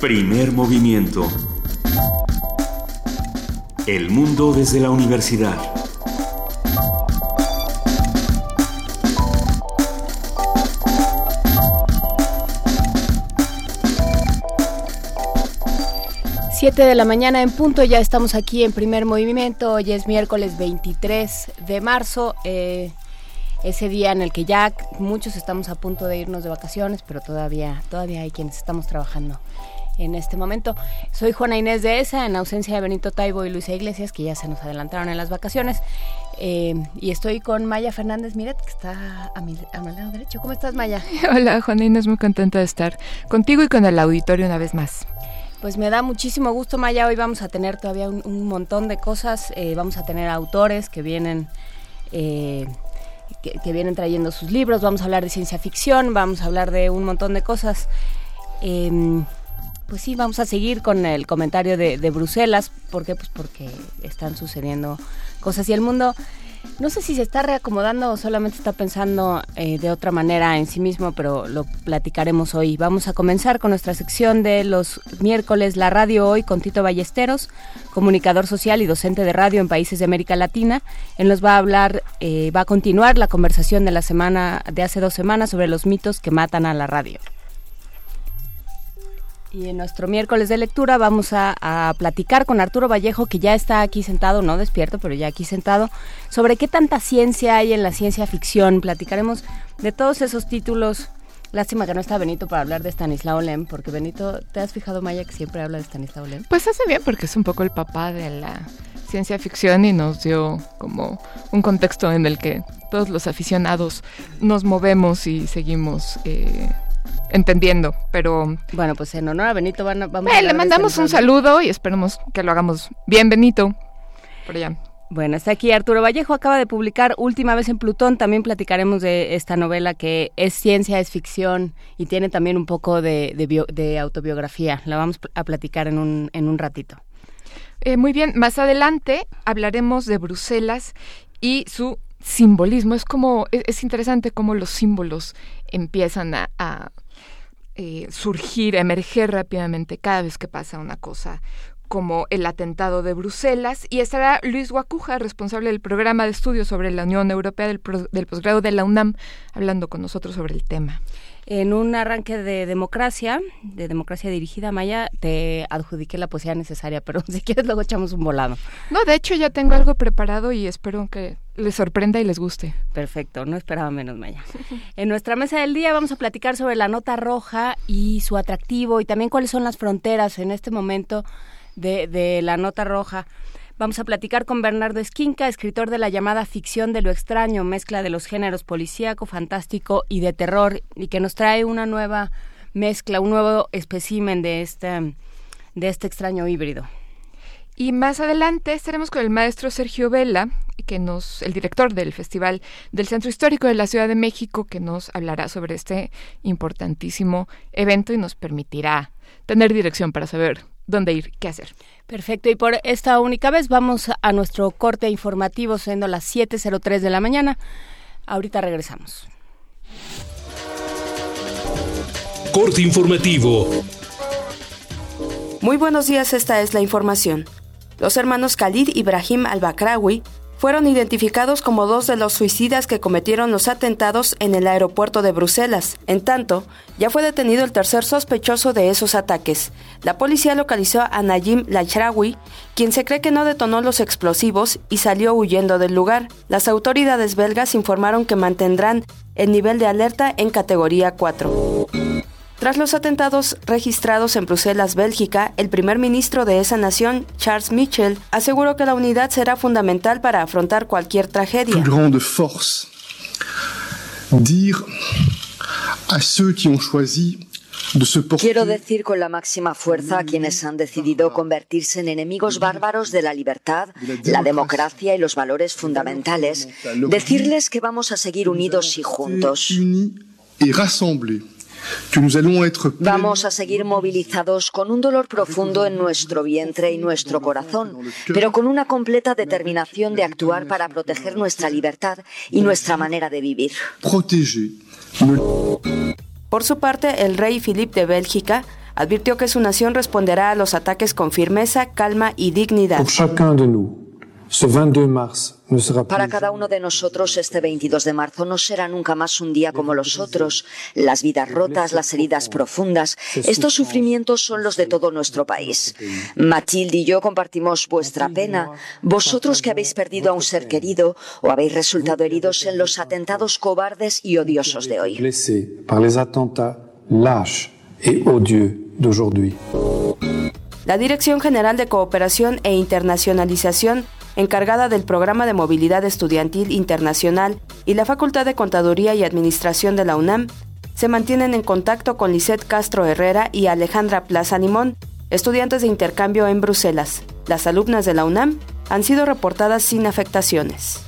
Primer movimiento. El mundo desde la universidad. Siete de la mañana en punto, ya estamos aquí en primer movimiento. Hoy es miércoles 23 de marzo. Eh, ese día en el que ya muchos estamos a punto de irnos de vacaciones, pero todavía, todavía hay quienes estamos trabajando en este momento. Soy Juana Inés de ESA, en ausencia de Benito Taibo y Luisa Iglesias, que ya se nos adelantaron en las vacaciones. Eh, y estoy con Maya Fernández Miret, que está a mi, a mi, lado derecho. ¿Cómo estás, Maya? Hola, Juana Inés, muy contenta de estar contigo y con el auditorio una vez más. Pues me da muchísimo gusto, Maya. Hoy vamos a tener todavía un, un montón de cosas. Eh, vamos a tener autores que vienen... Eh, que, vienen trayendo sus libros, vamos a hablar de ciencia ficción, vamos a hablar de un montón de cosas. Em, pues sí, vamos a seguir con el comentario de, Bruselas. ¿Por qué? Pues porque están sucediendo cosas y el mundo no sé si se está reacomodando o solamente está pensando eh, de otra manera en sí mismo, pero lo platicaremos hoy. Vamos a comenzar con nuestra sección de los miércoles, la radio hoy con Tito Ballesteros, comunicador social y docente de radio en países de América Latina. Él nos va a hablar, eh, va a continuar la conversación de la semana de hace dos semanas sobre los mitos que matan a la radio. Y en nuestro miércoles de lectura vamos a, platicar con Arturo Vallejo, que ya está aquí sentado, no despierto, pero ya aquí sentado, sobre qué tanta ciencia hay en la ciencia ficción. Platicaremos de todos esos títulos. Lástima que no está Benito para hablar de Stanislao Lem, porque Benito, ¿te has fijado, Maya, que siempre habla de Stanislao Lem? Pues hace bien, porque es un poco el papá de la ciencia ficción y nos dio como un contexto en el que todos los aficionados nos movemos y seguimos eh, entendiendo, pero... Bueno, pues en honor a Benito van vamos a... le mandamos un saludo y esperemos que lo hagamos bien, Benito, por allá. Bueno, está aquí Arturo Vallejo, acaba de publicar Última vez en Plutón, también platicaremos de esta novela que es ciencia, es ficción y tiene también un poco de, de, autobiografía. La vamos a platicar en un, en un ratito. Eh, muy bien, más adelante hablaremos de Bruselas y su simbolismo. Es como, es, interesante cómo los símbolos empiezan a eh, surgir, emerger rápidamente cada vez que pasa una cosa como el atentado de Bruselas y estará Luis Guacuja, responsable del programa de estudios sobre la Unión Europea del, del posgrado de la UNAM, hablando con nosotros sobre el tema en un arranque de democracia, de democracia dirigida, Maya, te adjudiqué la poesía necesaria, pero si quieres luego echamos un volado. No, de hecho ya tengo algo preparado y espero que les sorprenda y les guste. Perfecto, no esperaba menos, Maya. En nuestra mesa del día vamos a platicar sobre la nota roja y su atractivo y también cuáles son las fronteras en este momento de, de la nota roja. Vamos a platicar con Bernardo Esquinca, escritor de la llamada ficción de lo extraño, mezcla de los géneros policíaco, fantástico y de terror, y que nos trae una nueva mezcla, un nuevo espécimen de este, de este extraño híbrido. Y más adelante estaremos con el maestro Sergio Vela, que nos, el director del Festival del Centro Histórico de la Ciudad de México, que nos hablará sobre este importantísimo evento y nos permitirá tener dirección para saber dónde ir, qué hacer. Perfecto, y por esta única vez vamos a nuestro corte informativo siendo las 7.03 de la mañana. Ahorita regresamos. Corte informativo. Muy buenos días, esta es la información. Los hermanos Khalid Ibrahim al-Bakrawi fueron identificados como dos de los suicidas que cometieron los atentados en el aeropuerto de Bruselas. En tanto, ya fue detenido el tercer sospechoso de esos ataques. La policía localizó a Najim Lachraoui, quien se cree que no detonó los explosivos y salió huyendo del lugar. Las autoridades belgas informaron que mantendrán el nivel de alerta en categoría 4. Tras los atentados registrados en Bruselas, Bélgica, el primer ministro de esa nación, Charles Michel, aseguró que la unidad será fundamental para afrontar cualquier tragedia. grande force dire a ceux qui ont choisi Quiero decir con la máxima fuerza a quienes han decidido convertirse en enemigos bárbaros de la libertad, la democracia y los valores fundamentales, decirles que vamos a seguir unidos y juntos. Vamos a seguir movilizados con un dolor profundo en nuestro vientre y nuestro corazón, pero con una completa determinación de actuar para proteger nuestra libertad y nuestra manera de vivir. Por su parte, el rey Philippe de Bélgica Advirtió que su nación responderá a los ataques con firmeza, calma y dignidad. Para cada uno de nosotros, este 22 de marzo no será nunca más un día como los otros. Las vidas rotas, las heridas profundas, estos sufrimientos son los de todo nuestro país. Matilde y yo compartimos vuestra pena. Vosotros que habéis perdido a un ser querido o habéis resultado heridos en los atentados cobardes y odiosos de hoy. La Dirección General de Cooperación e Internacionalización encargada del Programa de Movilidad Estudiantil Internacional y la Facultad de Contaduría y Administración de la UNAM, se mantienen en contacto con Lisette Castro Herrera y Alejandra Plaza Limón, estudiantes de intercambio en Bruselas. Las alumnas de la UNAM han sido reportadas sin afectaciones.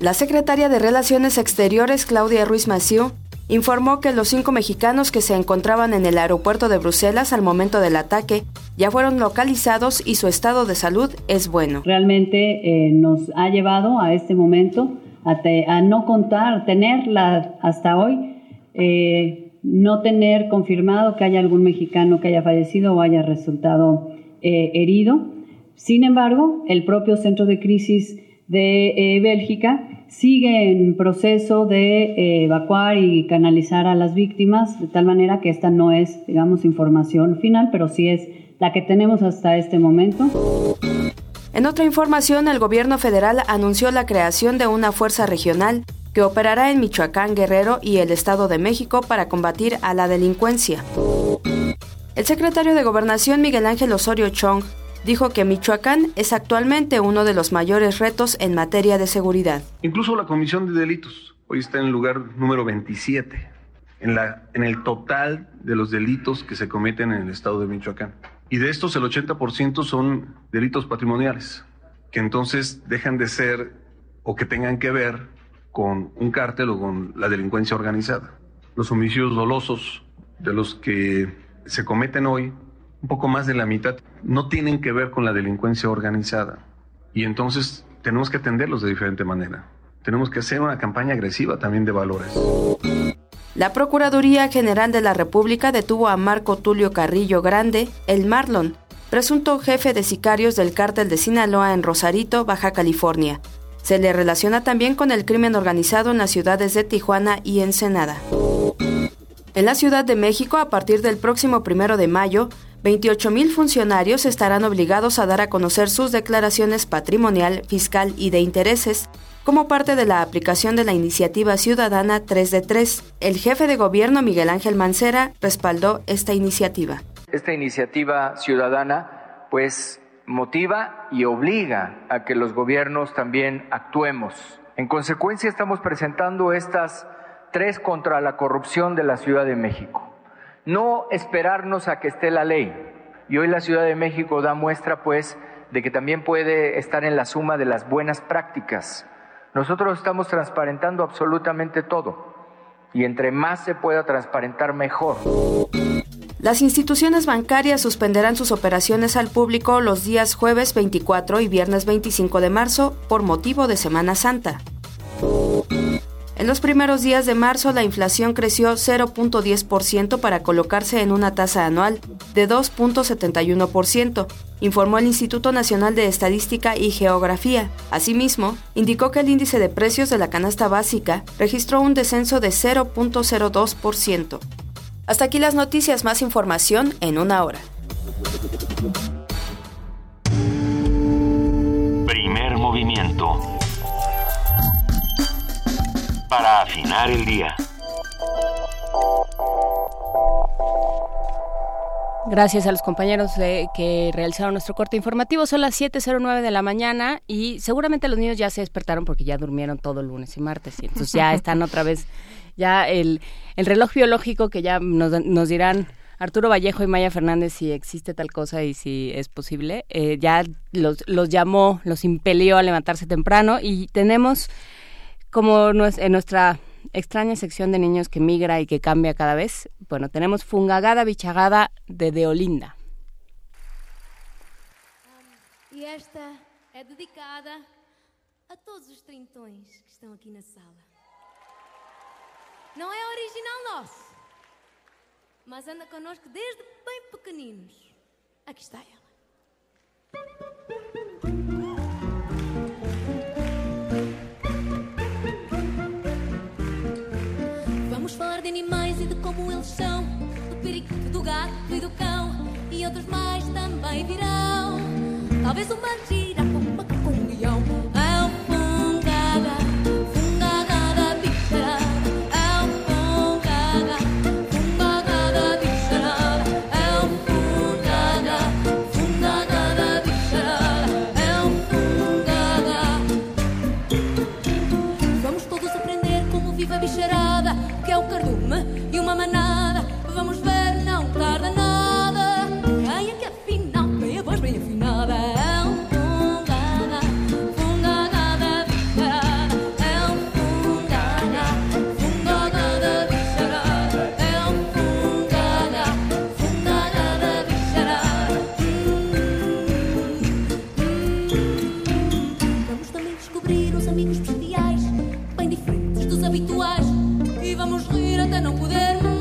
La secretaria de Relaciones Exteriores, Claudia Ruiz Massieu, informó que los cinco mexicanos que se encontraban en el aeropuerto de Bruselas al momento del ataque ya fueron localizados y su estado de salud es bueno. Realmente eh, nos ha llevado a este momento a, no contar, tenerla hasta hoy, eh, no tener confirmado que haya algún mexicano que haya fallecido o haya resultado eh, herido. Sin embargo, el propio centro de crisis de Bélgica sigue en proceso de eh, evacuar y canalizar a las víctimas, de tal manera que esta no es, digamos, información final, pero sí es la que tenemos hasta este momento. En otra información, el gobierno federal anunció la creación de una fuerza regional que operará en Michoacán, Guerrero y el Estado de México para combatir a la delincuencia. El secretario de Gobernación Miguel Ángel Osorio Chong dijo que Michoacán es actualmente uno de los mayores retos en materia de seguridad. Incluso la Comisión de Delitos hoy está en el lugar número 27 en, la, en el total de los delitos que se cometen en el estado de Michoacán. Y de estos el 80% son delitos patrimoniales, que entonces dejan de ser o que tengan que ver con un cártel o con la delincuencia organizada. Los homicidios dolosos de los que se cometen hoy un poco más de la mitad, no tienen que ver con la delincuencia organizada. Y entonces tenemos que atenderlos de diferente manera. Tenemos que hacer una campaña agresiva también de valores. La Procuraduría General de la República detuvo a Marco Tulio Carrillo Grande, el Marlon, presunto jefe de sicarios del cártel de Sinaloa en Rosarito, Baja California. Se le relaciona también con el crimen organizado en las ciudades de Tijuana y Ensenada. En la Ciudad de México, a partir del próximo primero de mayo, 28.000 funcionarios estarán obligados a dar a conocer sus declaraciones patrimonial, fiscal y de intereses como parte de la aplicación de la iniciativa ciudadana 3 de 3. El jefe de gobierno Miguel Ángel Mancera respaldó esta iniciativa. Esta iniciativa ciudadana pues motiva y obliga a que los gobiernos también actuemos. En consecuencia estamos presentando estas tres contra la corrupción de la Ciudad de México no esperarnos a que esté la ley. Y hoy la Ciudad de México da muestra, pues, de que también puede estar en la suma de las buenas prácticas. Nosotros estamos transparentando absolutamente todo. Y entre más se pueda transparentar, mejor. Las instituciones bancarias suspenderán sus operaciones al público los días jueves 24 y viernes 25 de marzo por motivo de Semana Santa. En los primeros días de marzo la inflación creció 0.10% para colocarse en una tasa anual de 2.71%, informó el Instituto Nacional de Estadística y Geografía. Asimismo, indicó que el índice de precios de la canasta básica registró un descenso de 0.02%. Hasta aquí las noticias, más información en una hora. Primer movimiento para afinar el día. Gracias a los compañeros que realizaron nuestro corte informativo. Son las 7.09 de la mañana y seguramente los niños ya se despertaron porque ya durmieron todo el lunes y martes. Y entonces ya están otra vez, ya el, el reloj biológico que ya nos, nos, dirán Arturo Vallejo y Maya Fernández si existe tal cosa y si es posible. Eh, ya los, los llamó, los impelió a levantarse temprano y tenemos como en nuestra extraña sección de niños que migra y que cambia cada vez, bueno, tenemos Fungagada Bichagada de Deolinda. Um, e esta é dedicada a todos os trintões que estão aqui na sala. Não é original nosso. mas anda connosco desde bem pequeninos. Aqui está ela. Vamos falar de animais e de como eles são, do periquito, do gato e do cão, e outros mais também virão. Talvez uma girafa, um macaco, um leão, é um fungada, fungada da bicharada, habituais. E vamos rir até não poder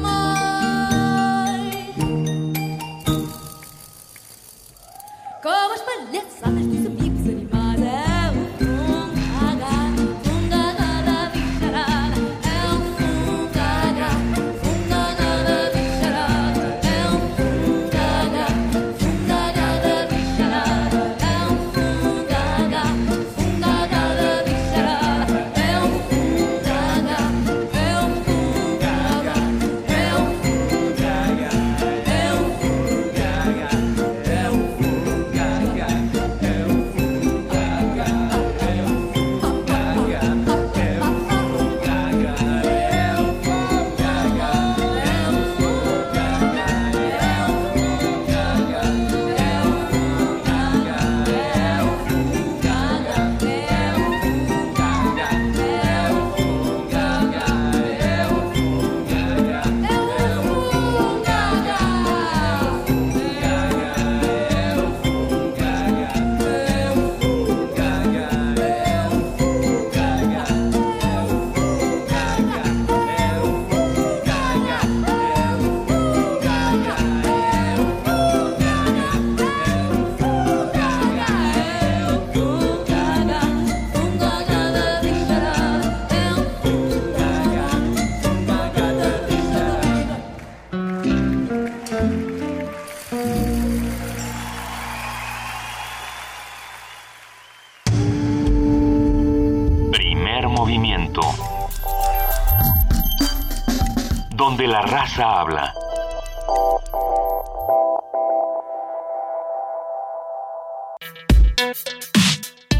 raza habla.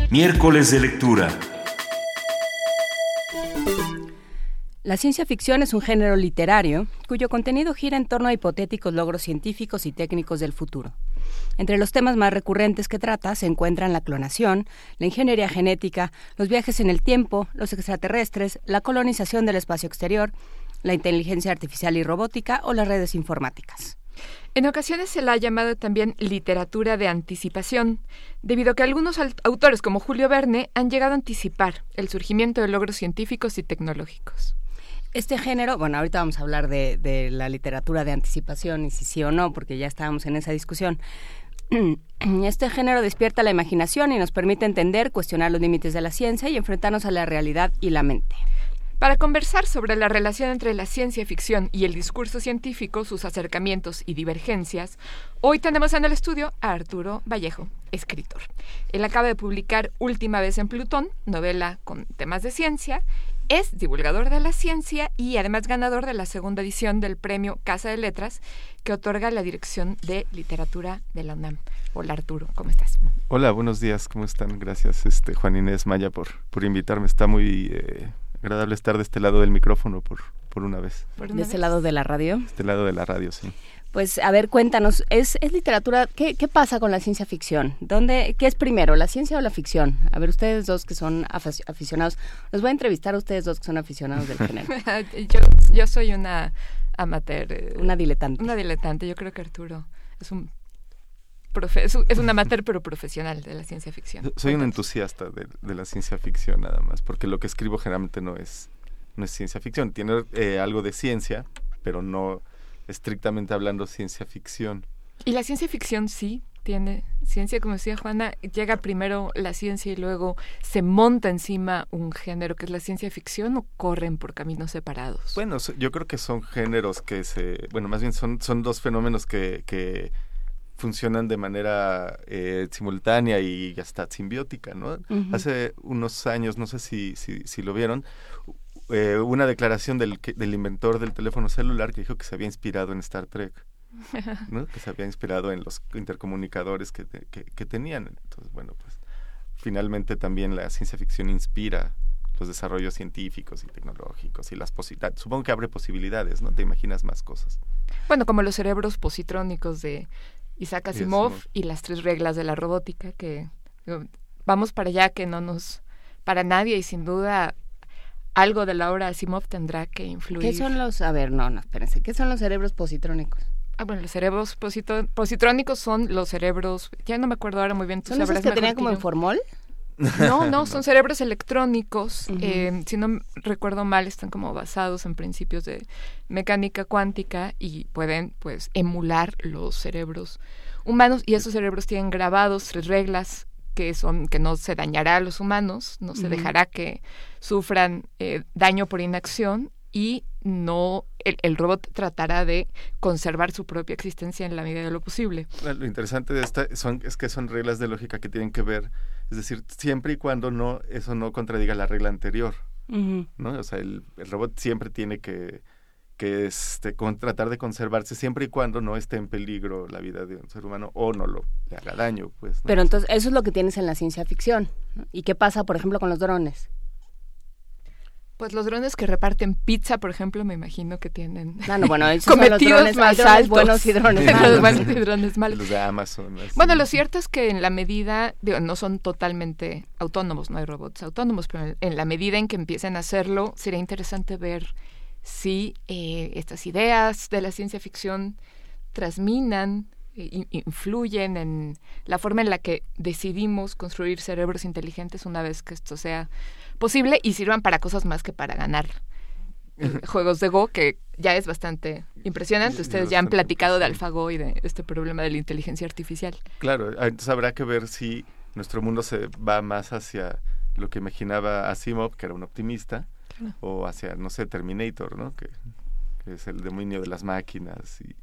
Miércoles de lectura. La ciencia ficción es un género literario cuyo contenido gira en torno a hipotéticos logros científicos y técnicos del futuro. Entre los temas más recurrentes que trata se encuentran la clonación, la ingeniería genética, los viajes en el tiempo, los extraterrestres, la colonización del espacio exterior, la inteligencia artificial y robótica o las redes informáticas. En ocasiones se la ha llamado también literatura de anticipación, debido a que algunos al- autores como Julio Verne han llegado a anticipar el surgimiento de logros científicos y tecnológicos. Este género, bueno, ahorita vamos a hablar de, de la literatura de anticipación y si sí o no, porque ya estábamos en esa discusión. Este género despierta la imaginación y nos permite entender, cuestionar los límites de la ciencia y enfrentarnos a la realidad y la mente. Para conversar sobre la relación entre la ciencia ficción y el discurso científico, sus acercamientos y divergencias, hoy tenemos en el estudio a Arturo Vallejo, escritor. Él acaba de publicar Última vez en Plutón, novela con temas de ciencia, es divulgador de la ciencia y además ganador de la segunda edición del premio Casa de Letras que otorga la Dirección de Literatura de la UNAM. Hola Arturo, ¿cómo estás? Hola, buenos días, ¿cómo están? Gracias, este Juan Inés Maya, por, por invitarme. Está muy eh, agradable estar de este lado del micrófono por, por una vez. de este lado de la radio. De este lado de la radio, sí. Pues a ver, cuéntanos, ¿es, es literatura? ¿qué, ¿Qué pasa con la ciencia ficción? ¿Dónde, ¿Qué es primero, la ciencia o la ficción? A ver, ustedes dos que son afic- aficionados, los voy a entrevistar a ustedes dos que son aficionados del género. yo, yo soy una amateur. eh, Una diletante. Una diletante. Yo creo que Arturo es un profe- es un, amateur pero profesional de la ciencia ficción. Soy un entusiasta de, de la ciencia ficción nada más, porque lo que escribo generalmente no es, no es ciencia ficción. Tiene eh, algo de ciencia, pero no estrictamente hablando ciencia ficción. Y la ciencia ficción sí tiene ciencia, como decía Juana, llega primero la ciencia y luego se monta encima un género que es la ciencia ficción o corren por caminos separados. Bueno, yo creo que son géneros que se, bueno, más bien son, son dos fenómenos que, que funcionan de manera eh, simultánea y hasta simbiótica, ¿no? Hace unos años, no sé si, si, si lo vieron, eh, una declaración del, del inventor del teléfono celular que dijo que se había inspirado en Star Trek. ¿no? que se había inspirado en los intercomunicadores que, que, tenían. Entonces, bueno, pues finalmente también la ciencia ficción inspira los desarrollos científicos y tecnológicos y las posibilidades. Supongo que abre posibilidades, ¿no? Te imaginas más cosas. Bueno, como los cerebros positrónicos de Isaac Asimov y las tres reglas de la robótica, que vamos para allá, que no nos... para nadie y sin duda algo de la obra Asimov tendrá que influir. ¿Qué son los... a ver, no, no, espérense. ¿Qué son los cerebros positrónicos? Ah, bueno, los cerebros positrónicos son los cerebros, ya no me acuerdo ahora muy bien. ¿Son esos que tenían como en formol? No, no, son cerebros electrónicos. Eh, si no recuerdo mal, están como basados en principios de mecánica cuántica y pueden, pues, emular los cerebros humanos. Y esos cerebros tienen grabados tres reglas que son que no se dañará a los humanos, no se dejará que sufran eh, daño por inacción y no el, robot tratará de conservar su propia existencia en la medida de lo posible. Lo interesante de esta son, es que son reglas de lógica que tienen que ver, es decir, siempre y cuando no eso no contradiga la regla anterior, ¿no? O sea, el, robot siempre tiene que que este, con, tratar de conservarse siempre y cuando no esté en peligro la vida de un ser humano o no lo le haga daño, pues. Pero entonces eso es lo que tienes en la ciencia ficción. ¿Y qué pasa, por ejemplo, con los drones? Pues los drones que reparten pizza, por ejemplo, me imagino que tienen ah, no, bueno, cometidos más altos. buenos y drones malos. y drones malos. Los de Amazon. Bueno, lo cierto es que en la medida, digo, no son totalmente autónomos, no hay robots autónomos, pero en, la medida en que empiecen a hacerlo, sería interesante ver si eh, estas ideas de la ciencia ficción trasminan influyen en la forma en la que decidimos construir cerebros inteligentes una vez que esto sea posible y sirvan para cosas más que para ganar juegos de Go, que ya es bastante impresionante. Ustedes ya han platicado de AlphaGo y de este problema de la inteligencia artificial. Claro, entonces habrá que ver si nuestro mundo se va más hacia lo que imaginaba Asimov, que era un optimista, o hacia, no sé, Terminator, ¿no? Que, que es el dominio de las máquinas y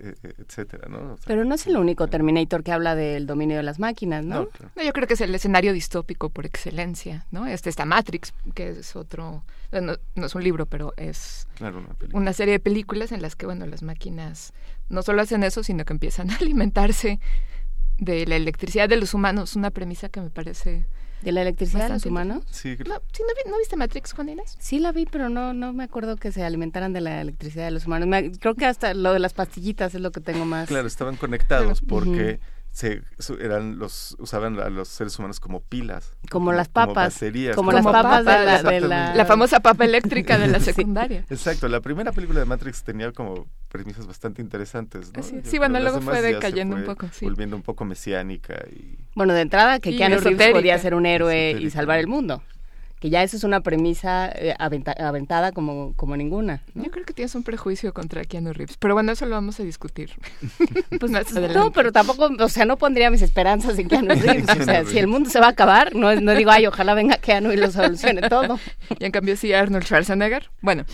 eh, eh, etcétera, ¿no? Pero no es el único Terminator que habla del dominio de las máquinas, ¿no? yo creo que es el escenario distópico por excelencia, ¿no? Este está Matrix, que es otro, no, es un libro, pero es una, serie de películas en las que, bueno, las máquinas no solo hacen eso, sino que empiezan a alimentarse de la electricidad de los humanos, una premisa que me parece ¿De la electricidad de los humanos? Sí. No, no, viste Matrix, Juan Inés? Sí la vi, pero no, no me acuerdo que se alimentaran de la electricidad de los humanos. creo que hasta lo de las pastillitas es lo que tengo más. Claro, estaban conectados porque se eran los usaban a los seres humanos como pilas como las papas como, las papas, de, la, la, famosa papa eléctrica de la secundaria. Exacto la primera película de Matrix tenía como premisas bastante interesantes ¿no? sí, bueno luego fue decayendo un poco sí. volviendo un poco mesiánica y bueno de entrada que Keanu Reeves podía ser un héroe y salvar el mundo que ya eso es una premisa eh, aventada como, como ninguna. Yo creo que tienes un prejuicio contra Keanu Reeves, pero bueno, eso lo vamos a discutir. pues no, pero tampoco, o sea, no pondría mis esperanzas en Keanu Reeves. o sea, si el mundo se va a acabar, no, no digo, ay, ojalá venga Keanu y lo solucione todo. y en cambio sí Arnold Schwarzenegger. Bueno,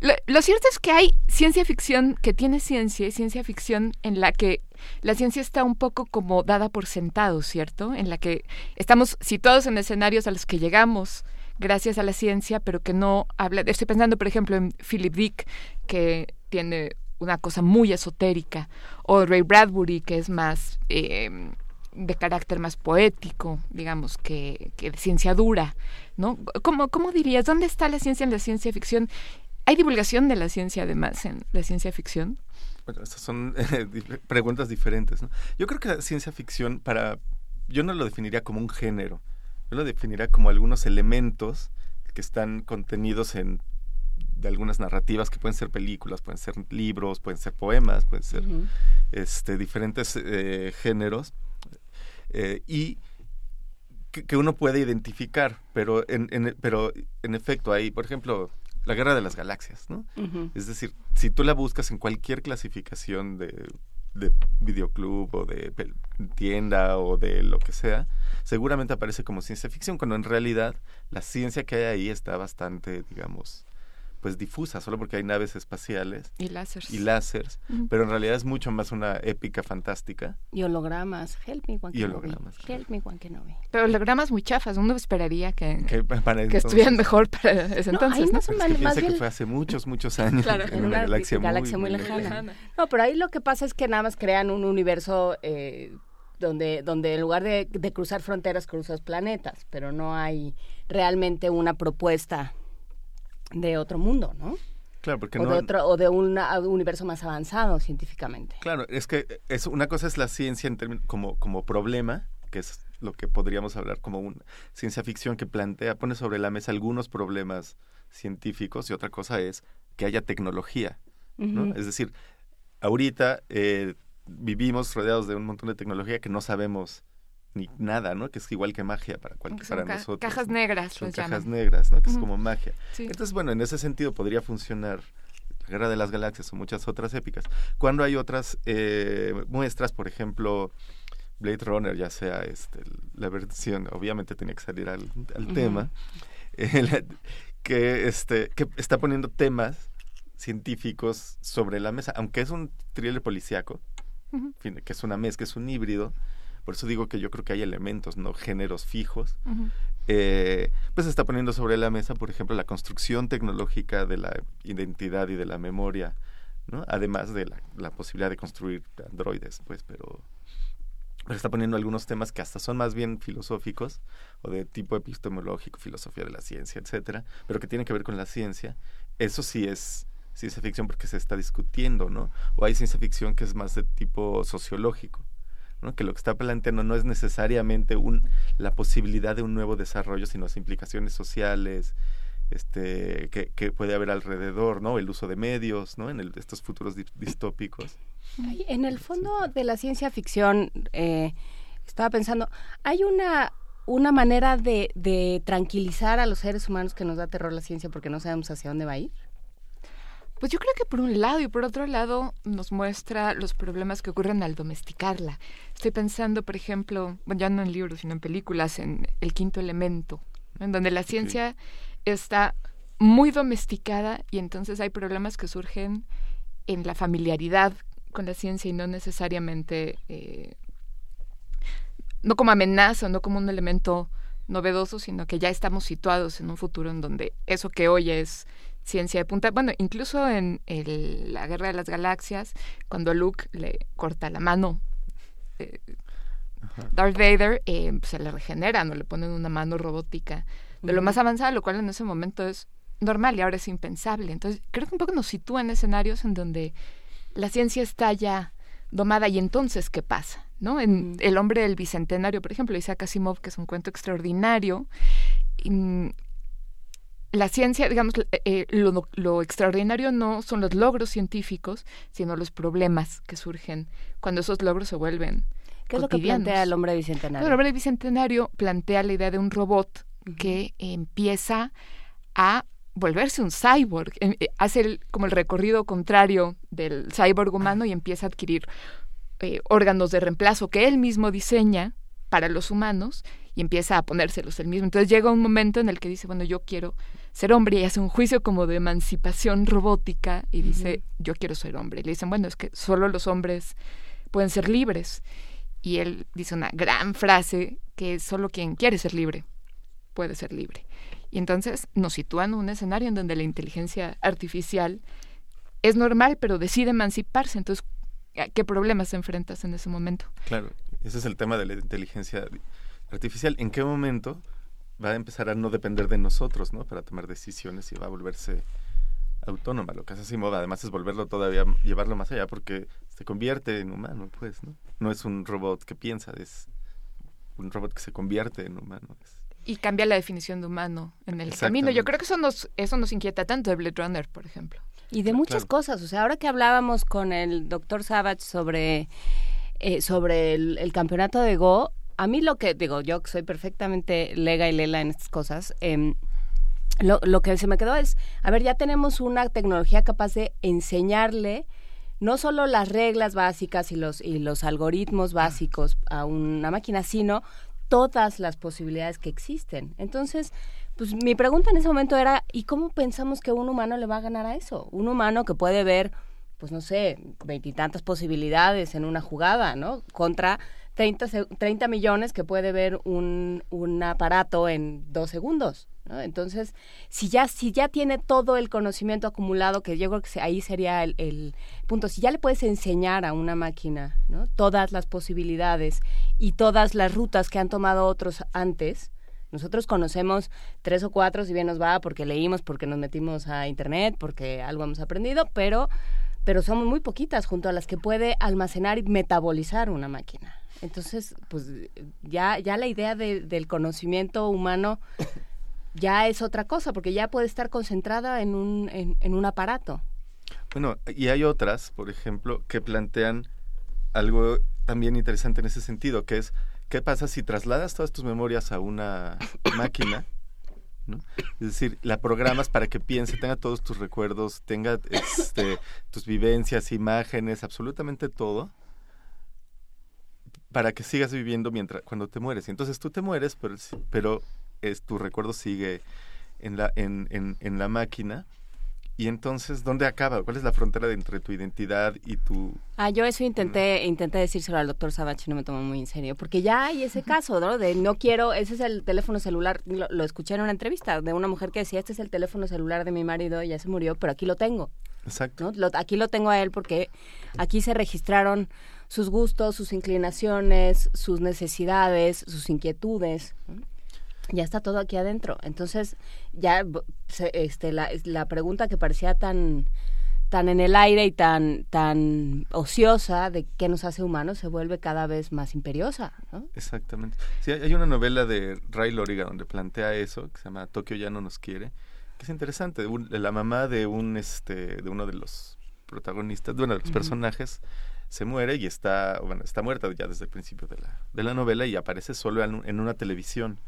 lo, lo cierto es que hay ciencia ficción que tiene ciencia y ciencia ficción en la que la ciencia está un poco como dada por sentado, ¿cierto? En la que estamos situados en escenarios a los que llegamos gracias a la ciencia, pero que no habla. Estoy pensando, por ejemplo, en Philip Dick, que tiene una cosa muy esotérica, o Ray Bradbury, que es más eh, de carácter más poético, digamos, que, de ciencia dura, ¿no? ¿Cómo, ¿Cómo dirías? ¿Dónde está la ciencia en la ciencia ficción? ¿Hay divulgación de la ciencia además en la ciencia ficción? Bueno, estas son preguntas diferentes. ¿no? Yo creo que la ciencia ficción, para, yo no lo definiría como un género, yo lo definiría como algunos elementos que están contenidos en de algunas narrativas que pueden ser películas, pueden ser libros, pueden ser poemas, pueden ser este, diferentes eh, géneros eh, y que, uno puede identificar, pero en, en, pero en efecto hay, por ejemplo, la guerra de las galaxias, ¿no? Es decir, si tú la buscas en cualquier clasificación de, de videoclub o de tienda o de lo que sea, seguramente aparece como ciencia ficción, cuando en realidad la ciencia que hay ahí está bastante, digamos, pues difusa, solo porque hay naves espaciales Y láseres. y láseres, pero en realidad es mucho más una épica fantástica. Y hologramas. Help me, Juan Y Kenobi. hologramas, Help me, Juan Kenobi. Pero hologramas muy chafas, uno esperaría que, Que para que entonces- estuvieran mejor para ese No, entonces, ahí ¿no? más o Pero es menos, que más piensa que bien- fue hace muchos, muchos años Claro, en una galaxia, muy, lejana. No, pero ahí lo que pasa es que nada más crean un universo eh, donde, donde en lugar de, de cruzar fronteras, cruzas planetas, pero no hay realmente una propuesta de otro mundo, ¿no? Claro, porque o, no, de otro, o de un universo más avanzado científicamente. Claro, es que es una cosa es la ciencia en términos como como problema, que es lo que podríamos hablar como una ciencia ficción que plantea, pone sobre la mesa algunos problemas científicos y otra cosa es que haya tecnología. Es decir, ahorita eh, vivimos rodeados de un montón de tecnología que no sabemos ni nada, ¿no? Que es igual que magia para cualquier para ca- nosotros. cajas negras, Son cajas llaman. negras, ¿no? Que es como magia. Sí. Entonces, bueno, en ese sentido podría funcionar la Guerra de las Galaxias o muchas otras épicas. Cuando hay otras eh, muestras, por ejemplo, Blade Runner, ya sea este, la versión, obviamente tenía que salir al, tema, eh, la- que, este, que está poniendo temas científicos sobre la mesa, aunque es un thriller policíaco, que es una mezcla, es un híbrido, por eso digo que yo creo que hay elementos, no géneros fijos, eh, pues se está poniendo sobre la mesa, por ejemplo, la construcción tecnológica de la identidad y de la memoria, ¿no? Además de la, la posibilidad de construir androides, pues, pero, pero está poniendo algunos temas que hasta son más bien filosóficos o de tipo epistemológico, filosofía de la ciencia, etcétera, pero que tienen que ver con la ciencia. Eso sí es ciencia ficción porque se está discutiendo, ¿no? O hay ciencia ficción que es más de tipo sociológico. ¿No? que lo que está planteando no es necesariamente un, la posibilidad de un nuevo desarrollo, sino las implicaciones sociales este, que, que puede haber alrededor, ¿no? el uso de medios ¿no? en el- estos futuros di- distópicos. En el fondo de la ciencia ficción, eh, estaba pensando, hay una, una manera de, de tranquilizar a los seres humanos que nos da terror la ciencia porque no sabemos hacia dónde va a ir. Pues yo creo que por un lado y por otro lado nos muestra los problemas que ocurren al domesticarla. Estoy pensando, por ejemplo, bueno, ya no en libros, sino en películas, en El Quinto Elemento, en donde la ciencia está muy domesticada y entonces hay problemas que surgen en la familiaridad con la ciencia y no necesariamente, eh, no como amenaza, no como un elemento novedoso, sino que ya estamos situados en un futuro en donde eso que hoy es ciencia de punta, bueno, incluso en el- la Guerra de las Galaxias, cuando Luke le corta la mano, eh, Darth Vader eh, se le regenera, no le ponen una mano robótica de lo más avanzada, lo cual en ese momento es normal y ahora es impensable. Entonces, creo que un poco nos sitúa en escenarios en donde la ciencia está ya domada y entonces, ¿qué pasa? ¿No? En El hombre del bicentenario, por ejemplo, Isaac Asimov, que es un cuento extraordinario, y, la ciencia, digamos, eh, eh, lo, lo extraordinario no son los logros científicos, sino los problemas que surgen cuando esos logros se vuelven ¿Qué es lo que plantea el hombre bicentenario? El hombre bicentenario plantea la idea de un robot que empieza a volverse un cyborg, em- eh, hace el- como el recorrido contrario del cyborg humano y empieza a adquirir eh, órganos de reemplazo que él mismo diseña para los humanos y empieza a ponérselos él mismo. Entonces llega un momento en el que dice, bueno, yo quiero ser hombre y hace un juicio como de emancipación robótica y dice, yo quiero ser hombre. Y le dicen, bueno, es que solo los hombres pueden ser libres. Y él dice una gran frase que solo quien quiere ser libre puede ser libre. Y entonces nos sitúan en un escenario en donde la inteligencia artificial es normal, pero decide emanciparse. Entonces, ¿a ¿qué problemas te enfrentas en ese momento? Claro, ese es el tema de la inteligencia artificial. ¿En qué momento va a empezar a no depender de nosotros, ¿no? Para tomar decisiones y va a volverse autónoma. Lo que hace Asimov además es volverlo todavía, llevarlo más allá porque se convierte en humano, pues, ¿no? No es un robot que piensa, es un robot que se convierte en humano. Es- Y cambia la definición de humano en el camino. Yo creo que eso nos, eso nos inquieta tanto de Blade Runner, por ejemplo. Y de muchas cosas. O sea, ahora que hablábamos con el doctor Savage sobre, eh, sobre el, el campeonato de Go, a mí lo que, digo, yo que soy perfectamente lega y lela en estas cosas, em, lo, lo que se me quedó es, a ver, ya tenemos una tecnología capaz de enseñarle no solo las reglas básicas y los, y los algoritmos básicos a una máquina, sino todas las posibilidades que existen. Entonces, pues mi pregunta en ese momento era, ¿y cómo pensamos que un humano le va a ganar a eso? Un humano que puede ver, pues no sé, veintitantas posibilidades en una jugada, ¿no? Contra 30, 30 millones que puede ver un, aparato en dos segundos. Entonces, si ya, si ya tiene todo el conocimiento acumulado, que yo creo que ahí sería el, punto, si ya le puedes enseñar a una máquina ¿no? todas las posibilidades y todas las rutas que han tomado otros antes, nosotros conocemos tres o cuatro, si bien nos va, porque leímos, porque nos metimos a internet, porque algo hemos aprendido, pero, pero somos muy poquitas junto a las que puede almacenar y metabolizar una máquina. Entonces, pues ya, ya la idea del conocimiento humano ya es otra cosa, porque ya puede estar concentrada en un, en, un aparato. Bueno, y hay otras, por ejemplo, que plantean algo también interesante en ese sentido, que es, ¿qué pasa si trasladas todas tus memorias a una máquina? ¿no? Es decir, la programas para que piense, tenga todos tus recuerdos, tenga este, tus vivencias, imágenes, absolutamente todo, para que sigas viviendo mientras cuando te mueres. Y entonces tú te mueres, pero, pero es, tu recuerdo sigue en la, en, en, en la máquina. Y entonces, ¿dónde acaba? ¿Cuál es la frontera entre tu identidad y tu... Ah, yo eso intenté intenté decírselo al doctor Sabach y no me tomó muy en serio, porque ya hay ese caso, ¿no? De no quiero, ese es el teléfono celular, lo, escuché en una entrevista de una mujer que decía, este es el teléfono celular de mi marido, ya se murió, pero aquí lo tengo. Exacto. aquí lo tengo a él porque aquí se registraron sus gustos, sus inclinaciones, sus necesidades, sus inquietudes ya está todo aquí adentro. Entonces, ya este, la, la pregunta que parecía tan tan en el aire y tan tan ociosa de qué nos hace humanos se vuelve cada vez más imperiosa. ¿no? Exactamente. Sí, hay una novela de Ray Loriga donde plantea eso, que se llama Tokio ya no nos quiere, que es interesante. de la mamá de un este de uno de los protagonistas, de uno de los personajes, se muere y está, bueno, está muerta ya desde el principio de la, de la novela y aparece solo en una televisión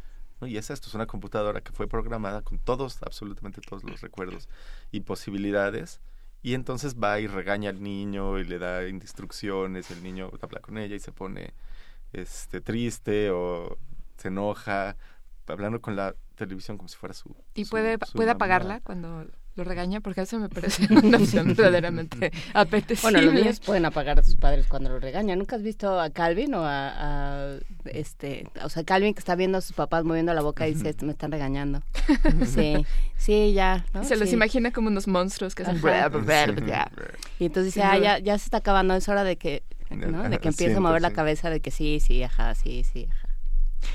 y es esto, es una computadora que fue programada con todos, absolutamente todos los recuerdos y posibilidades. Y entonces va y regaña al niño y le da instrucciones, el niño habla con ella y se pone este triste o se enoja, hablando con la televisión como si fuera su... ¿Y puede, puede apagarla cuando lo regaña porque eso me parece una opción verdaderamente apetecible. Bueno, los niños pueden apagar a sus padres cuando lo regañan. ¿Nunca has visto a Calvin o a, este, o sea, Calvin que está viendo a sus papás moviendo la boca y dice, me están regañando? Sí, sí, ya. Se los imagina como unos monstruos que hacen... Y entonces dice, ah, ya, ya se está acabando, es hora de que, ¿no? De que empiece a mover la cabeza de que sí, sí, ajá, sí, sí, ajá.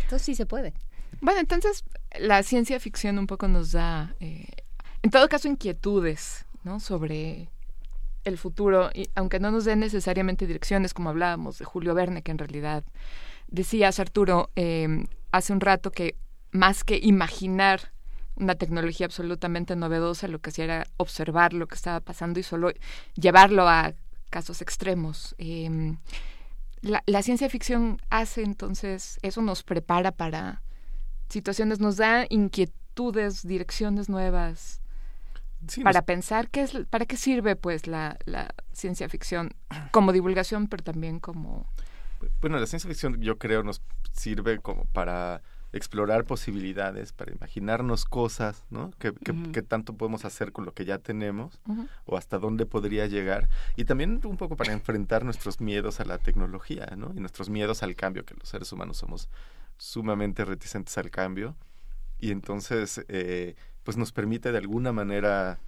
Entonces sí se puede. Bueno, entonces la ciencia ficción un poco nos da eh, en todo caso, inquietudes, ¿no? Sobre el futuro, y aunque no nos den necesariamente direcciones, como hablábamos de Julio Verne, que en realidad decías, Arturo, eh, hace un rato que más que imaginar una tecnología absolutamente novedosa, lo que hacía era observar lo que estaba pasando y solo llevarlo a casos extremos. Em, la, ciencia ficción hace entonces, eso nos prepara para situaciones, nos da inquietudes, direcciones nuevas, para pensar qué es, para qué sirve pues la, la ciencia ficción como divulgación, pero también como... Bueno, la ciencia ficción yo creo nos sirve como para explorar posibilidades, para imaginarnos cosas, ¿no? ¿Qué, tanto podemos hacer con lo que ya tenemos o hasta dónde podría llegar? Y también un poco para enfrentar nuestros miedos a la tecnología, ¿no? Y nuestros miedos al cambio, que los seres humanos somos sumamente reticentes al cambio. Y entonces, eh, pues nos permite de alguna manera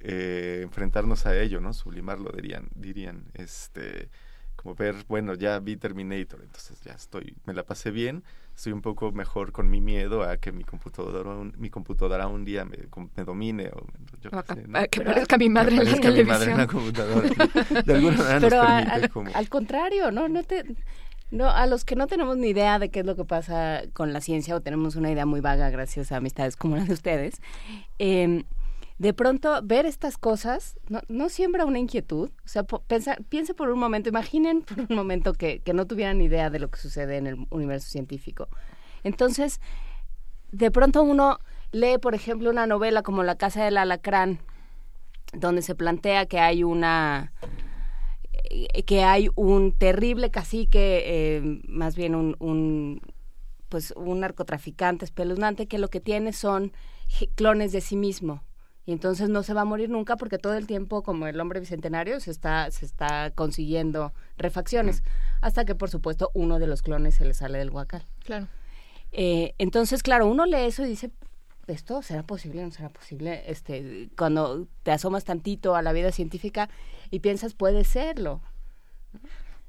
eh, enfrentarnos a ello, ¿no? Sublimarlo dirían, dirían, este, como ver, bueno, ya vi Terminator, entonces ya estoy, me la pasé bien, estoy un poco mejor con mi miedo a que mi computadora, un, mi computadora un día me, me domine o yo que parezca mi madre en la televisión. la computadora. De alguna manera Pero nos permite al, como... al contrario, no, no te no, a los que no tenemos ni idea de qué es lo que pasa con la ciencia o tenemos una idea muy vaga gracias a amistades como las de ustedes, eh, de pronto ver estas cosas no, no siembra una inquietud. O sea, piense por un momento, imaginen por un momento que, que no tuvieran idea de lo que sucede en el universo científico. Entonces, de pronto uno lee, por ejemplo, una novela como La Casa del Alacrán, donde se plantea que hay una que hay un terrible cacique, eh, más bien un, un, pues un narcotraficante espeluznante que lo que tiene son clones de sí mismo y entonces no se va a morir nunca porque todo el tiempo como el hombre bicentenario se está se está consiguiendo refacciones hasta que por supuesto uno de los clones se le sale del guacal. Claro. Eh, entonces, claro, uno lee eso y dice, ¿esto será posible o no será posible? Este, cuando te asomas tantito a la vida científica piensas, puede serlo.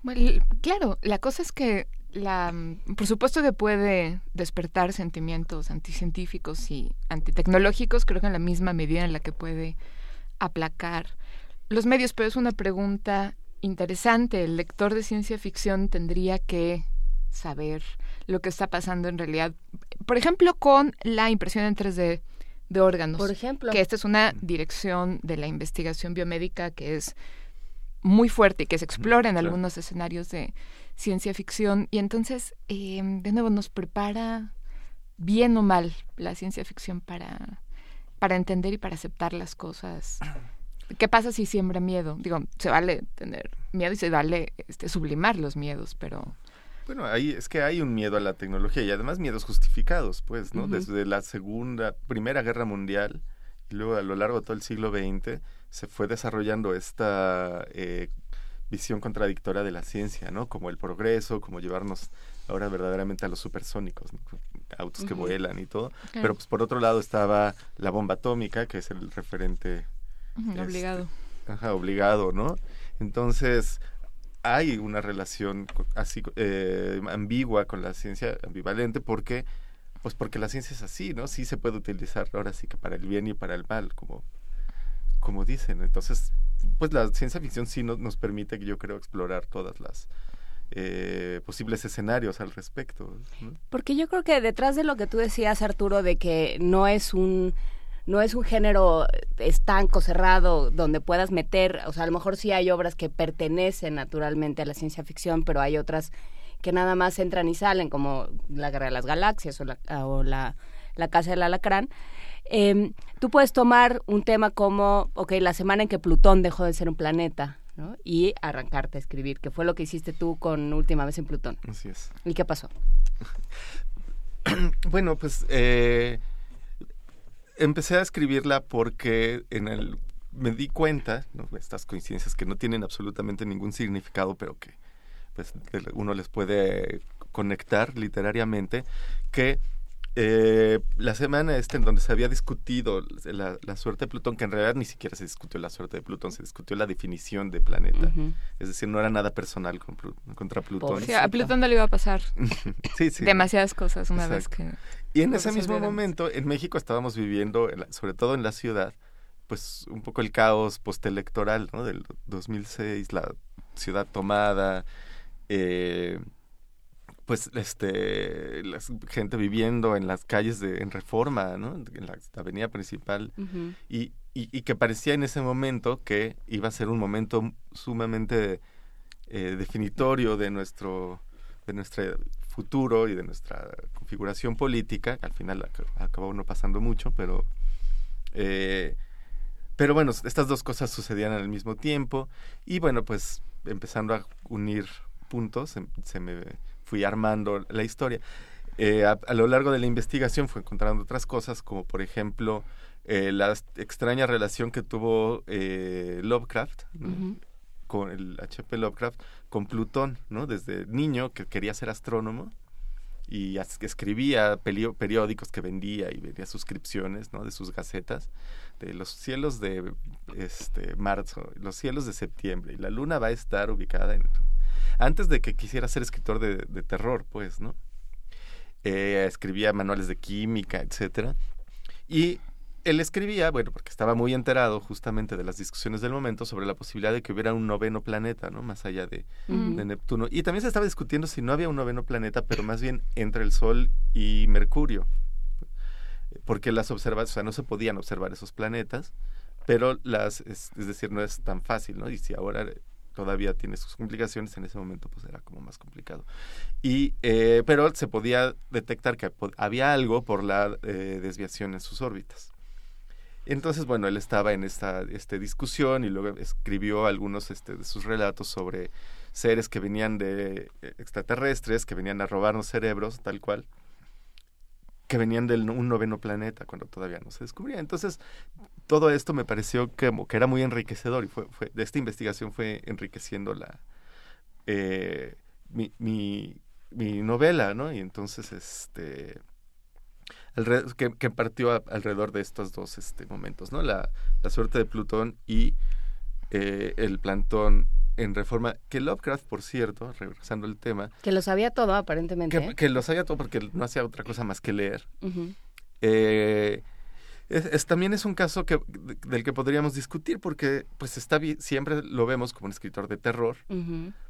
Bueno, claro, la cosa es que la, mm, por supuesto que puede despertar sentimientos anticientíficos y antitecnológicos, creo que en la misma medida en la que puede aplacar los medios, pero es una pregunta interesante. El lector de ciencia ficción tendría que saber lo que está pasando en realidad. Por ejemplo, con la impresión en 3D de órganos. Por ejemplo. Que esta es una dirección de la investigación biomédica que es muy fuerte y que se explora en claro. algunos escenarios de ciencia ficción. Y entonces, eh, de nuevo, nos prepara bien o mal la ciencia ficción para, para entender y para aceptar las cosas. ¿Qué pasa si siembra miedo? Digo, se vale tener miedo y se vale este, sublimar los miedos, pero... Bueno, ahí es que hay un miedo a la tecnología y además miedos justificados, pues, ¿no? Desde la segunda, primera guerra mundial y luego a lo largo de todo el siglo XX se fue desarrollando esta eh, visión contradictoria de la ciencia, ¿no? Como el progreso, como llevarnos ahora verdaderamente a los supersónicos, ¿no? autos que vuelan y todo. Pero pues por otro lado estaba la bomba atómica, que es el referente Este, obligado. Ajá, obligado, ¿no? Entonces, hay una relación así eh, ambigua con la ciencia, ambivalente, porque pues porque la ciencia es así, ¿no? Sí se puede utilizar ahora sí que para el bien y para el mal, como, como dicen. Entonces, pues la ciencia ficción sí no- nos permite, yo creo, explorar todas las eh, posibles escenarios al respecto. Porque yo creo que detrás de lo que tú decías, Arturo, de que no es un no es un género estanco, cerrado, donde puedas meter, o sea, a lo mejor sí hay obras que pertenecen naturalmente a la ciencia ficción, pero hay otras que nada más entran y salen, como La Guerra de las Galaxias o La, o la, la Casa del Alacrán. Eh, tú puedes tomar un tema como, ok, la semana en que Plutón dejó de ser un planeta, ¿no? Y arrancarte a escribir, que fue lo que hiciste tú con Última vez en Plutón. Así es. ¿Y qué pasó? Bueno, pues eh, empecé a escribirla porque en el me di cuenta, estas coincidencias que no tienen absolutamente ningún significado, pero que pues uno les puede conectar literariamente, que eh, la semana esta en donde se había discutido la, la suerte de Plutón, que en realidad ni siquiera se discutió la suerte de Plutón, se discutió la definición de planeta. Es decir, no era nada personal con contra Plutón. Sí, a Plutón no le iba a pasar sí, sí. demasiadas cosas una vez que... Y en ese mismo momento, en México estábamos viviendo, sobre todo en la ciudad, pues un poco el caos postelectoral, ¿no? Del 2006, la ciudad tomada, eh, pues este, la gente viviendo en las calles de, en Reforma, ¿no? En la avenida principal, y, y, y que parecía en ese momento que iba a ser un momento sumamente eh, definitorio de nuestro de nuestro futuro y de nuestra configuración política, que al final ac- acabó no pasando mucho, pero eh, pero bueno, estas dos cosas sucedían al mismo tiempo. Y bueno, pues empezando a unir puntos, se me fui armando la historia. Eh, a, a lo largo de la investigación fue encontrando otras cosas, como por ejemplo eh, la extraña relación que tuvo eh, Lovecraft con el H.P. Lovecraft con Plutón, ¿no? Desde niño que quería ser astrónomo y escribía periódicos que vendía y vendía suscripciones, ¿no? De sus gacetas de los cielos de este marzo, los cielos de septiembre y la luna va a estar ubicada en antes de que quisiera ser escritor de, de terror, pues, ¿no? Eh, escribía manuales de química, etcétera. Y él escribía, bueno, porque estaba muy enterado justamente de las discusiones del momento sobre la posibilidad de que hubiera un noveno planeta, ¿no? Más allá de, Neptuno. Y también se estaba discutiendo si no había un noveno planeta, pero más bien entre el Sol y Mercurio. Porque las observaciones, o sea, no se podían observar esos planetas, pero las, es, es decir, no es tan fácil, ¿no? Y si ahora todavía tiene sus complicaciones, en ese momento pues era como más complicado. Y, eh, pero se podía detectar que había algo por la eh, desviación en sus órbitas. Entonces, bueno, él estaba en esta este, discusión y luego escribió algunos este, de sus relatos sobre seres que venían de eh, extraterrestres, que venían a robarnos cerebros, tal cual, que venían de un noveno planeta cuando todavía no se descubría. Entonces, todo esto me pareció que, era muy enriquecedor y fue, fue, de esta investigación fue enriqueciendo la eh, mi, mi, novela, ¿no? Y entonces, este que, que, partió alrededor de estos dos este, momentos, ¿no? La, la suerte de Plutón y eh, el plantón en reforma, que Lovecraft, por cierto, regresando al tema... Que lo sabía todo, aparentemente. Que, que lo sabía todo porque no hacía otra cosa más que leer. eh, es, también es un caso que, del que podríamos discutir porque pues está siempre lo vemos como un escritor de terror,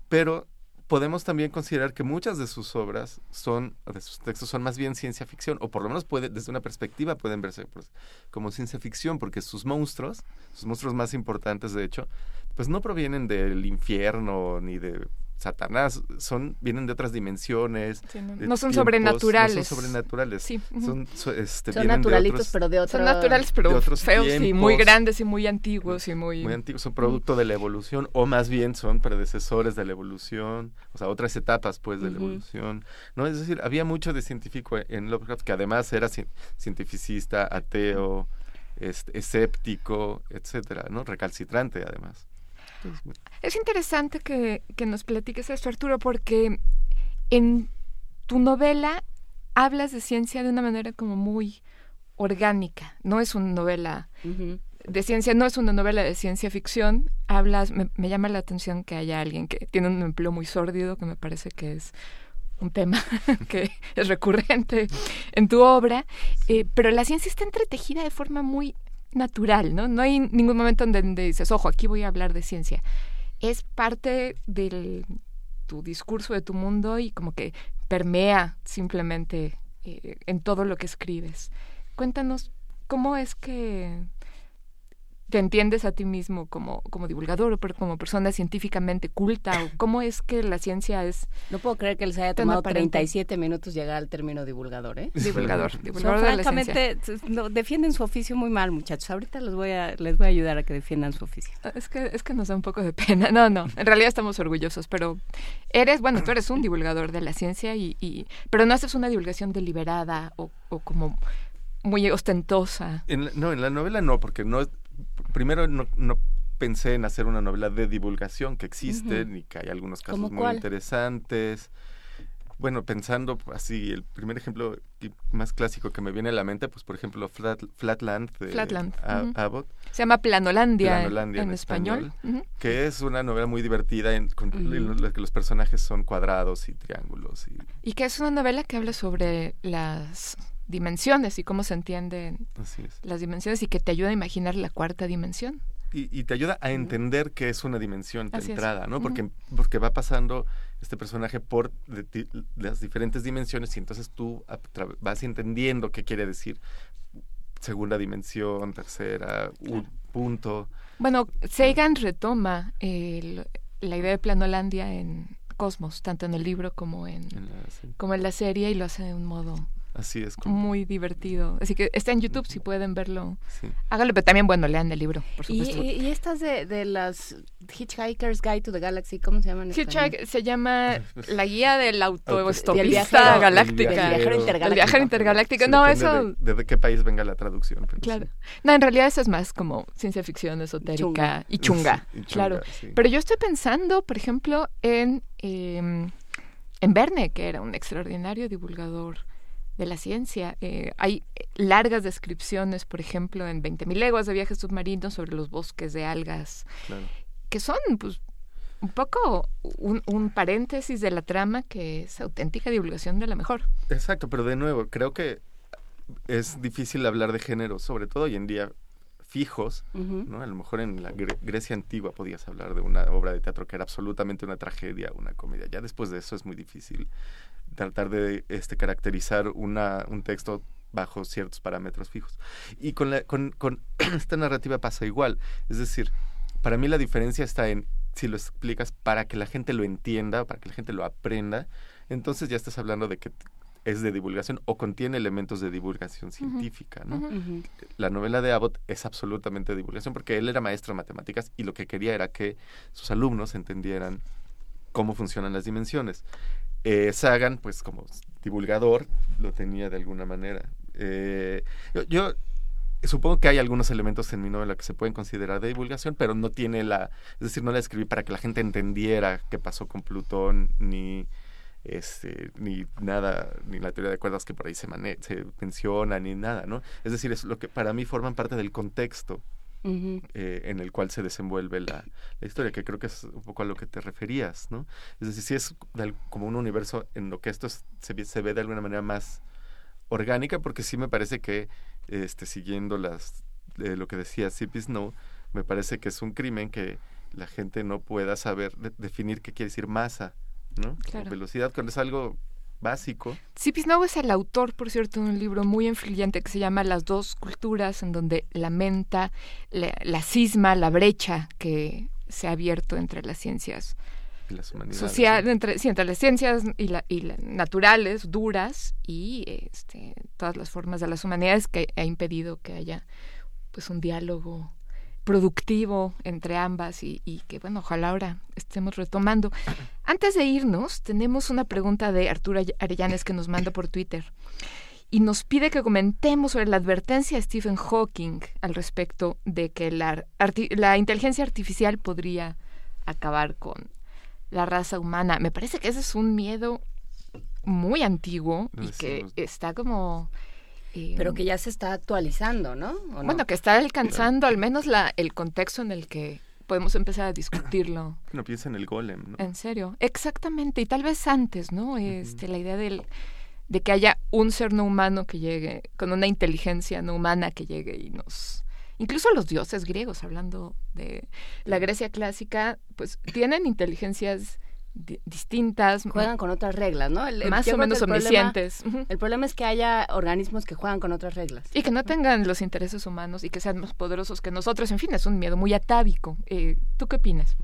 pero podemos también considerar que muchas de sus obras son, de sus textos son más bien ciencia ficción, o por lo menos puede, desde una perspectiva pueden verse pues, como ciencia ficción, porque sus monstruos, sus monstruos más importantes de hecho, pues no provienen del infierno ni de Satanás, son vienen de otras dimensiones. no, son sobrenaturales. No son sobrenaturales. Sí. Son, este, son naturalitos, pero de otros. Son naturales, pero feos y muy grandes y muy antiguos y muy... Muy antiguos, son producto de la evolución, o más bien son predecesores de la evolución, o sea, otras etapas, pues, de la evolución. ¿no? Es decir, había mucho de científico en Lovecraft, que además era cientificista, ateo, este, escéptico, etcétera, ¿no? Recalcitrante, además. Es interesante que, que nos platiques esto, Arturo, porque en tu novela hablas de ciencia de una manera como muy orgánica. No es una novela de ciencia, no es una novela de ciencia ficción. Hablas, me, llama la atención que haya alguien que tiene un empleo muy sórdido, que me parece que es un tema que es recurrente en tu obra, eh, pero la ciencia está entretejida de forma muy natural, ¿no? No hay ningún momento en donde dices, ojo, aquí voy a hablar de ciencia. Es parte de tu discurso, de tu mundo y como que permea simplemente eh, en todo lo que escribes. Cuéntanos, ¿cómo es que te entiendes a ti mismo como, como divulgador o como persona científicamente culta? O ¿Cómo es que la ciencia es... No puedo creer que les haya tomado 37 minutos llegar al término divulgador, ¿eh? Divulgador, divulgador francamente, defienden su oficio muy mal, muchachos. Ahorita les voy, a, les voy a ayudar a que defiendan su oficio. Ah, es que, es que nos da un poco de pena. No, no, en realidad estamos orgullosos, pero eres, bueno, tú eres un divulgador de la ciencia, y, y pero no haces una divulgación deliberada o, o como muy ostentosa. no, en la novela no, porque no primero no, no pensé en hacer una novela de divulgación que existen y que hay algunos casos muy interesantes. Bueno, pensando así, el primer ejemplo más clásico que me viene a la mente, pues por ejemplo Flatland de Flatland. Abbott. Se llama Planolandia, en, español. Que es una novela muy divertida en, con la que los personajes son cuadrados y triángulos. Y... y que es una novela que habla sobre las dimensiones y cómo se entienden las dimensiones y que te ayuda a imaginar la cuarta dimensión. Y, te ayuda a entender que es una dimensión de entrada, ¿no? Porque, porque va pasando este personaje por las diferentes dimensiones y entonces tú vas entendiendo qué quiere decir segunda dimensión, tercera, un punto. Bueno, Sagan retoma la idea de Planolandia en Cosmos, tanto en el libro como en, como en la serie y lo hace de un modo Así es. Muy divertido. Así que está en YouTube si pueden verlo. Sí. Háganlo, pero también, bueno, lean el libro, por supuesto. ¿Y, y estas de, de las Hitchhiker's Guide to the Galaxy, cómo se llaman? Hitchhiker se llama La Guía del Autoestopista Galáctica. El viajero intergaláctico. El viajero intergaláctico. no, eso... De, qué país venga la traducción. claro. No, en realidad eso es más como ciencia ficción esotérica y chunga. claro. Pero yo estoy pensando, por ejemplo, en... Eh, en Verne, que era un extraordinario divulgador de la ciencia. Eh, hay largas descripciones, por ejemplo, en 20.000 leguas de viajes submarinos sobre los bosques de algas, que son pues, un poco un, un, paréntesis de la trama que es auténtica divulgación de la mejor. Exacto, pero de nuevo, creo que es difícil hablar de género, sobre todo hoy en día fijos, ¿no? A lo mejor en la Grecia antigua podías hablar de una obra de teatro que era absolutamente una tragedia, una comedia. Ya después de eso es muy difícil tratar de este, caracterizar una, un texto bajo ciertos parámetros fijos. Y con, la, con, con esta narrativa pasa igual. Es decir, para mí la diferencia está en si lo explicas para que la gente lo entienda, para que la gente lo aprenda, entonces ya estás hablando de que es de divulgación o contiene elementos de divulgación científica, ¿no? La novela de Abbott es absolutamente divulgación porque él era maestro de matemáticas y lo que quería era que sus alumnos entendieran cómo funcionan las dimensiones. Eh, Sagan, pues como divulgador, lo tenía de alguna manera. Eh, yo, yo supongo que hay algunos elementos en mi novela que se pueden considerar de divulgación, pero no tiene la, es decir, no la escribí para que la gente entendiera qué pasó con Plutón, ni este, ni nada, ni la teoría de cuerdas que por ahí se, se menciona, ni nada, ¿no? Es decir, es lo que para mí forman parte del contexto eh, en el cual se desenvuelve la, la, historia, que creo que es un poco a lo que te referías, ¿no? Es decir, si es como un universo en lo que esto se, se ve de alguna manera más orgánica, porque sí me parece que este, siguiendo las, eh, lo que decía C.P. Snow, me parece que es un crimen que la gente no pueda saber definir qué quiere decir masa, ¿no? Velocidad, cuando es algo básico. C.P. Snow es el autor, por cierto, de un libro muy influyente que se llama Las dos culturas, en donde lamenta la, la cisma, la brecha que se ha abierto entre las ciencias las humanidades. Social, entre, sí, entre las ciencias y, la, y naturales, duras, y este, todas las formas de las humanidades que ha impedido que haya pues un diálogo productivo entre ambas y, y, que bueno, ojalá ahora estemos retomando. Antes de irnos, tenemos una pregunta de Arturo Arellanes que nos manda por Twitter y nos pide que comentemos sobre la advertencia de Stephen Hawking al respecto de que la, la inteligencia artificial podría acabar con la raza humana. Me parece que ese es un miedo muy antiguo y que está como... Pero que ya se está actualizando, ¿no? Bueno, que está alcanzando al menos la, el contexto en el que podemos empezar a discutirlo. No piensa en el golem, ¿no? En serio, exactamente, y tal vez antes, ¿no? Este, la idea del, de que haya un ser no humano que llegue, con una inteligencia no humana que llegue y nos incluso los dioses griegos, hablando de la Grecia clásica, pues tienen inteligencias distintas. Juegan con otras reglas, ¿no? más o menos omniscientes. el problema es que haya organismos que juegan con otras reglas. Y que no tengan los intereses humanos y que sean más poderosos que nosotros. En fin, es un miedo muy atávico. Eh, ¿Tú qué opinas?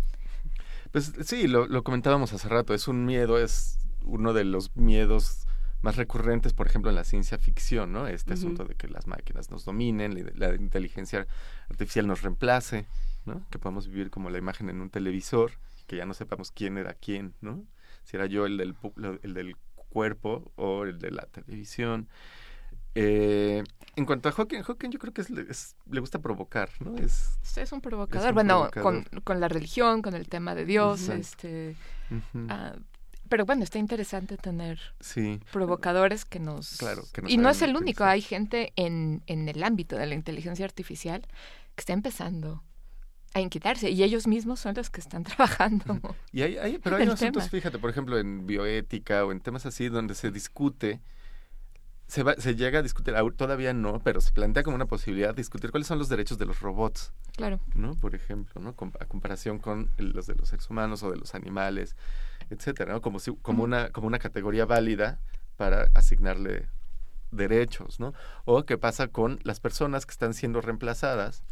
Pues sí, lo, lo comentábamos hace rato. Es un miedo, es uno de los miedos más recurrentes, por ejemplo, en la ciencia ficción, ¿no? Este asunto de que las máquinas nos dominen, la, inteligencia artificial nos reemplace, ¿no? Que podamos vivir como la imagen en un televisor, que ya no sepamos quién era quién, ¿no? Si era yo el del, el del cuerpo o el de la televisión. Eh, en cuanto a Hawking, Hawking yo creo que es, le gusta provocar, ¿no? Es, es un provocador. bueno, Con, con, la religión, con el tema de Dios, este pero bueno, está interesante tener provocadores que nos... Claro, y no es el único, hay gente en, en el ámbito de la inteligencia artificial que está empezando a inquietarse y ellos mismos son los que están trabajando. Y hay, hay pero hay asuntos, fíjate, por ejemplo, en bioética o en temas así donde se discute se, va, se llega a discutir, todavía no, pero se plantea como una posibilidad discutir cuáles son los derechos de los robots. Claro. ¿No? Por ejemplo, ¿no? a comparación con los de los seres humanos o de los animales etcétera, ¿no? Como, si, como, una, como una categoría válida para asignarle derechos, ¿no? O qué pasa con las personas que están siendo reemplazadas,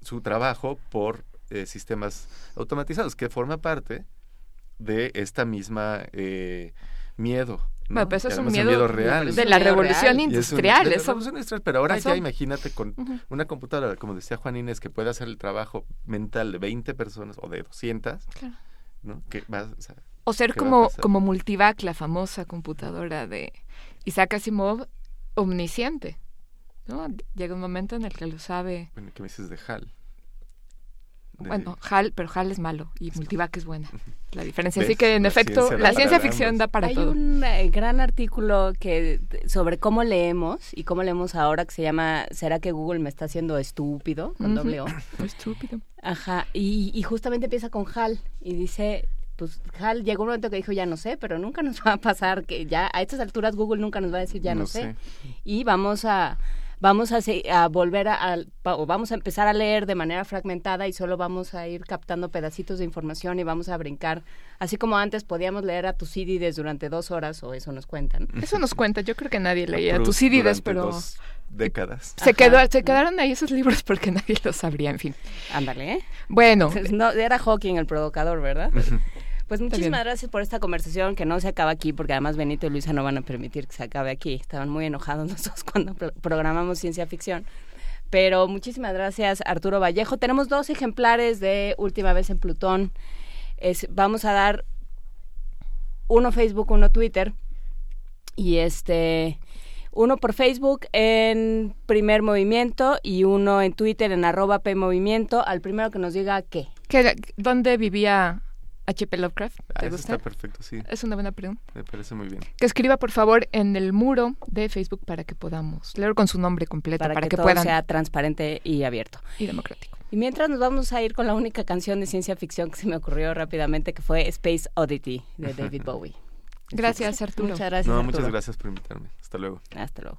su trabajo por eh, sistemas automatizados, que forma parte de esta misma eh, miedo. ¿no? Bueno, eso es un miedo, real. De la revolución industrial. pero ahora ya imagínate con una computadora, como decía Juan Inés, que puede hacer el trabajo mental de 20 personas o de 200, ¿no? Que va, o sea, o ser como, como Multivac, la famosa computadora de Isaac Asimov, omnisciente. ¿No? Llega un momento en el que lo sabe. Bueno, ¿qué me dices de HAL? Bueno, HAL, pero HAL es malo y Multivac es buena. La diferencia. Así que, en efecto, la ciencia ficción da para todo. Hay un eh, gran artículo que sobre cómo leemos y cómo leemos ahora que se llama ¿Será que Google me está haciendo estúpido? Con doble O. Estúpido. Ajá. Y, y justamente empieza con HAL y dice pues Hal llegó un momento que dijo ya no sé, pero nunca nos va a pasar que ya a estas alturas Google nunca nos va a decir ya no, sé. Y vamos a vamos a, se- a volver a, a- o vamos a empezar a leer de manera fragmentada y solo vamos a ir captando pedacitos de información y vamos a brincar. Así como antes podíamos leer a Tucídides durante dos horas, o eso nos cuentan. Eso nos cuenta. Yo creo que nadie leía Proust Tucídides, pero dos décadas. se, quedó, se quedaron ahí esos libros porque nadie los sabría, en fin. Ándale, ¿eh? Bueno, No, era Hawking el provocador, ¿verdad? Pues muchísimas gracias por esta conversación que no se acaba aquí, porque además Benito y Luisa no van a permitir que se acabe aquí. Estaban muy enojados nosotros cuando pro- programamos ciencia ficción. Pero muchísimas gracias, Arturo Vallejo. Tenemos dos ejemplares de Última vez en Plutón. Es, vamos a dar uno Facebook, uno Twitter. Y este, uno por Facebook en Primer Movimiento y uno en Twitter en arroba P Movimiento. Al primero que nos diga qué. ¿qué- ¿dónde vivía H.P. Lovecraft? Ah, ¿Te eso gusta? está perfecto, sí. Es una buena pregunta. Me parece muy bien. Que escriba, por favor, en el muro de Facebook para que podamos leer con su nombre completo, para, para, que, que, todo puedan sea transparente y abierto. y democrático. Y mientras nos vamos a ir con la única canción de ciencia ficción que se me ocurrió rápidamente, que fue Space Oddity de David Bowie. Gracias, Arturo. Muchas gracias. No, Arturo. muchas gracias por invitarme. Hasta luego. Hasta luego.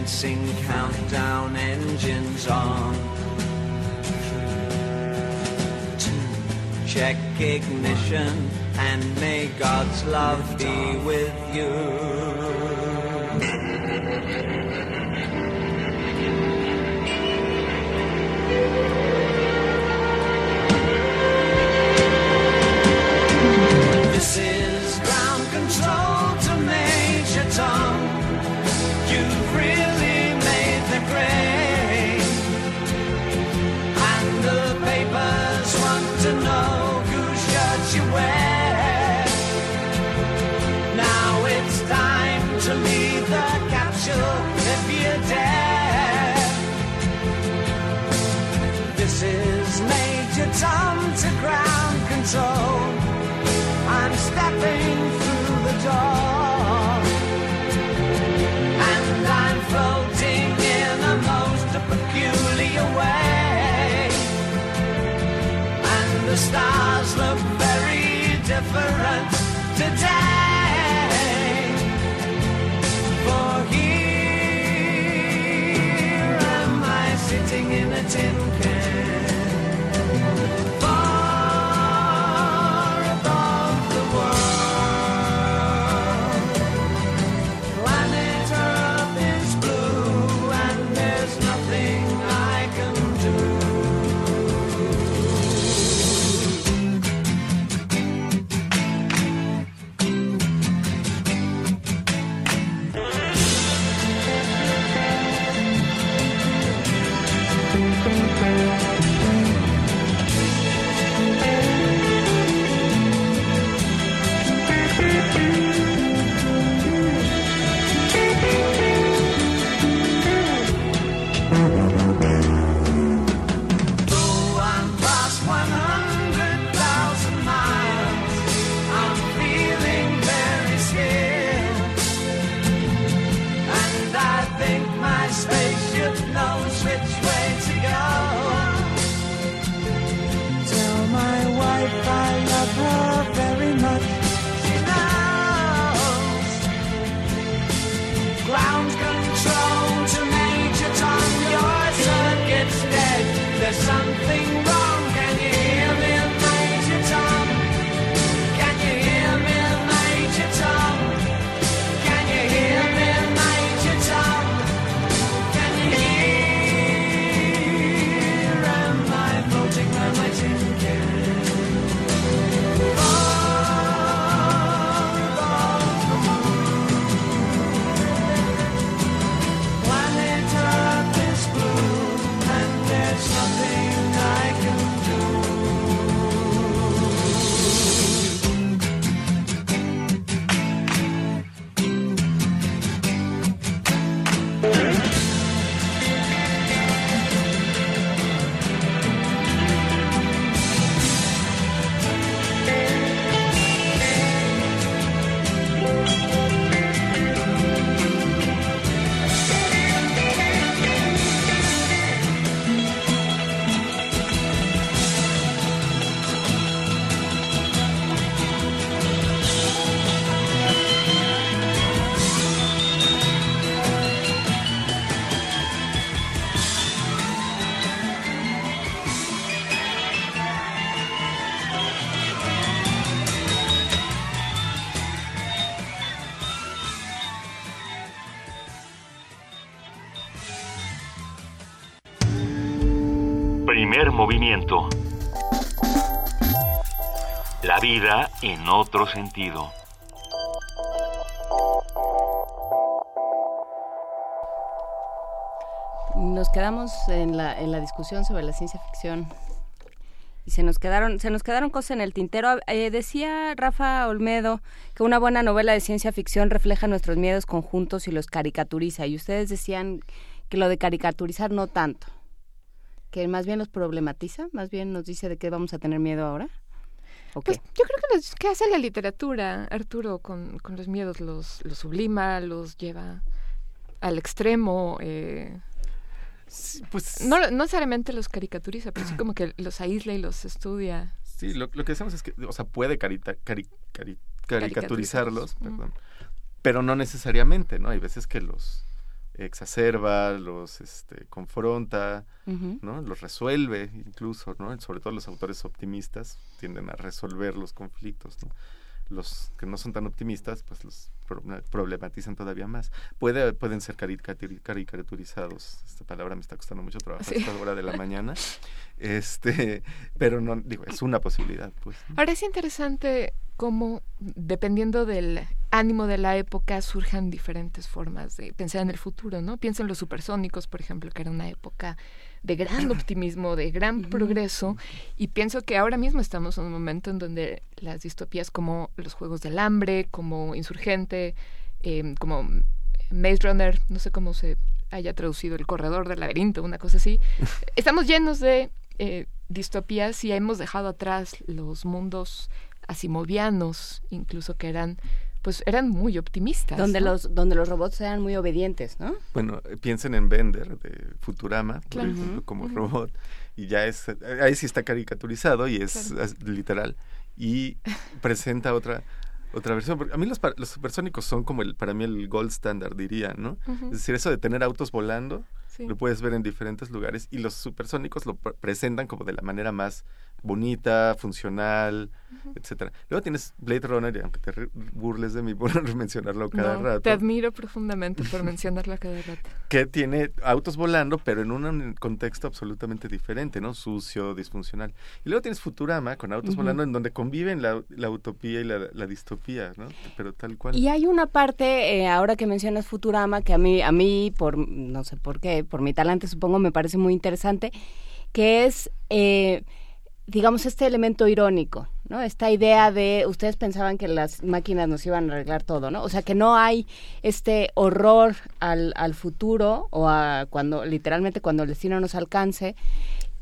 Commencing countdown engines on. Check ignition and may God's love be with you. This is ground control to Major Tom. never en otro sentido. Nos quedamos en la, en la discusión sobre la ciencia ficción y se nos quedaron se nos quedaron cosas en el tintero. Eh, decía Rafa Olmedo que una buena novela de ciencia ficción refleja nuestros miedos conjuntos y los caricaturiza. Y ustedes decían que lo de caricaturizar no tanto, que más bien los problematiza, más bien nos dice de qué vamos a tener miedo ahora. Pues yo creo que los, que hace la literatura, Arturo, con, con los miedos, los, los sublima, los lleva al extremo. Eh, pues no, no necesariamente los caricaturiza, pero sí como que los aísla y los estudia. Sí, lo, lo que decimos es que, o sea, puede carita, cari- cari- caricaturizarlos, Caricaturizarlos, perdón, pero no necesariamente, ¿no? Hay veces que los exacerba, los este, confronta. ¿no? Los resuelve incluso, ¿no? Sobre todo los autores optimistas tienden a resolver los conflictos, ¿no? Los que no son tan optimistas, pues los problematizan todavía más. Puede, pueden ser caricaturi- caricaturizados, esta palabra me está costando mucho trabajo Sí. a esta hora de la mañana, este, pero no, digo, es una posibilidad, pues. Ahora es interesante cómo, dependiendo del ánimo de la época, surjan diferentes formas de pensar en el futuro, ¿no? Pienso en los supersónicos, por ejemplo, que era una época de gran optimismo, de gran progreso, y pienso que ahora mismo estamos en un momento en donde las distopías como los Juegos del Hambre, como Insurgente, eh, como Maze Runner, no sé cómo se haya traducido El Corredor del Laberinto, una cosa así, estamos llenos de eh, distopías y hemos dejado atrás los mundos asimovianos, incluso que eran, pues eran muy optimistas. Donde ¿no? los donde los robots eran muy obedientes, ¿no? Bueno, eh, piensen en Bender de Futurama, por Claro. ejemplo, Ujú, como robot, y ya es, ahí sí está caricaturizado y es, Claro. es literal, y presenta otra otra versión. Porque a mí los, los supersónicos son como el, para mí el gold standard, diría, ¿no? Es decir, eso de tener autos volando, Sí. lo puedes ver en diferentes lugares, y los supersónicos lo pre- presentan como de la manera más bonita, funcional, etcétera. Luego tienes Blade Runner, y aunque te burles de mí por mencionarlo cada No, rato Te admiro profundamente por mencionarla cada rato. que tiene autos volando, pero en un contexto absolutamente diferente, ¿no? Sucio, disfuncional. Y luego tienes Futurama con autos volando en donde conviven la, la utopía y la, la distopía, ¿no? Pero tal cual. Y hay una parte, eh, ahora que mencionas Futurama, que a mí, a mí, por no sé por qué, por mi talante supongo, me parece muy interesante, que es, eh, digamos, este elemento irónico, ¿no? Esta idea de, ustedes pensaban que las máquinas nos iban a arreglar todo, ¿no? O sea, que no hay este horror al, al futuro o a cuando, literalmente cuando el destino nos alcance,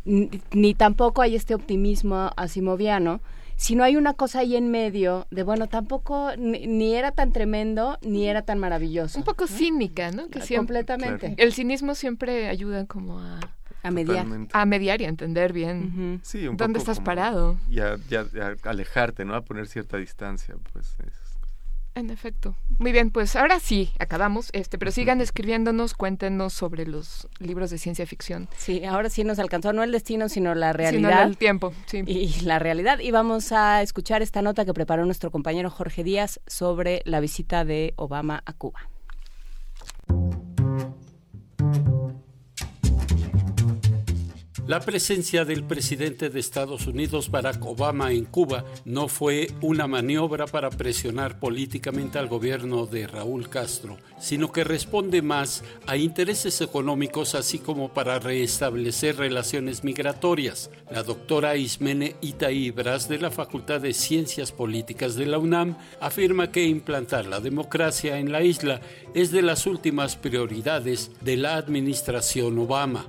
ni, ni tampoco hay este optimismo asimoviano, sino hay una cosa ahí en medio de, bueno, tampoco ni, ni era tan tremendo ni era tan maravilloso. Un poco cínica, ¿no? Que siempre, completamente. El cinismo siempre ayuda como a, A mediar. Totalmente. a mediar y a entender bien Sí, un dónde poco estás parado. Y a, y a- a alejarte, ¿no? A poner cierta distancia, pues. es- En efecto. Muy bien, pues ahora sí, acabamos. Este, pero sigan escribiéndonos, cuéntenos sobre los libros de ciencia ficción. Sí, ahora sí nos alcanzó no el destino, sino la Sino realidad. el tiempo, sí. Y la realidad. Y vamos a escuchar esta nota que preparó nuestro compañero Jorge Díaz sobre la visita de Obama a Cuba. La presencia del presidente de Estados Unidos, Barack Obama, en Cuba no fue una maniobra para presionar políticamente al gobierno de Raúl Castro, sino que responde más a intereses económicos así como para restablecer relaciones migratorias. La doctora Ismene Itaíbras de la Facultad de Ciencias Políticas de la UNAM afirma que implantar la democracia en la isla es de las últimas prioridades de la administración Obama.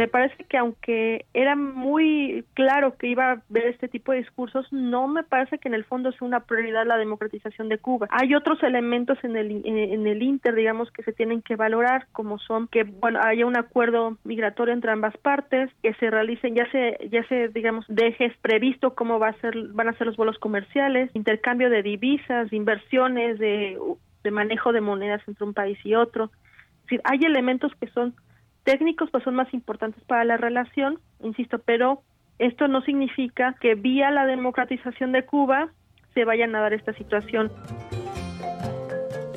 Me parece que aunque era muy claro que iba a haber este tipo de discursos, no me parece que en el fondo sea una prioridad la democratización de Cuba. Hay otros elementos en el en, el Inter, digamos, que se tienen que valorar, como son que bueno haya un acuerdo migratorio entre ambas partes, que se realicen ya se ya se digamos dejes previsto cómo va a ser van a ser los vuelos comerciales, intercambio de divisas, inversiones, de de manejo de monedas entre un país y otro. Es decir, hay elementos que son técnicos pues son más importantes para la relación, insisto, pero esto no significa que vía la democratización de Cuba se vayan a dar esta situación.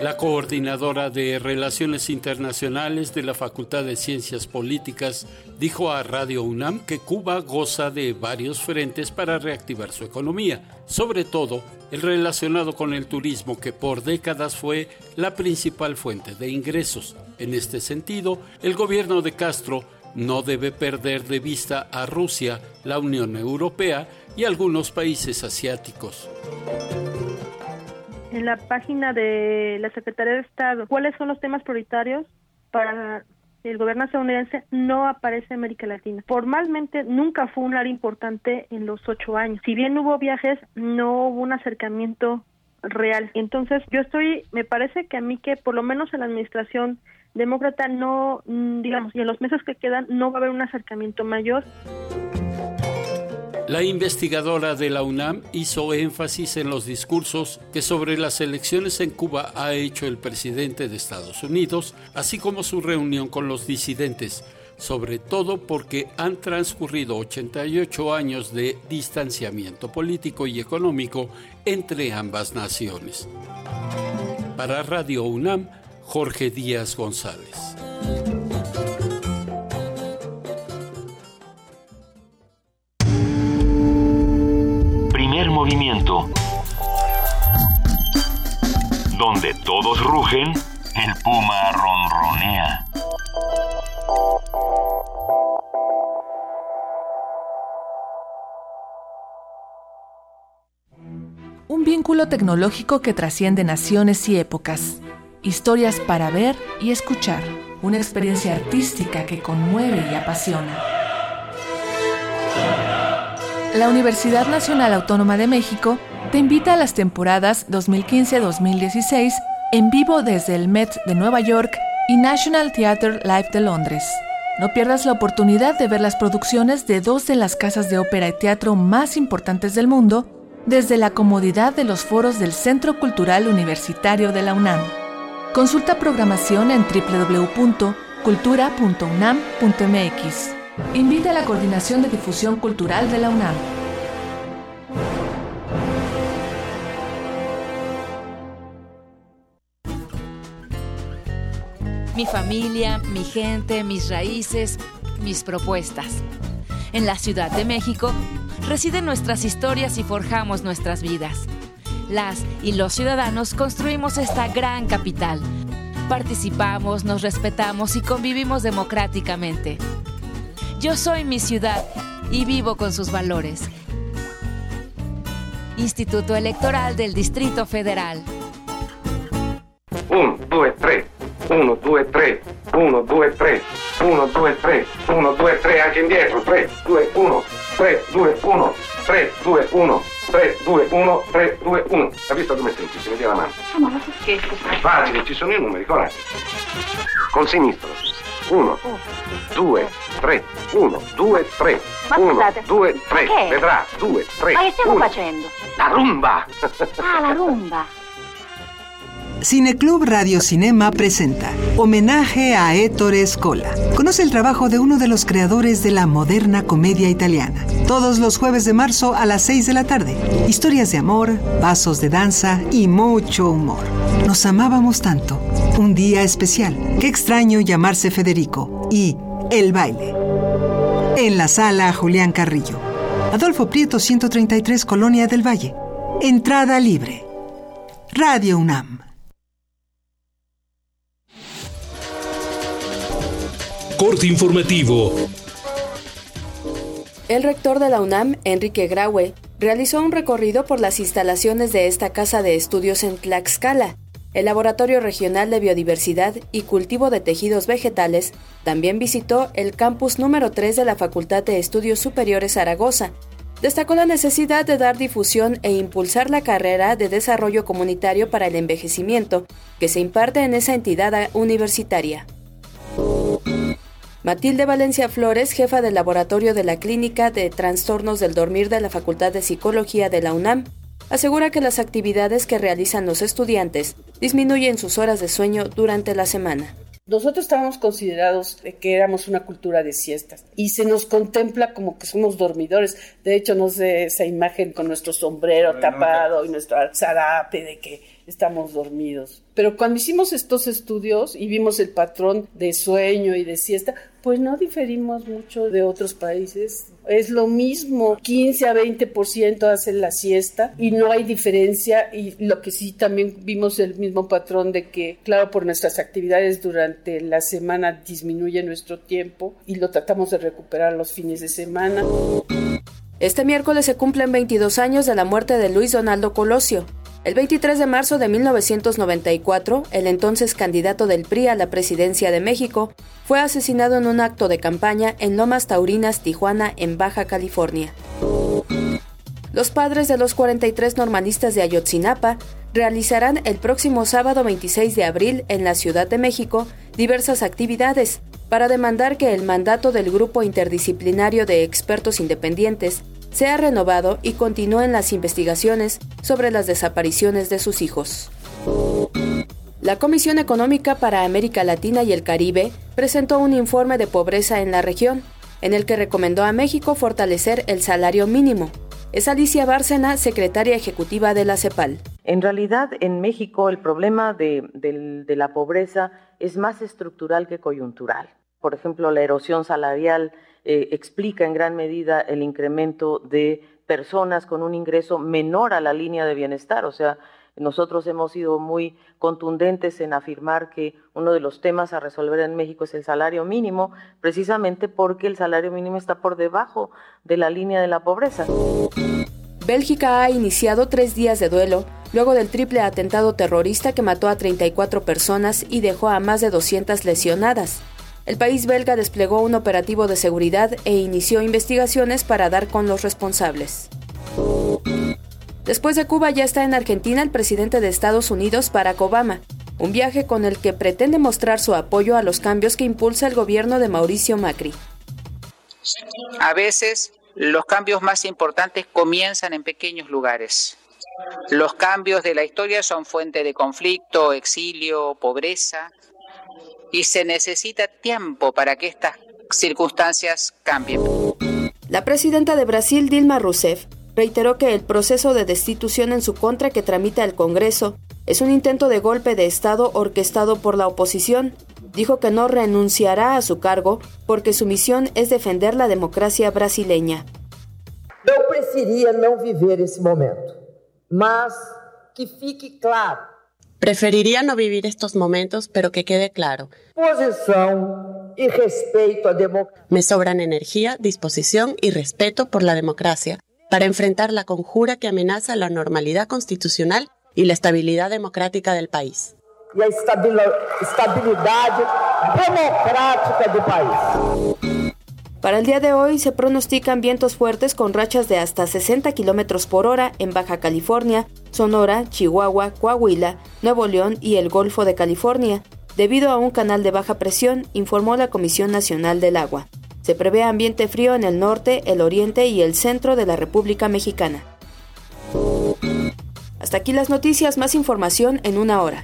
La coordinadora de Relaciones Internacionales de la Facultad de Ciencias Políticas dijo a Radio UNAM que Cuba goza de varios frentes para reactivar su economía, sobre todo el relacionado con el turismo que por décadas fue la principal fuente de ingresos. En este sentido, el gobierno de Castro no debe perder de vista a Rusia, la Unión Europea y algunos países asiáticos. En la página de la Secretaría de Estado, ¿cuáles son los temas prioritarios para el gobierno estadounidense? No aparece América Latina. Formalmente nunca fue un área importante en los ocho años. Si bien hubo viajes, no hubo un acercamiento real. Entonces, yo estoy, me parece que a mí que por lo menos en la administración demócrata no, mm, digamos, y en los meses que quedan no va a haber un acercamiento mayor. La investigadora de la UNAM hizo énfasis en los discursos que sobre las elecciones en Cuba ha hecho el presidente de Estados Unidos, así como su reunión con los disidentes, sobre todo porque han transcurrido 88 años de distanciamiento político y económico entre ambas naciones. Para Radio UNAM, Jorge Díaz González. Primer movimiento. Donde todos rugen, el puma ronronea. Un vínculo tecnológico que trasciende naciones y épocas. Historias para ver y escuchar. Una experiencia artística que conmueve y apasiona. La Universidad Nacional Autónoma de México te invita a las temporadas 2015-2016 en vivo desde el Met de Nueva York y National Theatre Live de Londres. No pierdas la oportunidad de ver las producciones de dos de las casas de ópera y teatro más importantes del mundo desde la comodidad de los foros del Centro Cultural Universitario de la UNAM. Consulta programación en www.cultura.unam.mx. Invita a la Coordinación de Difusión Cultural de la UNAM. Mi familia, mi gente, mis raíces, mis propuestas. En la Ciudad de México residen nuestras historias y forjamos nuestras vidas. Las y los ciudadanos construimos esta gran capital. Participamos, nos respetamos y convivimos democráticamente. Yo soy mi ciudad y vivo con sus valores. Instituto Electoral del Distrito Federal. 1, 2, 3. 1, 2, 3. 1, 2, 3. 1, 2, 3. 1, 2, 3. Anche indietro. 3, 2, 1. 3, 2, 1. 3, 2, 1. 3, 2, 1. 3, 2, 1. Hai visto come è semplice? Metti la mano. Ma non scherzo. Facile, ci sono i numeri, coraggio. Col sinistro. 1, 2, 3. 1, 2, 3. Ma 1, scusate, 2, 3. ma che è? Vedrà. 2, 3. Ma che stiamo 1. facendo? La rumba. Ah, la rumba. Cineclub Radio Cinema presenta Homenaje a Ettore Scola. Conoce el trabajo de uno de los creadores de la moderna comedia italiana. Todos los jueves de marzo a las 6 de la tarde. Historias de amor, pasos de danza y mucho humor. Nos amábamos tanto. Un día especial. Qué extraño llamarse Federico. Y El baile. En la sala Julián Carrillo. Adolfo Prieto 133 Colonia del Valle. Entrada libre. Radio UNAM. Informativo. El rector de la UNAM, Enrique Graue, realizó un recorrido por las instalaciones de esta casa de estudios en Tlaxcala. El Laboratorio Regional de Biodiversidad y Cultivo de Tejidos Vegetales también visitó el campus número 3 de la Facultad de Estudios Superiores Zaragoza. Destacó la necesidad de dar difusión e impulsar la carrera de desarrollo comunitario para el envejecimiento que se imparte en esa entidad universitaria. Matilde Valencia Flores, jefa del laboratorio de la Clínica de Trastornos del Dormir de la Facultad de Psicología de la UNAM, asegura que las actividades que realizan los estudiantes disminuyen sus horas de sueño durante la semana. Nosotros estábamos considerados que éramos una cultura de siestas y se nos contempla como que somos dormidores. De hecho, no sé esa imagen con nuestro sombrero tapado y nuestro zarape de que estamos dormidos. Pero cuando hicimos estos estudios y vimos el patrón de sueño y de siesta, pues no diferimos mucho de otros países. Es lo mismo, 15 a 20% hacen la siesta y no hay diferencia. Y lo que sí también vimos el mismo patrón de que, claro, por nuestras actividades durante la semana disminuye nuestro tiempo y lo tratamos de recuperar los fines de semana. Este miércoles se cumplen 22 años de la muerte de Luis Donaldo Colosio. El 23 de marzo de 1994, el entonces candidato del PRI a la presidencia de México fue asesinado en un acto de campaña en Lomas Taurinas, Tijuana, en Baja California. Los padres de los 43 normalistas de Ayotzinapa realizarán el próximo sábado 26 de abril en la Ciudad de México diversas actividades para demandar que el mandato del grupo interdisciplinario de expertos independientes sea renovado y continúen las investigaciones sobre las desapariciones de sus hijos. La Comisión Económica para América Latina y el Caribe presentó un informe de pobreza en la región, en el que recomendó a México fortalecer el salario mínimo. Es Alicia Bárcena, secretaria ejecutiva de la CEPAL. En realidad, en México el problema de, de la pobreza es más estructural que coyuntural. Por ejemplo, la erosión salarial eh, explica en gran medida el incremento de personas con un ingreso menor a la línea de bienestar. O sea, nosotros hemos sido muy contundentes en afirmar que uno de los temas a resolver en México es el salario mínimo, precisamente porque el salario mínimo está por debajo de la línea de la pobreza. Bélgica ha iniciado tres días de duelo luego del triple atentado terrorista que mató a 34 personas y dejó a más de 200 lesionadas. El país belga desplegó un operativo de seguridad e inició investigaciones para dar con los responsables. Después de Cuba ya está en Argentina el presidente de Estados Unidos, Barack Obama, un viaje con el que pretende mostrar su apoyo a los cambios que impulsa el gobierno de Mauricio Macri. A veces los cambios más importantes comienzan en pequeños lugares. Los cambios de la historia son fuente de conflicto, exilio, pobreza, y se necesita tiempo para que estas circunstancias cambien. La presidenta de Brasil, Dilma Rousseff, reiteró que el proceso de destitución en su contra que tramita el Congreso es un intento de golpe de Estado orquestado por la oposición. Dijo que no renunciará a su cargo porque su misión es defender la democracia brasileña. Eu preferia não viver esse momento, mas que fique claro Preferiría no vivir estos momentos, pero que quede claro. Posición y respeto a democracia. Me sobran energía, disposición y respeto por la democracia para enfrentar la conjura que amenaza la normalidad constitucional y la estabilidad democrática del país. Y la estabilidad democrática del país. Para el día de hoy se pronostican vientos fuertes con rachas de hasta 60 kilómetros por hora en Baja California, Sonora, Chihuahua, Coahuila, Nuevo León y el Golfo de California, debido a un canal de baja presión, informó la Comisión Nacional del Agua. Se prevé ambiente frío en el norte, el oriente y el centro de la República Mexicana. Hasta aquí las noticias, más información en una hora.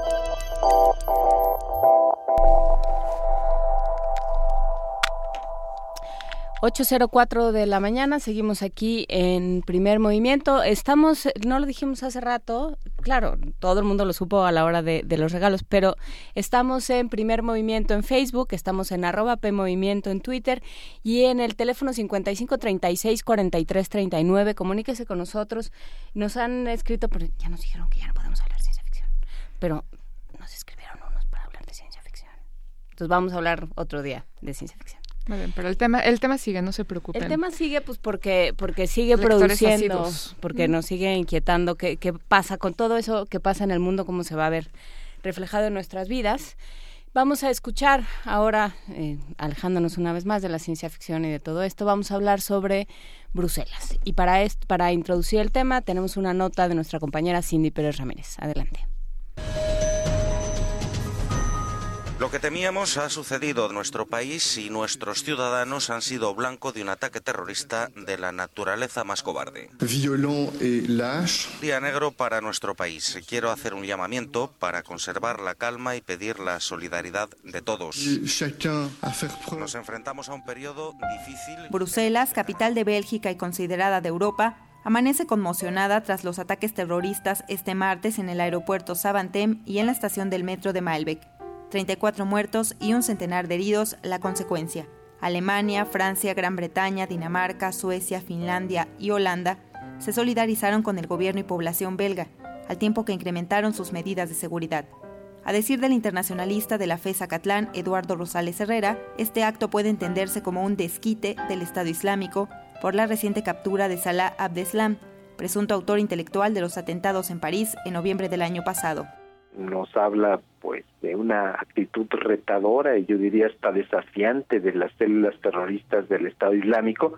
...8.04 de la mañana, seguimos aquí en primer movimiento. Estamos, no lo dijimos hace rato, claro, todo el mundo lo supo a la hora de, de, los regalos, pero estamos en primer movimiento en Facebook, estamos en arroba PMovimiento en Twitter y en el teléfono 5536-4339. Comuníquese con nosotros. Nos han escrito, pero ya nos dijeron que ya no podemos hablar de ciencia ficción, pero nos escribieron unos para hablar de ciencia ficción. Entonces vamos a hablar otro día de ciencia ficción. Muy bien, pero el tema, el tema sigue, no se preocupen. El tema sigue, pues, porque, porque sigue Lectores produciendo, porque mm. nos sigue inquietando qué, qué pasa con todo eso que pasa en el mundo, cómo se va a ver reflejado en nuestras vidas. Vamos a escuchar ahora, eh, alejándonos una vez más de la ciencia ficción y de todo esto, vamos a hablar sobre Bruselas. Y para, esto, para introducir el tema tenemos una nota de nuestra compañera Cindy Pérez Ramírez. Adelante. Lo que temíamos ha sucedido en nuestro país y nuestros ciudadanos han sido blanco de un ataque terrorista de la naturaleza más cobarde. violent et lâche. Día negro para nuestro país. Quiero hacer un llamamiento para conservar la calma y pedir la solidaridad de todos. Nos enfrentamos a un periodo difícil. Bruselas, capital de Bélgica y considerada de Europa, amanece conmocionada tras los ataques terroristas este martes en el aeropuerto Zaventem y en la estación del metro de Malbec. 34 muertos y un centenar de heridos la consecuencia. Alemania, Francia, Gran Bretaña, Dinamarca, Suecia, Finlandia y Holanda se solidarizaron con el gobierno y población belga, al tiempo que incrementaron sus medidas de seguridad. A decir del internacionalista de la fe Zacatlán, Eduardo Rosales Herrera, este acto puede entenderse como un desquite del Estado Islámico por la reciente captura de Salah Abdeslam, presunto autor intelectual de los atentados en París en noviembre del año pasado. nos habla pues de una actitud retadora y yo diría hasta desafiante de las células terroristas del Estado Islámico,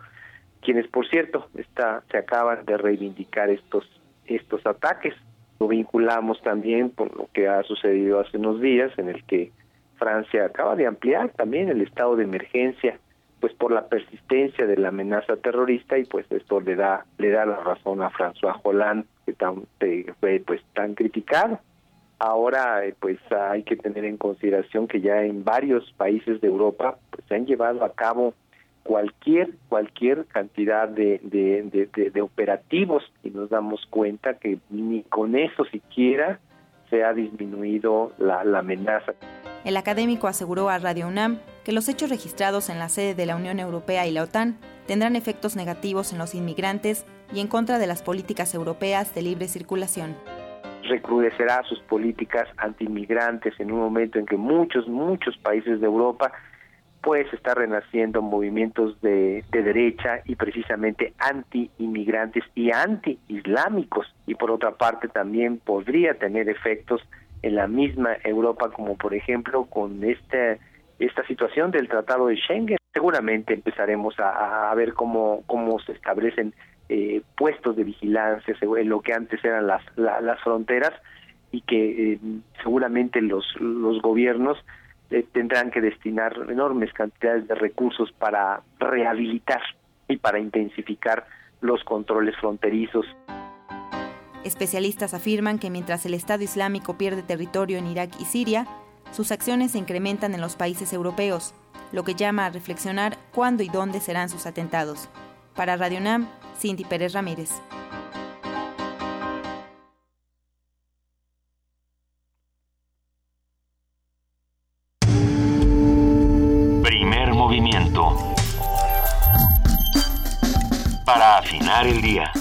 quienes por cierto está, se acaban de reivindicar estos estos ataques. Lo vinculamos también por lo que ha sucedido hace unos días en el que Francia acaba de ampliar también el estado de emergencia pues por la persistencia de la amenaza terrorista y pues esto le da le da la razón a François Hollande que tan, fue pues tan criticado ahora eh, pues hay que tener en consideración que ya en varios países de Europa pues se han llevado a cabo cualquier cualquier cantidad de, de, operativos y nos damos cuenta que ni con eso siquiera se ha disminuido la, la amenaza. El académico aseguró a Radio UNAM que los hechos registrados en la sede de la Unión Europea y la OTAN tendrán efectos negativos en los inmigrantes y en contra de las políticas europeas de libre circulación. Recrudecerá sus políticas antiinmigrantes en un momento en que muchos, muchos países de Europa pues está renaciendo movimientos de, de derecha y precisamente anti-inmigrantes y anti-islámicos. Y por otra parte también podría tener efectos en la misma Europa, como por ejemplo con este, esta situación del Tratado de Schengen. Seguramente empezaremos a, a ver cómo, cómo se establecen eh, puestos de vigilancia en lo que antes eran las, la- las fronteras y que eh, seguramente los, los gobiernos eh, tendrán que destinar enormes cantidades de recursos para rehabilitar y para intensificar los controles fronterizos. Especialistas afirman que mientras el Estado Islámico pierde territorio en Irak y Siria, sus acciones se incrementan en los países europeos, lo que llama a reflexionar cuándo y dónde serán sus atentados. Para Radio UNAM, Cindy Pérez Ramírez. Primer movimiento. Para afinar el día.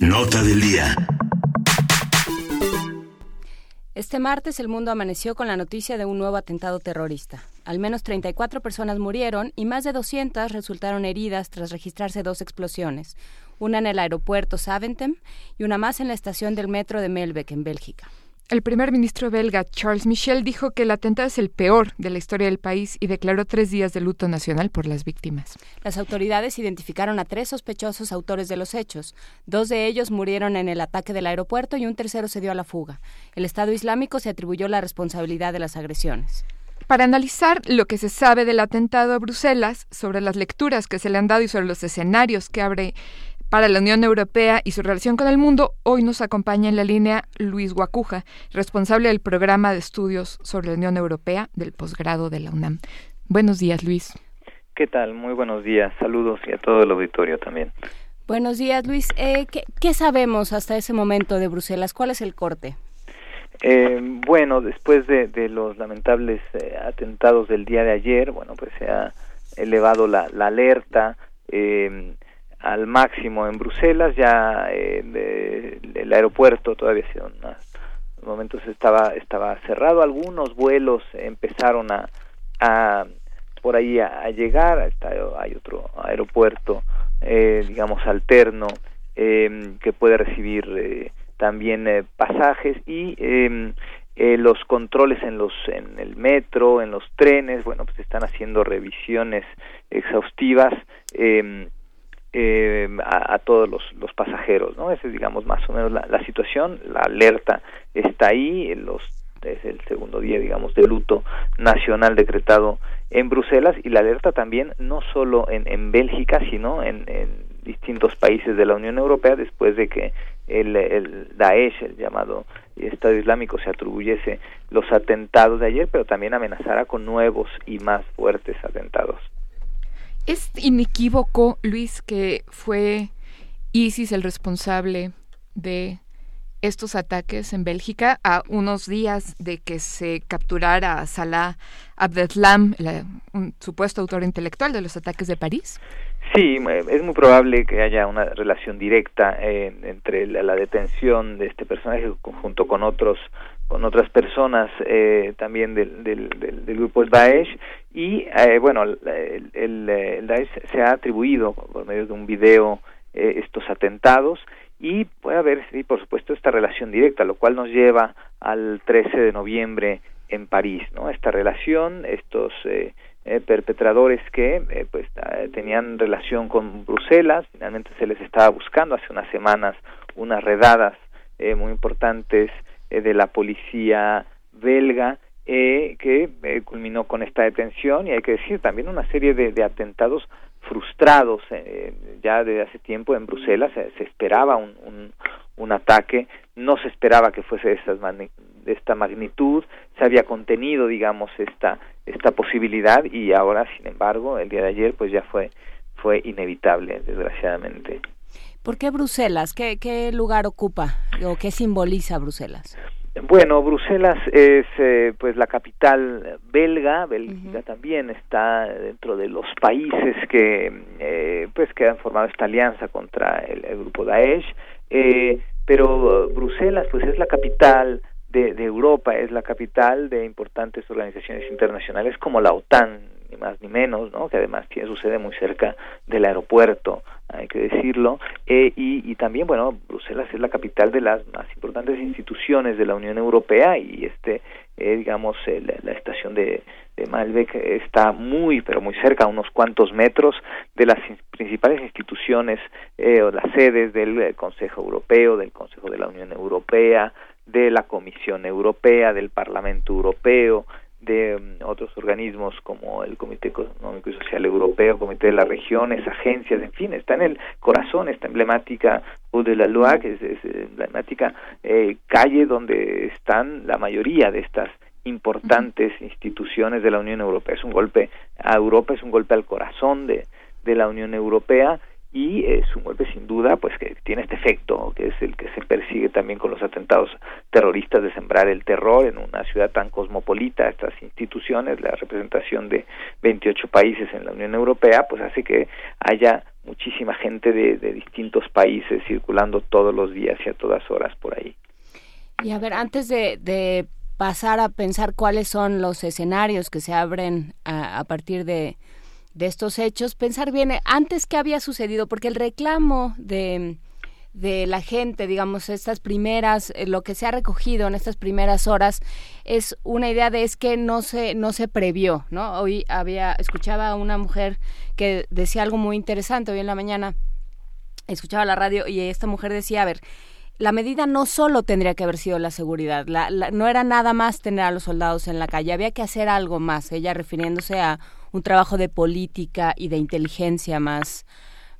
Nota del día. Este martes el mundo amaneció con la noticia de un nuevo atentado terrorista. Al menos 34 personas murieron y más de 200 resultaron heridas tras registrarse dos explosiones, una en el aeropuerto Zaventem y una más en la estación del metro de Melbeck, en Bélgica. El primer ministro belga Charles Michel dijo que el atentado es el peor de la historia del país y declaró tres días de luto nacional por las víctimas. Las autoridades identificaron a tres sospechosos autores de los hechos. Dos de ellos murieron en el ataque del aeropuerto y un tercero se dio a la fuga. El Estado Islámico se atribuyó la responsabilidad de las agresiones. Para analizar lo que se sabe del atentado a Bruselas, sobre las lecturas que se le han dado y sobre los escenarios que abre para la Unión Europea y su relación con el mundo, hoy nos acompaña en la línea Luis Guacuja, responsable del programa de estudios sobre la Unión Europea del posgrado de la UNAM. Buenos días, Luis. ¿Qué tal? Muy buenos días. Saludos y a todo el auditorio también. Buenos días, Luis. Eh, ¿qué, qué sabemos hasta ese momento de Bruselas? ¿Cuál es el corte? Eh, bueno, después de, de los lamentables eh, atentados del día de ayer, bueno, pues se ha elevado la, la alerta eh, al máximo en Bruselas. Ya eh, el aeropuerto todavía ha sido en unos momentos estaba estaba cerrado. Algunos vuelos empezaron a, a por ahí a, llegar. Está, hay otro aeropuerto, eh, digamos alterno, eh, que puede recibir eh, también eh, pasajes y eh, eh, los controles en los en el metro, en los trenes, bueno, pues están haciendo revisiones exhaustivas eh, eh, a, todos los, pasajeros, ¿no? Esa es, digamos, más o menos la, la situación, la alerta está ahí, los es el segundo día, digamos, de luto nacional decretado en Bruselas y la alerta también no solo en, en Bélgica, sino en, en distintos países de la Unión Europea después de que el, el Daesh, el llamado Estado Islámico, se atribuyese los atentados de ayer, pero también amenazara con nuevos y más fuertes atentados. Es inequívoco, Luis, que fue ISIS el responsable de estos ataques en Bélgica a unos días de que se capturara a Salah Abdeslam, un supuesto autor intelectual de los ataques de París? Sí, es muy probable que haya una relación directa eh, entre la, detención de este personaje junto con otros con otras personas eh, también del, del, del, grupo Daesh y eh, bueno el, Daesh se ha atribuido por medio de un video estos atentados y puede haber, sí, por supuesto, esta relación directa, lo cual nos lleva al 13 de noviembre en París, ¿no? Esta relación, estos eh, eh, perpetradores que eh, pues tenían relación con Bruselas, finalmente se les estaba buscando hace unas semanas unas redadas muy importantes de la policía belga que culminó con esta detención y hay que decir también una serie de, de atentados frustrados eh, ya desde hace tiempo en Bruselas se, esperaba un, un, un, ataque no se esperaba que fuese de, de esta magnitud se había contenido digamos esta esta posibilidad y ahora sin embargo el día de ayer pues ya fue fue inevitable desgraciadamente ¿Por qué Bruselas? ¿Qué, qué lugar ocupa o qué simboliza Bruselas? Bueno, Bruselas es eh, pues la capital belga, Bélgica también está dentro de los países que eh, pues que han formado esta alianza contra el, grupo Daesh, eh, pero Bruselas pues es la capital de, de Europa, es la capital de importantes organizaciones internacionales como la OTAN, ni más ni menos, ¿no? que además tiene su muy cerca del aeropuerto, hay que decirlo, eh, y, y, también, bueno, Bruselas es la capital de las más importantes instituciones de la Unión Europea y este, eh, digamos, la estación de, Malbec está muy, pero muy cerca, unos cuantos metros de las principales instituciones eh, o las sedes del Consejo Europeo, del Consejo de la Unión Europea, de la Comisión Europea, del Parlamento Europeo, de mm, otros organismos como el Comité Económico y Social Europeo, Comité de las Regiones, agencias, en fin, está en el corazón esta emblemática Rue de la que es, es emblemática eh, calle donde están la mayoría de estas importantes instituciones de la Unión Europea. Es un golpe a Europa, es un golpe al corazón de, de la Unión Europea y es un golpe sin duda pues que tiene este efecto que es el que se persigue también con los atentados terroristas de sembrar el terror en una ciudad tan cosmopolita. Estas instituciones la representación de 28 países en la Unión Europea pues hace que haya muchísima gente de, distintos países circulando todos los días y a todas horas por ahí. Y a ver antes de, pasar a pensar cuáles son los escenarios que se abren a partir de de estos hechos, pensar bien antes qué había sucedido, porque el reclamo de, de la gente, digamos, estas primeras, eh, lo que se ha recogido en estas primeras horas es una idea de es que no se, no se previó, ¿no? Hoy había, escuchaba a una mujer que decía algo muy interesante hoy en la mañana, escuchaba la radio y esta mujer decía, a ver, la medida no solo tendría que haber sido la seguridad, no era nada más tener a los soldados en la calle, había que hacer algo más, ella refiriéndose a un trabajo de política y de inteligencia más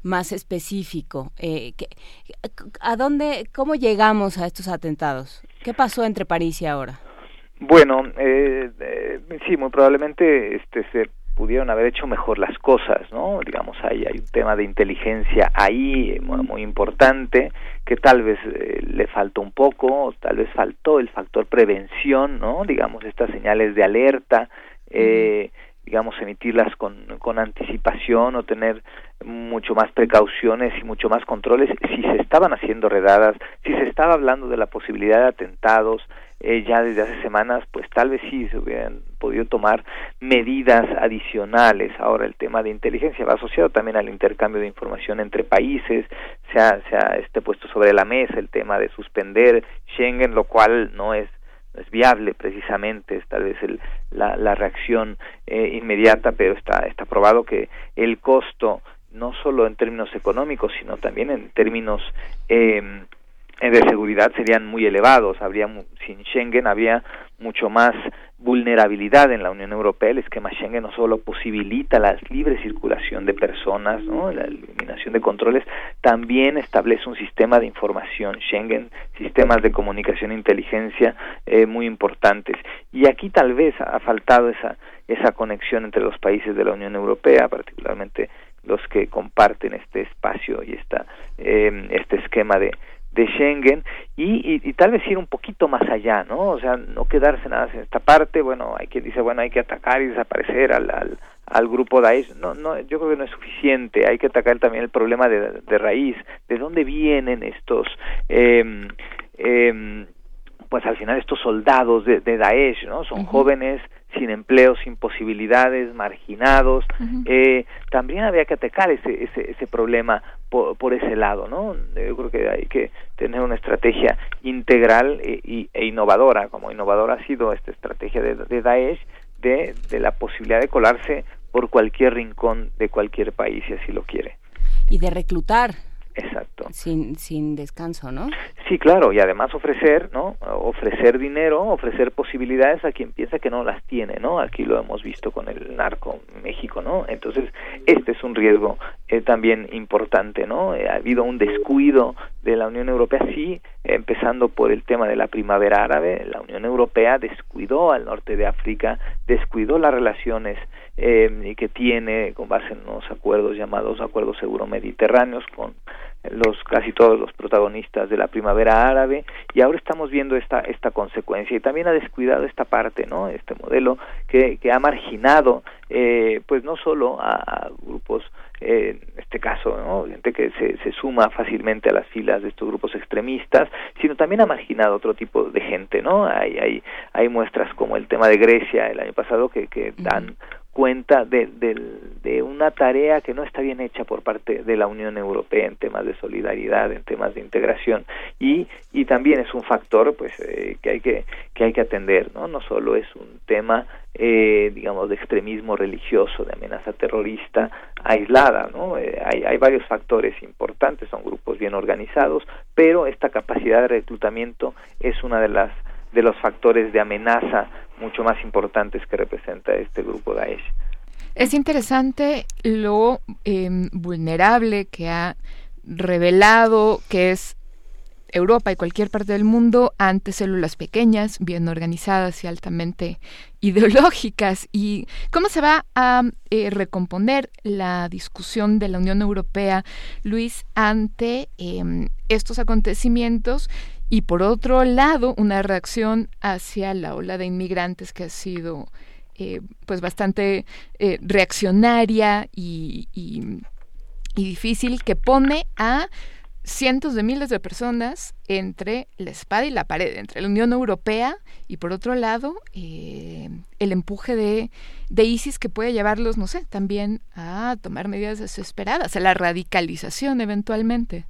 más específico. Eh, ¿A dónde, cómo llegamos a estos atentados? ¿Qué pasó entre París y ahora? Bueno, eh, eh, sí, muy probablemente este, se pudieron haber hecho mejor las cosas, ¿no? Digamos, hay, hay un tema de inteligencia ahí muy, muy importante que tal vez le faltó un poco, tal vez faltó el factor prevención, ¿no? Digamos, estas señales de alerta. Eh, digamos, emitirlas con, con anticipación o tener mucho más precauciones y mucho más controles si se estaban haciendo redadas, si se estaba hablando de la posibilidad de atentados eh, ya desde hace semanas, pues tal vez sí se hubieran podido tomar medidas adicionales. Ahora el tema de inteligencia va asociado también al intercambio de información entre países, se ha, se ha este, puesto sobre la mesa el tema de suspender Schengen, lo cual no es es viable precisamente es tal vez el, la, la reacción eh, inmediata pero está está probado que el costo no solo en términos económicos, sino también en términos eh, de seguridad serían muy elevados. Habría sin Schengen habría mucho más vulnerabilidad en la Unión Europea. El esquema Schengen no solo posibilita la libre circulación de personas, ¿no? la eliminación de controles, también establece un sistema de información Schengen, sistemas de comunicación e inteligencia eh, muy importantes. Y aquí tal vez ha faltado esa esa conexión entre los países de la Unión Europea, particularmente los que comparten este espacio y esta eh, este esquema de de Schengen y, y, tal vez ir un poquito más allá, ¿no? O sea, no quedarse nada en esta parte, bueno, hay quien dice, bueno, hay que atacar y desaparecer al, al, al grupo Daesh, no, no, yo creo que no es suficiente, hay que atacar también el problema de, de raíz, de dónde vienen estos, eh, eh, pues al final estos soldados de, de Daesh, ¿no? Son jóvenes sin empleo, sin posibilidades, marginados. eh, también había que atacar ese, ese, ese problema por, por, ese lado, ¿no? Yo creo que hay que tener una estrategia integral e, y, e innovadora, como innovadora ha sido esta estrategia de, de Daesh, de, de la posibilidad de colarse por cualquier rincón de cualquier país, si así lo quiere. Y de reclutar Exacto. Sin, sin descanso, ¿no? Sí, claro, y además ofrecer, ¿no? Ofrecer dinero, ofrecer posibilidades a quien piensa que no las tiene, ¿no? Aquí lo hemos visto con el narco en México, ¿no? Entonces, este es un riesgo eh, también importante, ¿no? Eh, ha habido un descuido de la Unión Europea, sí, empezando por el tema de la primavera árabe, la Unión Europea descuidó al norte de África, descuidó las relaciones eh, que tiene con base en unos acuerdos llamados acuerdos euromediterráneos con los casi todos los protagonistas de la primavera árabe y ahora estamos viendo esta esta consecuencia. Y también ha descuidado esta parte no este modelo que, que ha marginado eh, pues no solo a, a grupos eh, en este caso ¿no? gente que se, se suma fácilmente a las filas de estos grupos extremistas sino también ha marginado otro tipo de gente no hay hay hay muestras como el tema de Grecia el año pasado que que dan cuenta de, de, de, una tarea que no está bien hecha por parte de la Unión Europea en temas de solidaridad, en temas de integración. Y, y también es un factor pues eh, que hay que que hay que atender, no no solo es un tema eh, digamos de extremismo religioso, de amenaza terrorista aislada, no eh, hay hay varios factores importantes, son grupos bien organizados, pero esta capacidad de reclutamiento es una de las de los factores de amenaza mucho más importantes que representa este grupo Daesh. Es interesante lo eh, vulnerable que ha revelado que es Europa y cualquier parte del mundo ante células pequeñas, bien organizadas y altamente ideológicas. ¿Y cómo se va a eh, recomponer la discusión de la Unión Europea, Luis, ante eh, estos acontecimientos y por otro lado una reacción hacia la ola de inmigrantes que ha sido eh, pues bastante eh, reaccionaria y, difícil que pone a cientos de miles de personas entre la espada y la pared, entre la Unión Europea y por otro lado eh, el empuje de, de ISIS que puede llevarlos, no sé, también a tomar medidas desesperadas, a la radicalización eventualmente.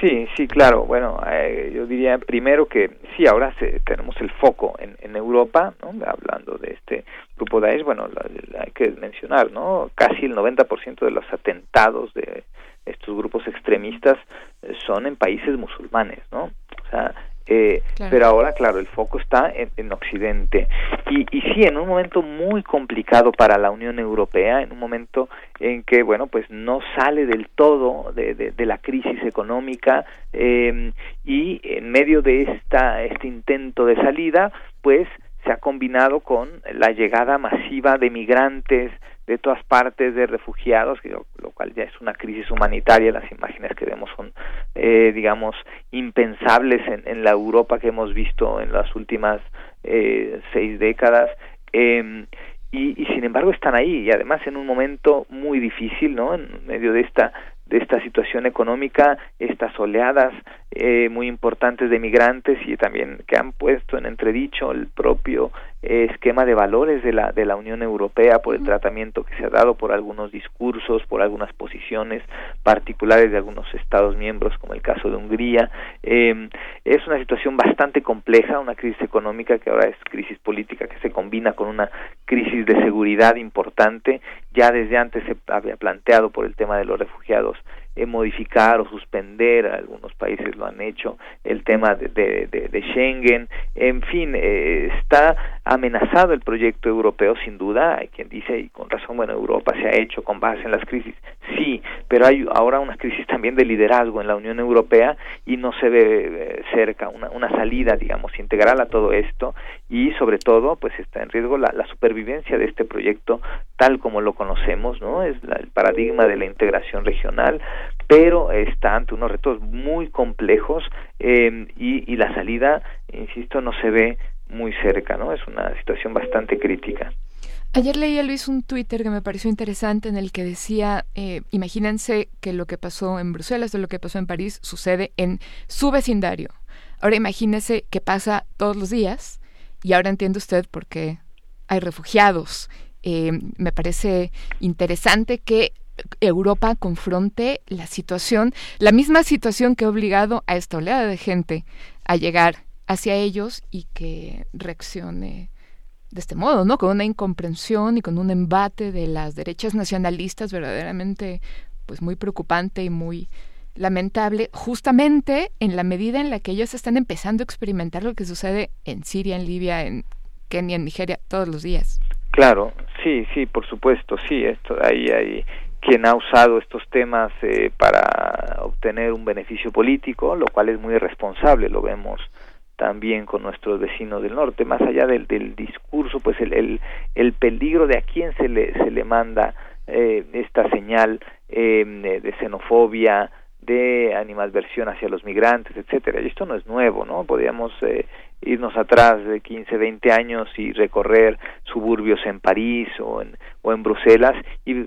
Sí, sí, claro. Bueno, eh, yo diría primero que sí, ahora se, tenemos el foco en, en Europa, ¿no? hablando de este grupo Daesh, bueno, la, hay que mencionar, ¿no? Casi el 90% de los atentados de estos grupos extremistas son en países musulmanes, ¿no? O sea, eh, claro. Pero ahora, claro, el foco está en, en Occidente. Y, y, sí, en un momento muy complicado para la Unión Europea, en un momento en que, bueno, pues no sale del todo de, de, de la crisis económica eh, y en medio de esta, este intento de salida, pues se ha combinado con la llegada masiva de migrantes de todas partes de refugiados, lo cual ya es una crisis humanitaria. Las imágenes que vemos son, eh, digamos, impensables en, en, la Europa que hemos visto en las últimas eh, seis décadas. Eh, y, y, sin embargo están ahí y además en un momento muy difícil, ¿no? En medio de esta de esta situación económica, estas oleadas eh, muy importantes de migrantes y también que han puesto en entredicho el propio eh, esquema de valores de la de la Unión Europea por el tratamiento que se ha dado por algunos discursos, por algunas posiciones particulares de algunos estados miembros, como el caso de Hungría. Eh, es una situación bastante compleja, una crisis económica que ahora es crisis política que se combina con una crisis de seguridad importante. Ya desde antes se había planteado por el tema de los refugiados eh, modificar o suspender, algunos países lo han hecho, el tema de, de, de, Schengen, en fin, eh, está amenazado el proyecto europeo sin duda, hay quien dice, y con razón, bueno, Europa se ha hecho con base en las crisis, sí, pero hay ahora una crisis también de liderazgo en la Unión Europea y no se ve eh, cerca una, una salida, digamos, integral a todo esto y sobre todo, pues está en riesgo la, la supervivencia de este proyecto tal como lo conocemos, ¿no? Es el paradigma de la integración regional, pero está ante unos retos muy complejos eh, y, la salida, insisto, no se ve muy cerca, ¿no? Es una situación bastante crítica. Ayer leía Luis un Twitter que me pareció interesante en el que decía, eh, imagínense que lo que pasó en Bruselas o lo que pasó en París sucede en su vecindario. Ahora imagínese que pasa todos los días y ahora entiende usted por qué hay refugiados. Eh, me parece interesante que Europa confronte la situación, la misma situación que ha obligado a esta oleada de gente a llegar hacia ellos y que reaccione de este modo, ¿no? Con una incomprensión y con un embate de las derechas nacionalistas verdaderamente pues muy preocupante y muy lamentable, justamente en la medida en la que ellos están empezando a experimentar lo que sucede en Siria, en Libia, en Kenia, en Nigeria, todos los días. Claro, sí, sí, por supuesto, sí, esto ahí hay quien ha usado estos temas eh, para obtener un beneficio político, lo cual es muy irresponsable, lo vemos también con nuestros vecinos del norte, más allá del, del discurso, pues el, el, el, peligro de a quién se le, se le manda eh, esta señal eh, de xenofobia, de animadversión hacia los migrantes, etcétera. Y esto no es nuevo, ¿no? Podríamos eh, irnos atrás de 15, 20 años y recorrer suburbios en París o en, o en Bruselas y,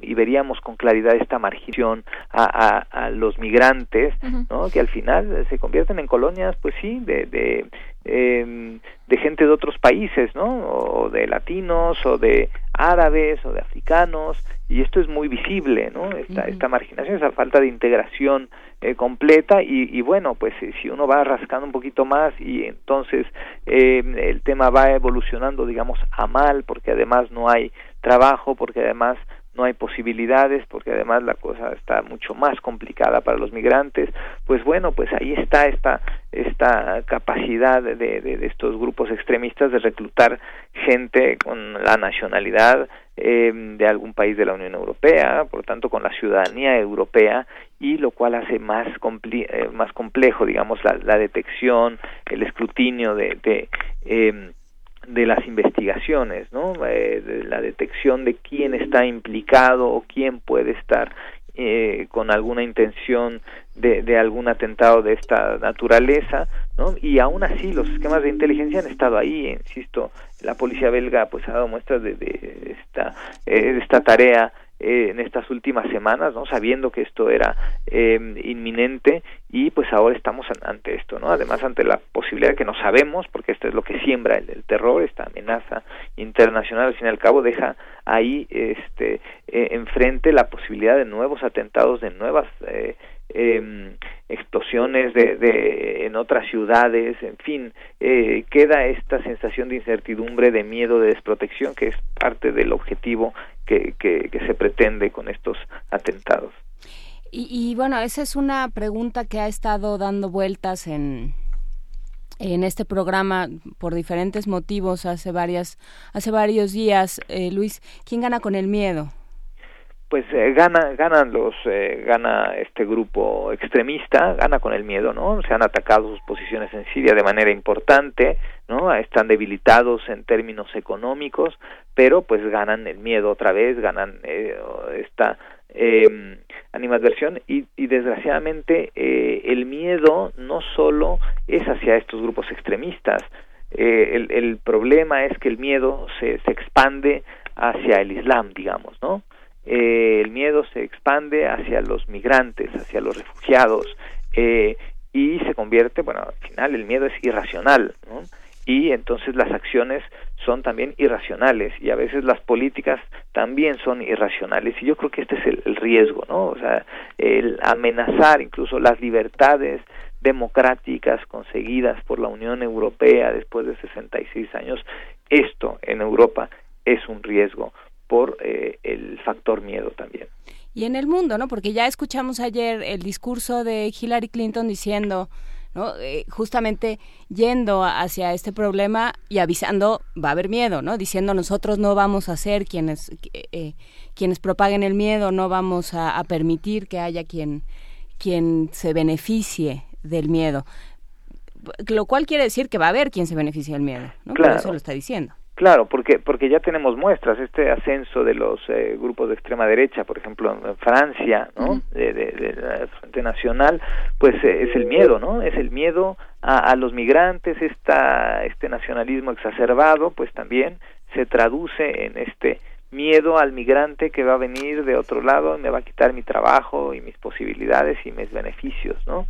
y veríamos con claridad esta marginación a, a, a los migrantes, ¿no? Que al final se convierten en colonias, pues sí, de, de eh, de gente de otros países, ¿no? O de latinos, o de árabes, o de africanos, y esto es muy visible, ¿no? Esta, esta marginación, esa falta de integración eh, completa, y, y, bueno, pues eh, si uno va rascando un poquito más y entonces eh, el tema va evolucionando, digamos, a mal, porque además no hay trabajo, porque además no hay posibilidades porque además la cosa está mucho más complicada para los migrantes pues bueno pues ahí está esta esta capacidad de, de, estos grupos extremistas de reclutar gente con la nacionalidad eh, de algún país de la Unión Europea por tanto con la ciudadanía europea y lo cual hace más eh, más complejo digamos la, la detección el escrutinio de, eh, de las investigaciones, ¿no? Eh, de la detección de quién está implicado o quién puede estar eh, con alguna intención de, de, algún atentado de esta naturaleza, ¿no? Y aún así los esquemas de inteligencia han estado ahí, insisto, la policía belga pues ha dado muestras de, de esta, eh, de esta tarea eh, en estas últimas semanas, ¿no? Sabiendo que esto era eh, inminente y pues ahora estamos ante esto, ¿no? Además ante la posibilidad que no sabemos, porque esto es lo que siembra el, terror, esta amenaza internacional, al fin y al cabo deja ahí este eh, enfrente la posibilidad de nuevos atentados, de nuevas eh, eh, explosiones de, de, en otras ciudades, en fin, eh, queda esta sensación de incertidumbre, de miedo, de desprotección, que es parte del objetivo que, que, que se pretende con estos atentados. Y, y, bueno, esa es una pregunta que ha estado dando vueltas en, en este programa por diferentes motivos hace varias hace varios días. Eh, Luis, ¿quién gana con el miedo? Pues eh, gana ganan los eh, gana este grupo extremista gana con el miedo no se han atacado sus posiciones en Siria de manera importante no están debilitados en términos económicos pero pues ganan el miedo otra vez ganan eh, esta eh, animadversión y, y desgraciadamente eh, el miedo no solo es hacia estos grupos extremistas eh, el, el problema es que el miedo se, se expande hacia el Islam digamos no eh, el miedo se expande hacia los migrantes, hacia los refugiados, eh, y se convierte, bueno, al final el miedo es irracional, ¿no? y entonces las acciones son también irracionales y a veces las políticas también son irracionales y yo creo que este es el, riesgo, ¿no? O sea, el amenazar incluso las libertades democráticas conseguidas por la Unión Europea después de 66 años, esto en Europa es un riesgo por eh, el factor miedo también. Y en el mundo, ¿no? Porque ya escuchamos ayer el discurso de Hillary Clinton diciendo ¿no? Eh, justamente yendo hacia este problema y avisando, va a haber miedo, ¿no? Diciendo nosotros no vamos a ser quienes, eh, quienes propaguen el miedo, no vamos a, permitir que haya quien, quien se beneficie del miedo. Lo cual quiere decir que va a haber quien se beneficie del miedo, ¿no? Por eso lo está diciendo. Claro, porque porque ya tenemos muestras este ascenso de los eh, grupos de extrema derecha, por ejemplo en Francia, ¿no? de, la Frente Nacional, pues eh, es el miedo, ¿no? Es el miedo a, a los migrantes, esta este nacionalismo exacerbado, pues también se traduce en este miedo al migrante que va a venir de otro lado y me va a quitar mi trabajo y mis posibilidades y mis beneficios, ¿no?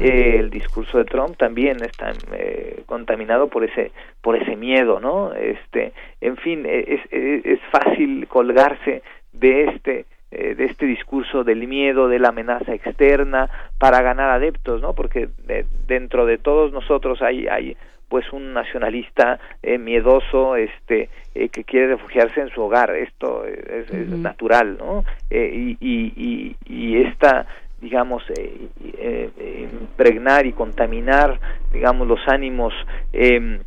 Eh, el discurso de Trump también está eh, contaminado por ese por ese miedo, ¿no? Este, en fin, e, es, e, es, fácil colgarse de este eh, de este discurso del miedo, de la amenaza externa para ganar adeptos, ¿no? Porque dentro de todos nosotros hay hay pues un nacionalista eh, miedoso este eh, que quiere refugiarse en su hogar. Esto es, natural no eh, y, y, y, esta digamos impregnar y contaminar digamos los ánimos em,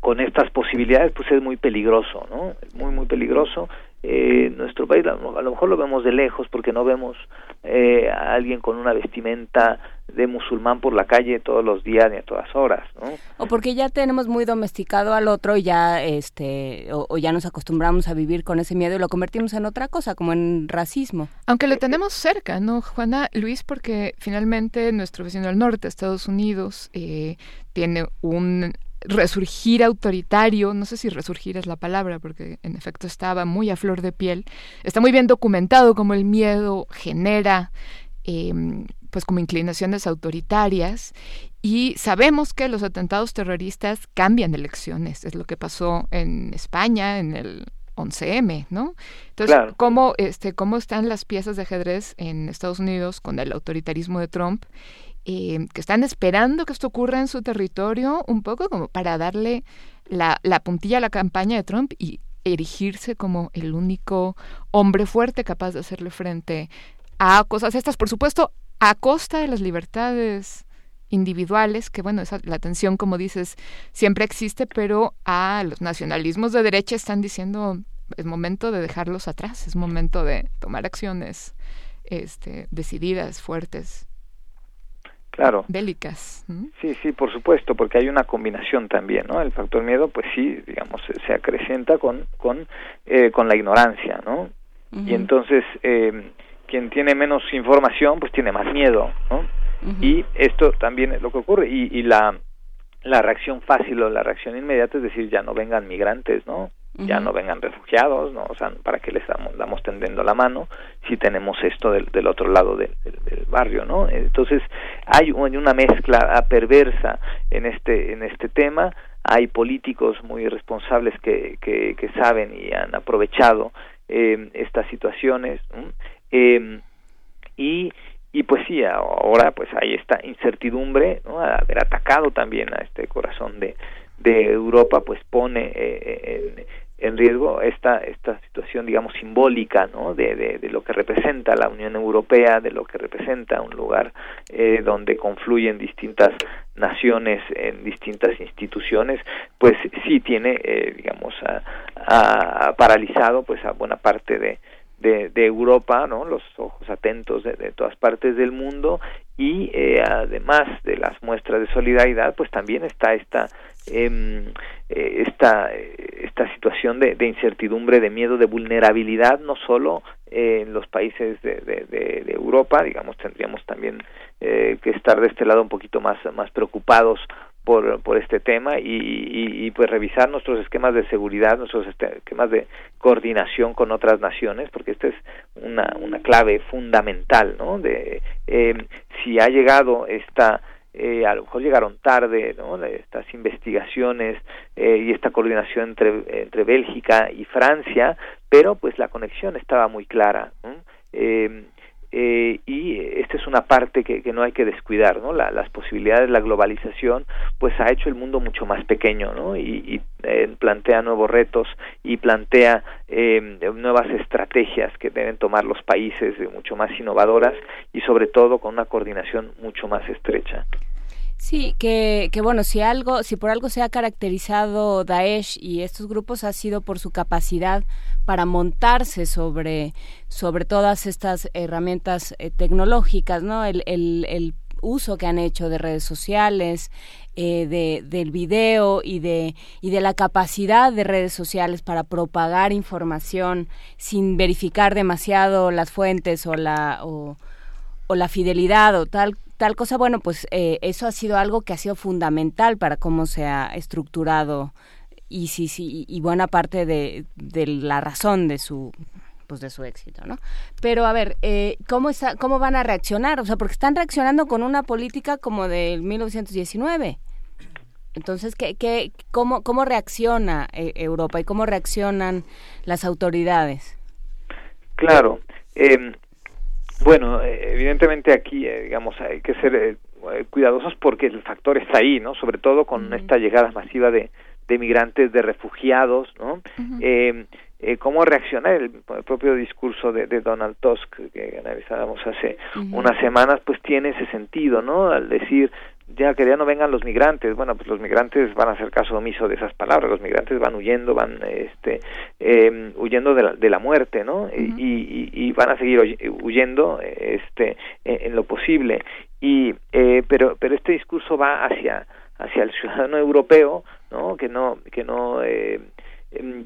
con estas posibilidades pues es muy peligroso no muy muy peligroso eh, nuestro país a lo mejor lo vemos de lejos porque no vemos eh, a alguien con una vestimenta de musulmán por la calle todos los días ni a todas horas, ¿no? O porque ya tenemos muy domesticado al otro y ya, este, o, ya nos acostumbramos a vivir con ese miedo y lo convertimos en otra cosa, como en racismo. Aunque lo tenemos cerca, ¿no, Juana? Luis, porque finalmente nuestro vecino del norte, Estados Unidos, eh, tiene un resurgir autoritario, no sé si resurgir es la palabra, porque en efecto estaba muy a flor de piel, está muy bien documentado como el miedo genera em, pues como inclinaciones autoritarias y sabemos que los atentados terroristas cambian elecciones, es lo que pasó en España en el 11M, ¿no? Entonces, ¿cómo, este, ¿cómo están las piezas de ajedrez en Estados Unidos con el autoritarismo de Trump eh, que están esperando que esto ocurra en su territorio, un poco como para darle la, la puntilla a la campaña de Trump y erigirse como el único hombre fuerte capaz de hacerle frente a cosas estas, por supuesto, a costa de las libertades individuales, que bueno, esa, la tensión, como dices, siempre existe, pero a los nacionalismos de derecha están diciendo es momento de dejarlos atrás, es momento de tomar acciones este, decididas, fuertes. Claro. Bélicas. Sí, sí, por supuesto, porque hay una combinación también, ¿no? El factor miedo, pues sí, digamos, se acrecenta con, con, eh, con la ignorancia, ¿no? Y entonces, eh, quien tiene menos información, pues tiene más miedo, ¿no? Y esto también es lo que ocurre. Y, y la, la reacción fácil o la reacción inmediata es decir, ya no vengan migrantes, ¿no? Ya no vengan refugiados, ¿no? O sea, ¿para qué les damos, damos tendiendo la mano si tenemos esto del, del otro lado del, del, barrio, ¿no? Entonces, hay una mezcla perversa en este, en este tema, hay políticos muy responsables que, que, que saben y han aprovechado eh, estas situaciones, eh, y y pues sí ahora pues hay esta incertidumbre ¿no? haber atacado también a este corazón de, de Europa pues pone eh, en, riesgo esta esta situación digamos simbólica no de, de, lo que representa la Unión Europea de lo que representa un lugar eh, donde confluyen distintas naciones en distintas instituciones pues sí tiene eh, digamos a, paralizado pues a buena parte de, de, de, Europa, ¿no? Los ojos atentos de, de todas partes del mundo y eh, además de las muestras de solidaridad, pues también está esta eh, esta, esta situación de, de, incertidumbre, de miedo, de vulnerabilidad, no solo en los países de, de, Europa, digamos, tendríamos también eh, que estar de este lado un poquito más, más preocupados por, por este tema y, pues revisar nuestros esquemas de seguridad, nuestros esquemas de coordinación con otras naciones, porque esta es una, una clave fundamental, ¿no? De eh, si ha llegado esta eh, a lo mejor llegaron tarde, ¿no? Estas investigaciones eh, y esta coordinación entre, entre Bélgica y Francia, pero pues la conexión estaba muy clara. Eh, eh, y esta es una parte que, no hay que descuidar, ¿no? La, las posibilidades, la globalización, pues ha hecho el mundo mucho más pequeño, ¿no? Y, y eh, plantea nuevos retos y plantea eh, nuevas estrategias que deben tomar los países, mucho más innovadoras y sobre todo con una coordinación mucho más estrecha. Sí, que, que bueno, si algo, si por algo se ha caracterizado Daesh y estos grupos ha sido por su capacidad para montarse sobre, sobre todas estas herramientas eh, tecnológicas, ¿no? El, el, uso que han hecho de redes sociales, eh, de, del video y de, y de la capacidad de redes sociales para propagar información sin verificar demasiado las fuentes o la, o, o la fidelidad o tal tal cosa, bueno, pues eh, eso ha sido algo que ha sido fundamental para cómo se ha estructurado y sí, sí, y buena parte de, la razón de su pues de su éxito, ¿no? Pero a ver, eh, ¿cómo, está, ¿cómo van a reaccionar? O sea, porque están reaccionando con una política como del 1919. Entonces, ¿qué, qué, cómo, ¿cómo reacciona eh, Europa y cómo reaccionan las autoridades? Claro. Eh, bueno, eh, evidentemente aquí, eh, digamos, hay que ser eh, cuidadosos porque el factor está ahí, ¿no? Sobre todo con esta llegada masiva de, de migrantes, de refugiados, ¿no? eh, eh, cómo reaccionar el, el, propio discurso de, de Donald Tusk que analizábamos hace uh -huh. unas semanas pues tiene ese sentido no al decir ya que ya no vengan los migrantes bueno pues los migrantes van a hacer caso omiso de esas palabras los migrantes van huyendo van este eh, huyendo de la, de la muerte no uh -huh. y, y, y, van a seguir huyendo este en, lo posible. Y eh, pero pero este discurso va hacia hacia el ciudadano europeo no que no que no eh,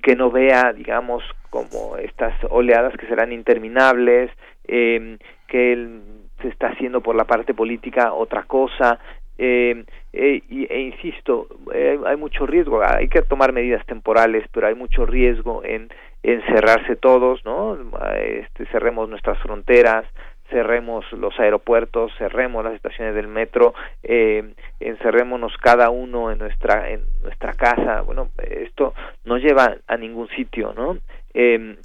que no vea, digamos, como estas oleadas que serán interminables, eh, que él se está haciendo por la parte política otra cosa, eh, eh, e insisto, eh, hay mucho riesgo, hay que tomar medidas temporales, pero hay mucho riesgo en encerrarse todos, ¿no? Este, cerremos nuestras fronteras, cerremos los aeropuertos, cerremos las estaciones del metro, eh, encerrémonos cada uno en nuestra en nuestra casa. Bueno, esto no lleva a ningún sitio, ¿no? Eh,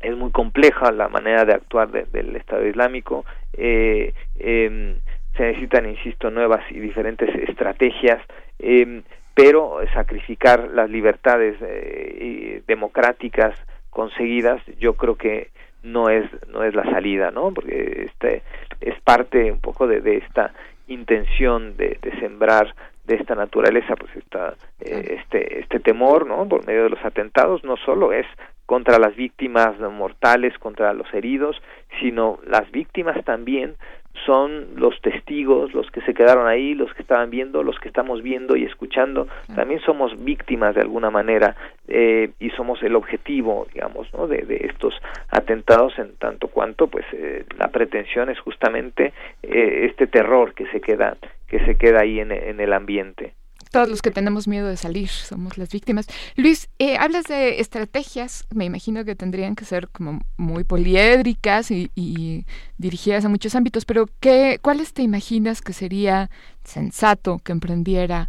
es muy compleja la manera de actuar de, del Estado Islámico. Eh, eh, se necesitan, insisto, nuevas y diferentes estrategias, eh, pero sacrificar las libertades eh, democráticas conseguidas, yo creo que no es no es la salida no porque este es parte un poco de, de esta intención de, de, sembrar de esta naturaleza pues esta eh, este este temor no por medio de los atentados no solo es contra las víctimas mortales contra los heridos sino las víctimas también son los testigos, los que se quedaron ahí, los que estaban viendo, los que estamos viendo y escuchando, también somos víctimas de alguna manera eh, y somos el objetivo, digamos, ¿no? de, de estos atentados en tanto cuanto, pues, eh, la pretensión es justamente eh, este terror que se queda que se queda ahí en, en el ambiente todos los que tenemos miedo de salir somos las víctimas. Luis, eh, hablas de estrategias, me imagino que tendrían que ser como muy poliédricas y, y dirigidas a muchos ámbitos, pero ¿qué, ¿cuáles te imaginas que sería sensato que emprendiera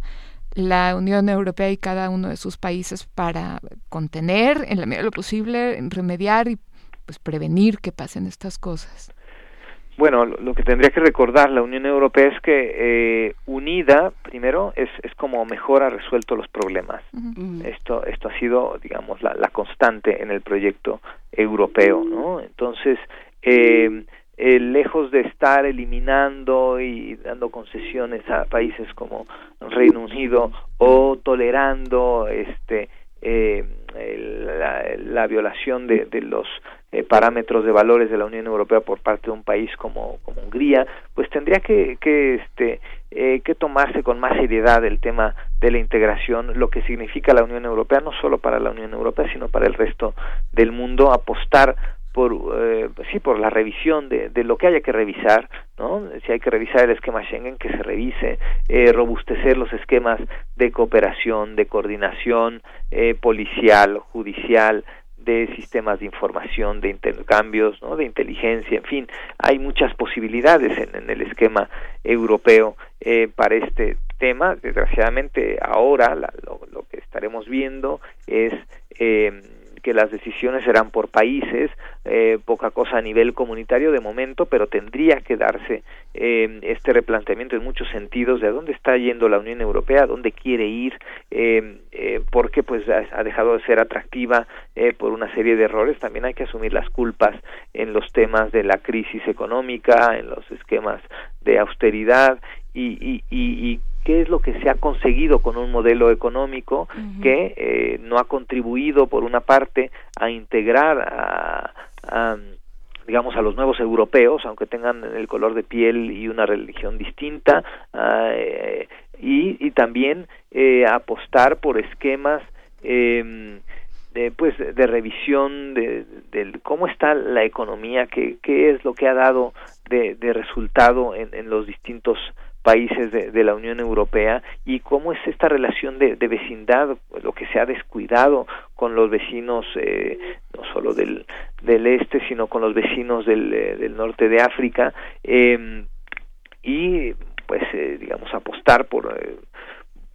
la Unión Europea y cada uno de sus países para contener, en la medida de lo posible, remediar y pues prevenir que pasen estas cosas? Bueno, lo que tendría que recordar la Unión Europea es que eh, unida, primero, es, es como mejor ha resuelto los problemas. Uh -huh. Esto esto ha sido, digamos, la, la constante en el proyecto europeo, ¿no? Entonces, eh, eh, lejos de estar eliminando y dando concesiones a países como Reino Unido o tolerando este eh, la, la, violación de, de los eh, parámetros de valores de la Unión Europea por parte de un país como, Hungría, pues tendría que, que, este, eh, que tomarse con más seriedad el tema de la integración, lo que significa la Unión Europea, no solo para la Unión Europea, sino para el resto del mundo, apostar por eh, sí por la revisión de, de, lo que haya que revisar no si hay que revisar el esquema Schengen que se revise eh, robustecer los esquemas de cooperación de coordinación eh, policial judicial de sistemas de información, de intercambios, ¿no? de inteligencia, en fin, hay muchas posibilidades en, el esquema europeo eh, para este tema. Desgraciadamente ahora lo, lo, que estaremos viendo es eh, que las decisiones serán por países, eh, poca cosa a nivel comunitario de momento, pero tendría que darse eh, este replanteamiento en muchos sentidos de a dónde está yendo la Unión Europea, a dónde quiere ir, eh, eh porque pues ha dejado de ser atractiva eh, por una serie de errores. También hay que asumir las culpas en los temas de la crisis económica, en los esquemas de austeridad y, y, y, y qué es lo que se ha conseguido con un modelo económico que eh, no ha contribuido por una parte a integrar a, digamos a los nuevos europeos aunque tengan el color de piel y una religión distinta eh, y, y, también eh, apostar por esquemas eh, de, pues de revisión de, de, cómo está la economía qué, qué es lo que ha dado de, de resultado en, en los distintos países de, la Unión Europea y cómo es esta relación de, vecindad, lo que se ha descuidado con los vecinos eh, no solo del, del este, sino con los vecinos del, eh, del norte de África eh, y pues eh, digamos apostar por eh,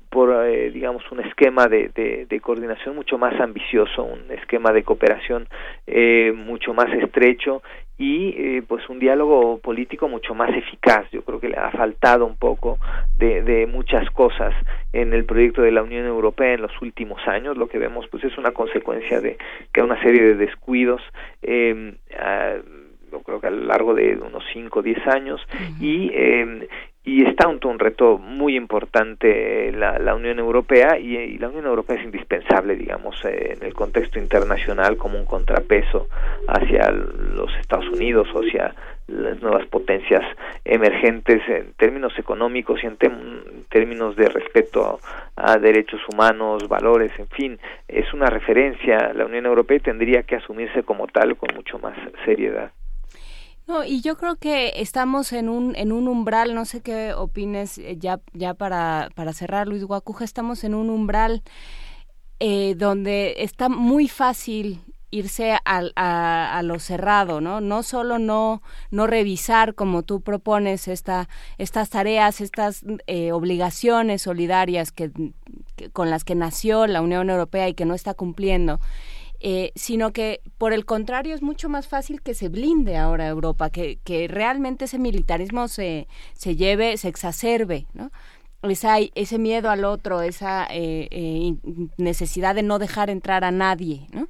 por eh, digamos un esquema de, de, de, coordinación mucho más ambicioso un esquema de cooperación eh, mucho más estrecho y eh, pues un diálogo político mucho más eficaz. Yo creo que le ha faltado un poco de, de muchas cosas en el proyecto de la Unión Europea en los últimos años. Lo que vemos pues es una consecuencia de que una serie de descuidos eh, yo creo que a lo largo de unos 5 o 10 años y eh, y está un, un reto muy importante la, la Unión Europea y, la Unión Europea es indispensable digamos eh, en el contexto internacional como un contrapeso hacia los Estados Unidos o hacia las nuevas potencias emergentes en términos económicos y en términos de respeto a, a, derechos humanos, valores, en fin, es una referencia la Unión Europea y tendría que asumirse como tal con mucho más seriedad. No, y yo creo que estamos en un, en un umbral, no sé qué opines eh, ya, ya para, para cerrar, Luis Guacuja, estamos en un umbral eh, donde está muy fácil irse a, a, lo cerrado, ¿no? No solo no, no revisar como tú propones esta, estas tareas, estas eh, obligaciones solidarias que, con las que nació la Unión Europea y que no está cumpliendo, eh, sino que por el contrario es mucho más fácil que se blinde ahora Europa, que, que realmente ese militarismo se, se lleve, se exacerbe, ¿no? Esa, ese miedo al otro, esa eh, eh, necesidad de no dejar entrar a nadie, ¿no?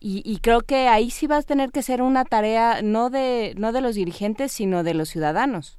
Y, y, creo que ahí sí va a tener que ser una tarea no de, no de los dirigentes, sino de los ciudadanos.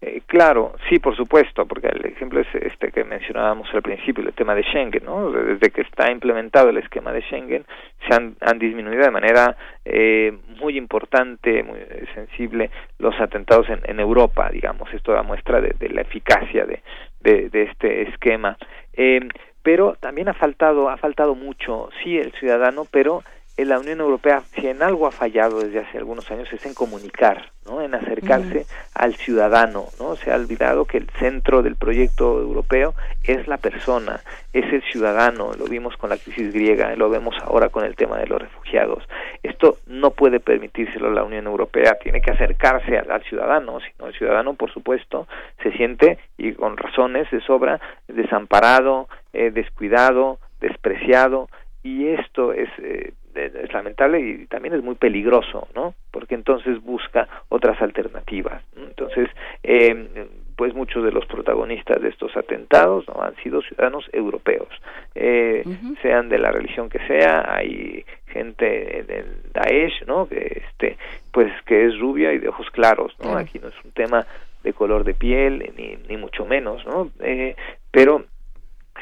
Eh, claro, sí, por supuesto, porque el ejemplo es este que mencionábamos al principio, el tema de Schengen, ¿no? Desde que está implementado el esquema de Schengen, se han, disminuido de manera eh, muy importante, muy sensible, los atentados en, en Europa, digamos. Esto da muestra de, la eficacia de este esquema. Eh, pero también ha faltado, ha faltado mucho, sí, el ciudadano, pero en la Unión Europea, si en algo ha fallado desde hace algunos años, es en comunicar, ¿no? en acercarse al ciudadano. ¿no? Se ha olvidado que el centro del proyecto europeo es la persona, es el ciudadano. Lo vimos con la crisis griega, lo vemos ahora con el tema de los refugiados. Esto no puede permitírselo la Unión Europea, tiene que acercarse al, al ciudadano, sino el ciudadano, por supuesto, se siente, y con razones de sobra, desamparado, eh, descuidado, despreciado, y esto es eh, es lamentable y también es muy peligroso, ¿no? Porque entonces busca otras alternativas. Entonces, eh, pues muchos de los protagonistas de estos atentados ¿no? han sido ciudadanos europeos, eh, uh -huh. sean de la religión que sea, hay gente del Daesh, ¿no? Que este, pues que es rubia y de ojos claros, ¿no? Uh -huh. Aquí no es un tema de color de piel ni, ni mucho menos, ¿no? Eh, pero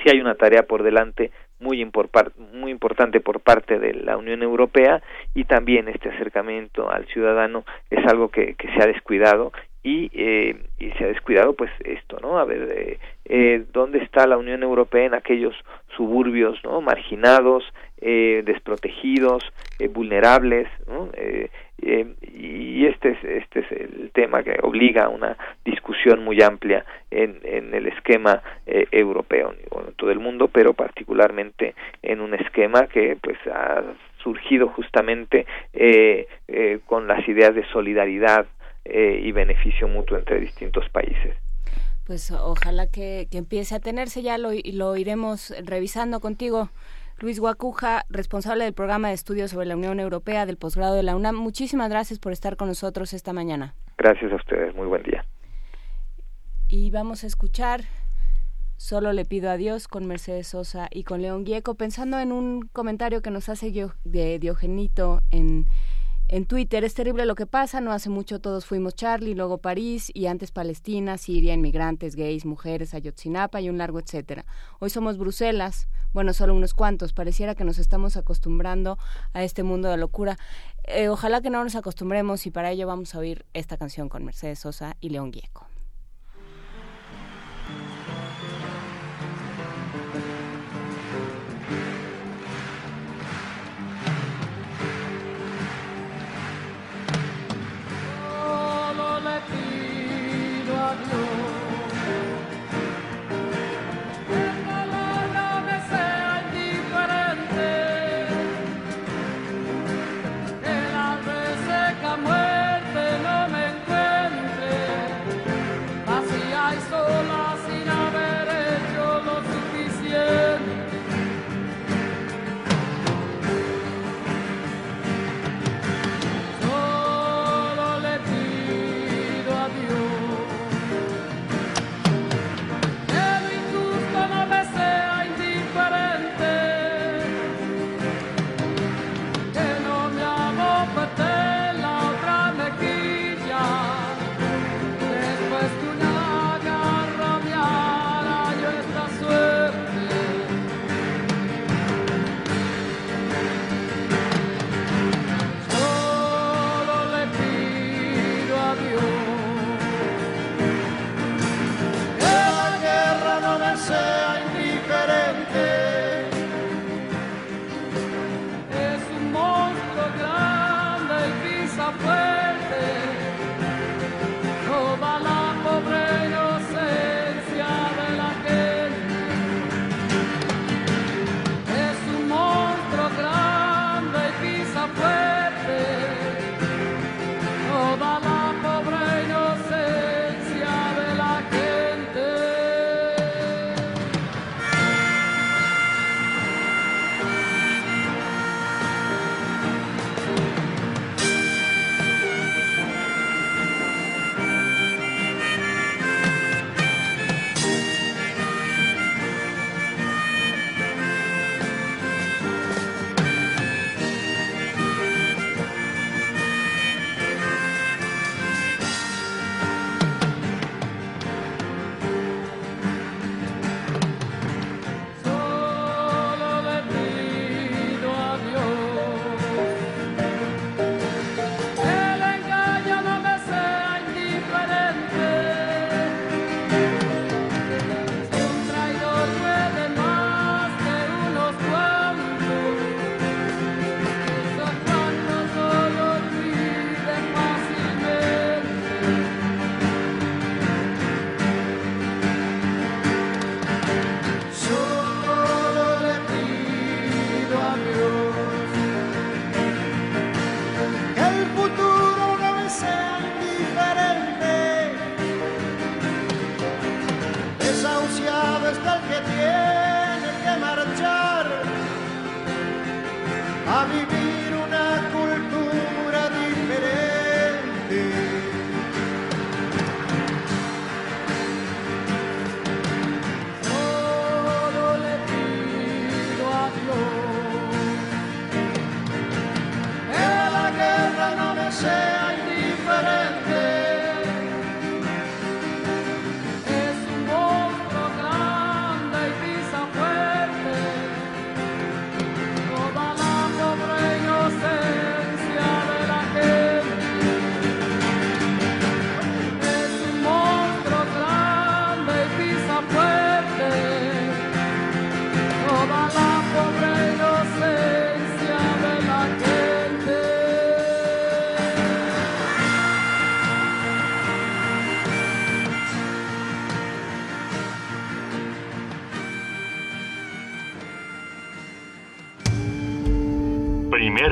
sí hay una tarea por delante muy, impor muy importante por parte de la Unión Europea y también este acercamiento al ciudadano es algo que, que se ha descuidado y, eh, y se ha descuidado pues esto, ¿no? A ver, eh, eh, ¿dónde está la Unión Europea en aquellos suburbios, ¿no? Marginados, eh, desprotegidos, eh, vulnerables, ¿no? Eh, y este es, este es el tema que obliga a una discusión muy amplia en, en el esquema eh, europeo, en todo el mundo, pero particularmente en un esquema que pues ha surgido justamente eh, eh, con las ideas de solidaridad y beneficio mutuo entre distintos países. pues ojalá que, empiece a tenerse ya lo, lo iremos revisando contigo. Luis Guacuja, responsable del programa de estudios sobre la Unión Europea del posgrado de la UNAM. Muchísimas gracias por estar con nosotros esta mañana. Gracias a ustedes, muy buen día. Y vamos a escuchar Solo le pido a Dios con Mercedes Sosa y con León Gieco, pensando en un comentario que nos hace de Diogenito en en Twitter, es terrible lo que pasa, no hace mucho todos fuimos Charlie, luego París y antes Palestina, Siria, inmigrantes, gays, mujeres, Ayotzinapa y un largo etcétera. Hoy somos Bruselas, bueno, solo unos cuantos, pareciera que nos estamos acostumbrando a este mundo de locura. Eh, ojalá que no nos acostumbremos y para ello vamos a oír esta canción con Mercedes Sosa y León Gieco.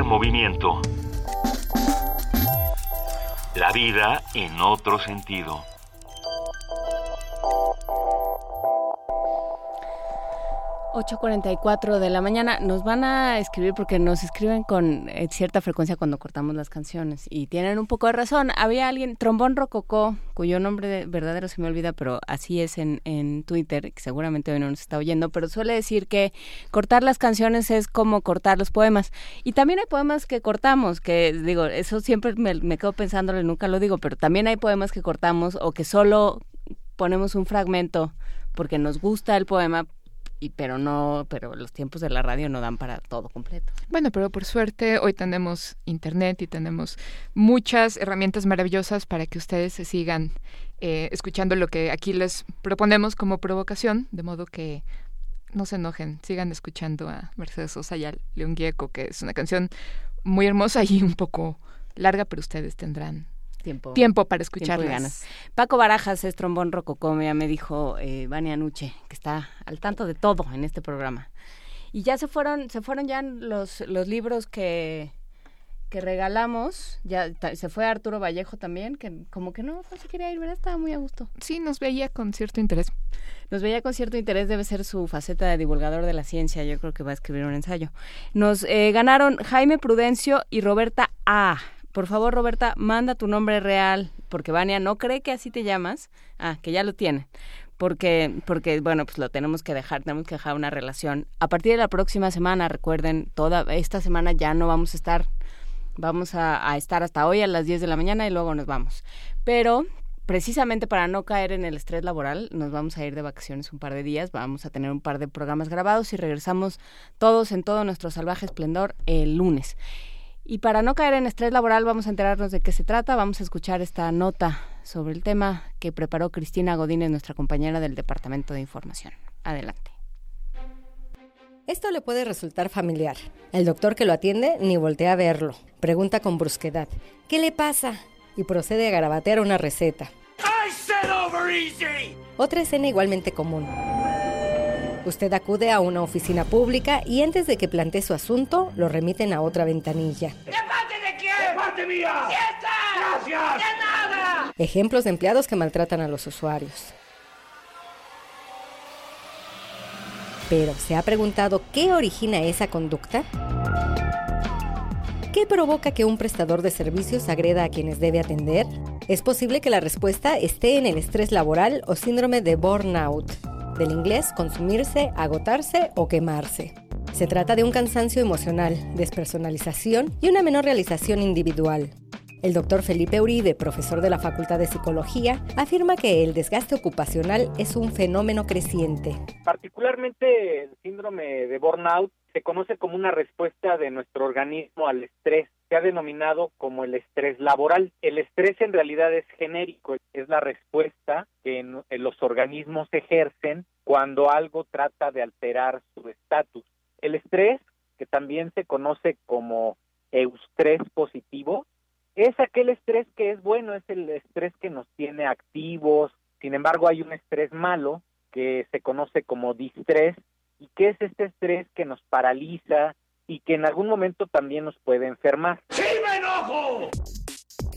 Movimiento. La vida en otro sentido. ...8.44 de la mañana... ...nos van a escribir porque nos escriben con eh, cierta frecuencia... ...cuando cortamos las canciones... ...y tienen un poco de razón... ...había alguien... ...Trombón Rococó cuyo nombre verdadero se me olvida, pero así es en, en Twitter, que seguramente hoy no nos está oyendo, pero suele decir que cortar las canciones es como cortar los poemas. Y también hay poemas que cortamos, que digo, eso siempre me, me quedo pensándolo y nunca lo digo, pero también hay poemas que cortamos o que solo ponemos un fragmento porque nos gusta el poema y pero no, pero los tiempos de la radio no dan para todo completo. Bueno, pero por suerte hoy tenemos internet y tenemos muchas herramientas maravillosas para que ustedes se sigan eh, escuchando lo que aquí les proponemos como provocación, de modo que no se enojen, sigan escuchando a Mercedes Sosa y a León Gieco, que es una canción muy hermosa y un poco larga, pero ustedes tendrán tiempo, tiempo para escucharlas. ganas. Paco Barajas es trombón rococó, ya me dijo eh, Vania Nuche, que está al tanto de todo en este programa. Y ya se fueron, se fueron ya los, los libros que, que regalamos, ya se fue Arturo Vallejo también, que como que no, no se quería ir, ¿verdad? Estaba muy a gusto. Sí, nos veía con cierto interés. Nos veía con cierto interés, debe ser su faceta de divulgador de la ciencia, yo creo que va a escribir un ensayo. Nos eh, ganaron Jaime Prudencio y Roberta A. Por favor, Roberta, manda tu nombre real, porque Vania no cree que así te llamas. Ah, que ya lo tiene. Porque, porque, bueno, pues lo tenemos que dejar, tenemos que dejar una relación. A partir de la próxima semana, recuerden, toda esta semana ya no vamos a estar, vamos a, a estar hasta hoy a las 10 de la mañana y luego nos vamos. Pero precisamente para no caer en el estrés laboral, nos vamos a ir de vacaciones un par de días, vamos a tener un par de programas grabados y regresamos todos en todo nuestro salvaje esplendor el lunes. Y para no caer en estrés laboral, vamos a enterarnos de qué se trata. Vamos a escuchar esta nota sobre el tema que preparó Cristina Godínez, nuestra compañera del Departamento de Información. Adelante. Esto le puede resultar familiar. El doctor que lo atiende ni voltea a verlo. Pregunta con brusquedad: ¿Qué le pasa? Y procede a garabatear una receta. Otra escena igualmente común. Usted acude a una oficina pública y antes de que plantee su asunto, lo remiten a otra ventanilla. ¿De parte de quién? ¡De parte mía! ¡Quieta! ¡Gracias! ¡De nada! Ejemplos de empleados que maltratan a los usuarios. Pero, ¿se ha preguntado qué origina esa conducta? ¿Qué provoca que un prestador de servicios agreda a quienes debe atender? Es posible que la respuesta esté en el estrés laboral o síndrome de burnout, del inglés consumirse, agotarse o quemarse. Se trata de un cansancio emocional, despersonalización y una menor realización individual. El doctor Felipe Uribe, profesor de la Facultad de Psicología, afirma que el desgaste ocupacional es un fenómeno creciente. Particularmente el síndrome de burnout se conoce como una respuesta de nuestro organismo al estrés. Se ha denominado como el estrés laboral. El estrés en realidad es genérico, es la respuesta que los organismos ejercen cuando algo trata de alterar su estatus. El estrés, que también se conoce como eustrés positivo, es aquel estrés que es bueno, es el estrés que nos tiene activos. Sin embargo, hay un estrés malo que se conoce como distrés y que es este estrés que nos paraliza y que en algún momento también nos puede enfermar. ¡Sí me enojo!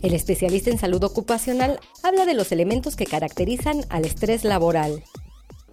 El especialista en salud ocupacional habla de los elementos que caracterizan al estrés laboral.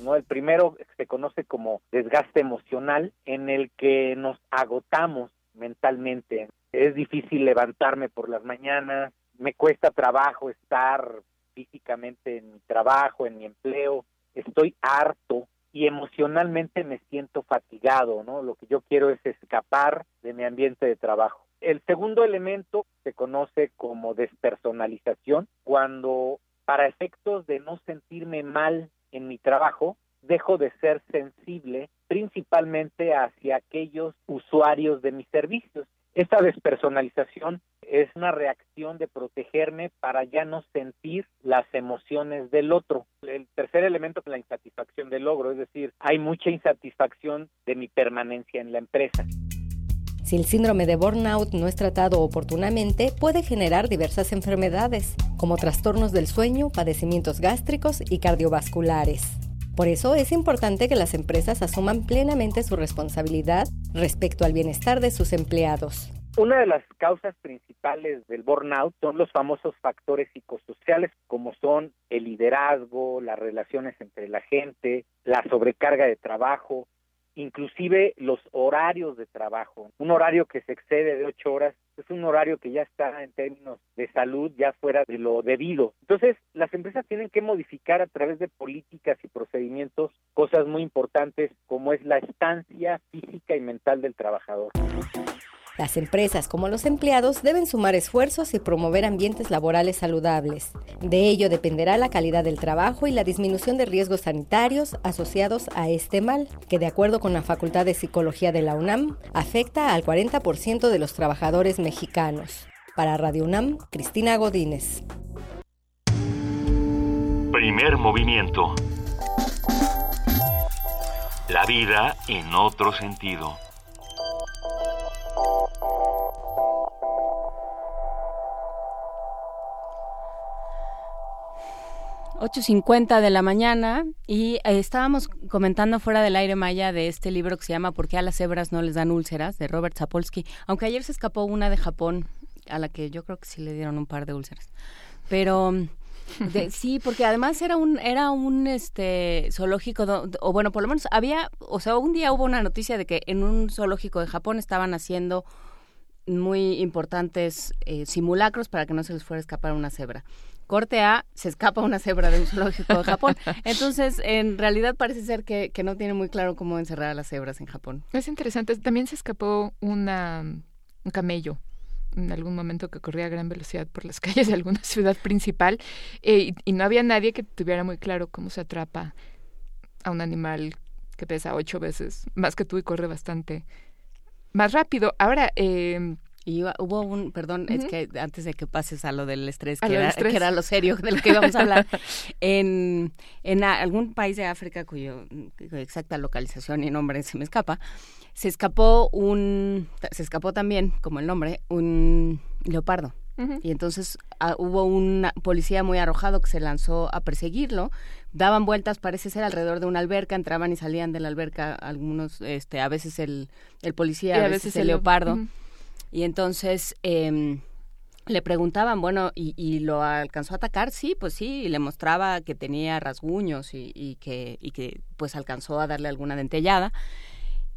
¿no? El primero se conoce como desgaste emocional, en el que nos agotamos mentalmente. Es difícil levantarme por las mañanas, me cuesta trabajo estar físicamente en mi trabajo, en mi empleo, estoy harto y emocionalmente me siento fatigado, ¿no? Lo que yo quiero es escapar de mi ambiente de trabajo. El segundo elemento se conoce como despersonalización, cuando para efectos de no sentirme mal en mi trabajo, dejo de ser sensible principalmente hacia aquellos usuarios de mis servicios. Esta despersonalización es una reacción de protegerme para ya no sentir las emociones del otro. El tercer elemento es la insatisfacción del logro, es decir, hay mucha insatisfacción de mi permanencia en la empresa. Si el síndrome de burnout no es tratado oportunamente, puede generar diversas enfermedades, como trastornos del sueño, padecimientos gástricos y cardiovasculares. Por eso es importante que las empresas asuman plenamente su responsabilidad respecto al bienestar de sus empleados. Una de las causas principales del burnout son los famosos factores psicosociales, como son el liderazgo, las relaciones entre la gente, la sobrecarga de trabajo, inclusive los horarios de trabajo. Un horario que se excede de ocho horas es un horario que ya está en términos de salud ya fuera de lo debido. Entonces, las empresas tienen que modificar a través de políticas y procedimientos cosas muy importantes como es la estancia física y mental del trabajador. Las empresas como los empleados deben sumar esfuerzos y promover ambientes laborales saludables. De ello dependerá la calidad del trabajo y la disminución de riesgos sanitarios asociados a este mal, que de acuerdo con la Facultad de Psicología de la UNAM, afecta al 40% de los trabajadores mexicanos. Para Radio UNAM, Cristina Godínez. Primer movimiento. La vida en otro sentido. 8.50 de la mañana y eh, estábamos comentando fuera del aire maya de este libro que se llama ¿Por qué a las cebras no les dan úlceras? de Robert Sapolsky, aunque ayer se escapó una de Japón a la que yo creo que sí le dieron un par de úlceras. Pero sí, porque además era un era un este zoológico o bueno, por lo menos había, o sea, un día hubo una noticia de que en un zoológico de Japón estaban haciendo muy importantes eh, simulacros para que no se les fuera a escapar una cebra corte A, se escapa una cebra de un zoológico de Japón. Entonces, en realidad parece ser que, que, no tiene muy claro cómo encerrar a las cebras en Japón. Es interesante. También se escapó una, un camello en algún momento que corría a gran velocidad por las calles de alguna ciudad principal eh, y, no había nadie que tuviera muy claro cómo se atrapa a un animal que pesa ocho veces más que tú y corre bastante más rápido. Ahora, eh, y hubo un, perdón, es que antes de que pases a lo del estrés, que, era, que era lo serio de lo que íbamos a hablar, en, en algún país de África cuyo, exacta localización y nombre se me escapa, se escapó un, se escapó también, como el nombre, un leopardo. Y entonces ah, hubo un policía muy arrojado que se lanzó a perseguirlo. Daban vueltas, parece ser, alrededor de una alberca, entraban y salían de la alberca algunos, este, a veces el, el policía, a, veces, el leopardo. Y entonces em, le preguntaban, bueno, ¿y, lo alcanzó a atacar? Sí, pues sí, y le mostraba que tenía rasguños y, que, y que pues alcanzó a darle alguna dentellada.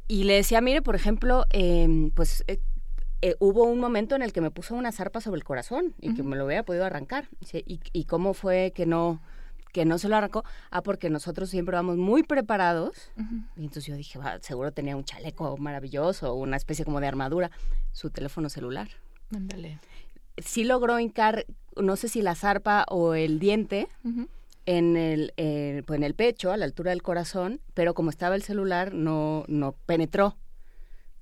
Y le decía, mire, por ejemplo, em, pues eh, eh, hubo un momento en el que me puso una zarpa sobre el corazón y que me lo hubiera podido arrancar. ¿Y, y cómo fue que no que no se lo arrancó, ah, porque nosotros siempre vamos muy preparados. Y entonces yo dije, seguro tenía un chaleco maravilloso, una especie como de armadura, su teléfono celular. Ándale. Sí logró hincar, no sé si la zarpa o el diente, en el, eh, pues en el pecho, a la altura del corazón, pero como estaba el celular, no, no penetró.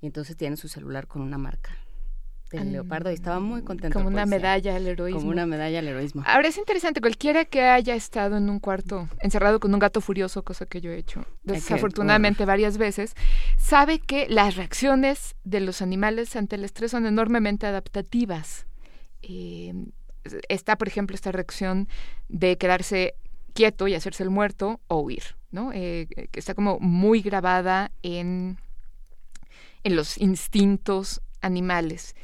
Y entonces tiene su celular con una marca del leopardo y estaba muy contento. Como una medalla al heroísmo. Como una medalla al heroísmo. Ahora es interesante, cualquiera que haya estado en un cuarto encerrado con un gato furioso, cosa que yo he hecho desafortunadamente varias veces, sabe que las reacciones de los animales ante el estrés son enormemente adaptativas. Eh, está, por ejemplo, esta reacción de quedarse quieto y hacerse el muerto o huir, ¿no? Eh, que está como muy grabada en, en los instintos animales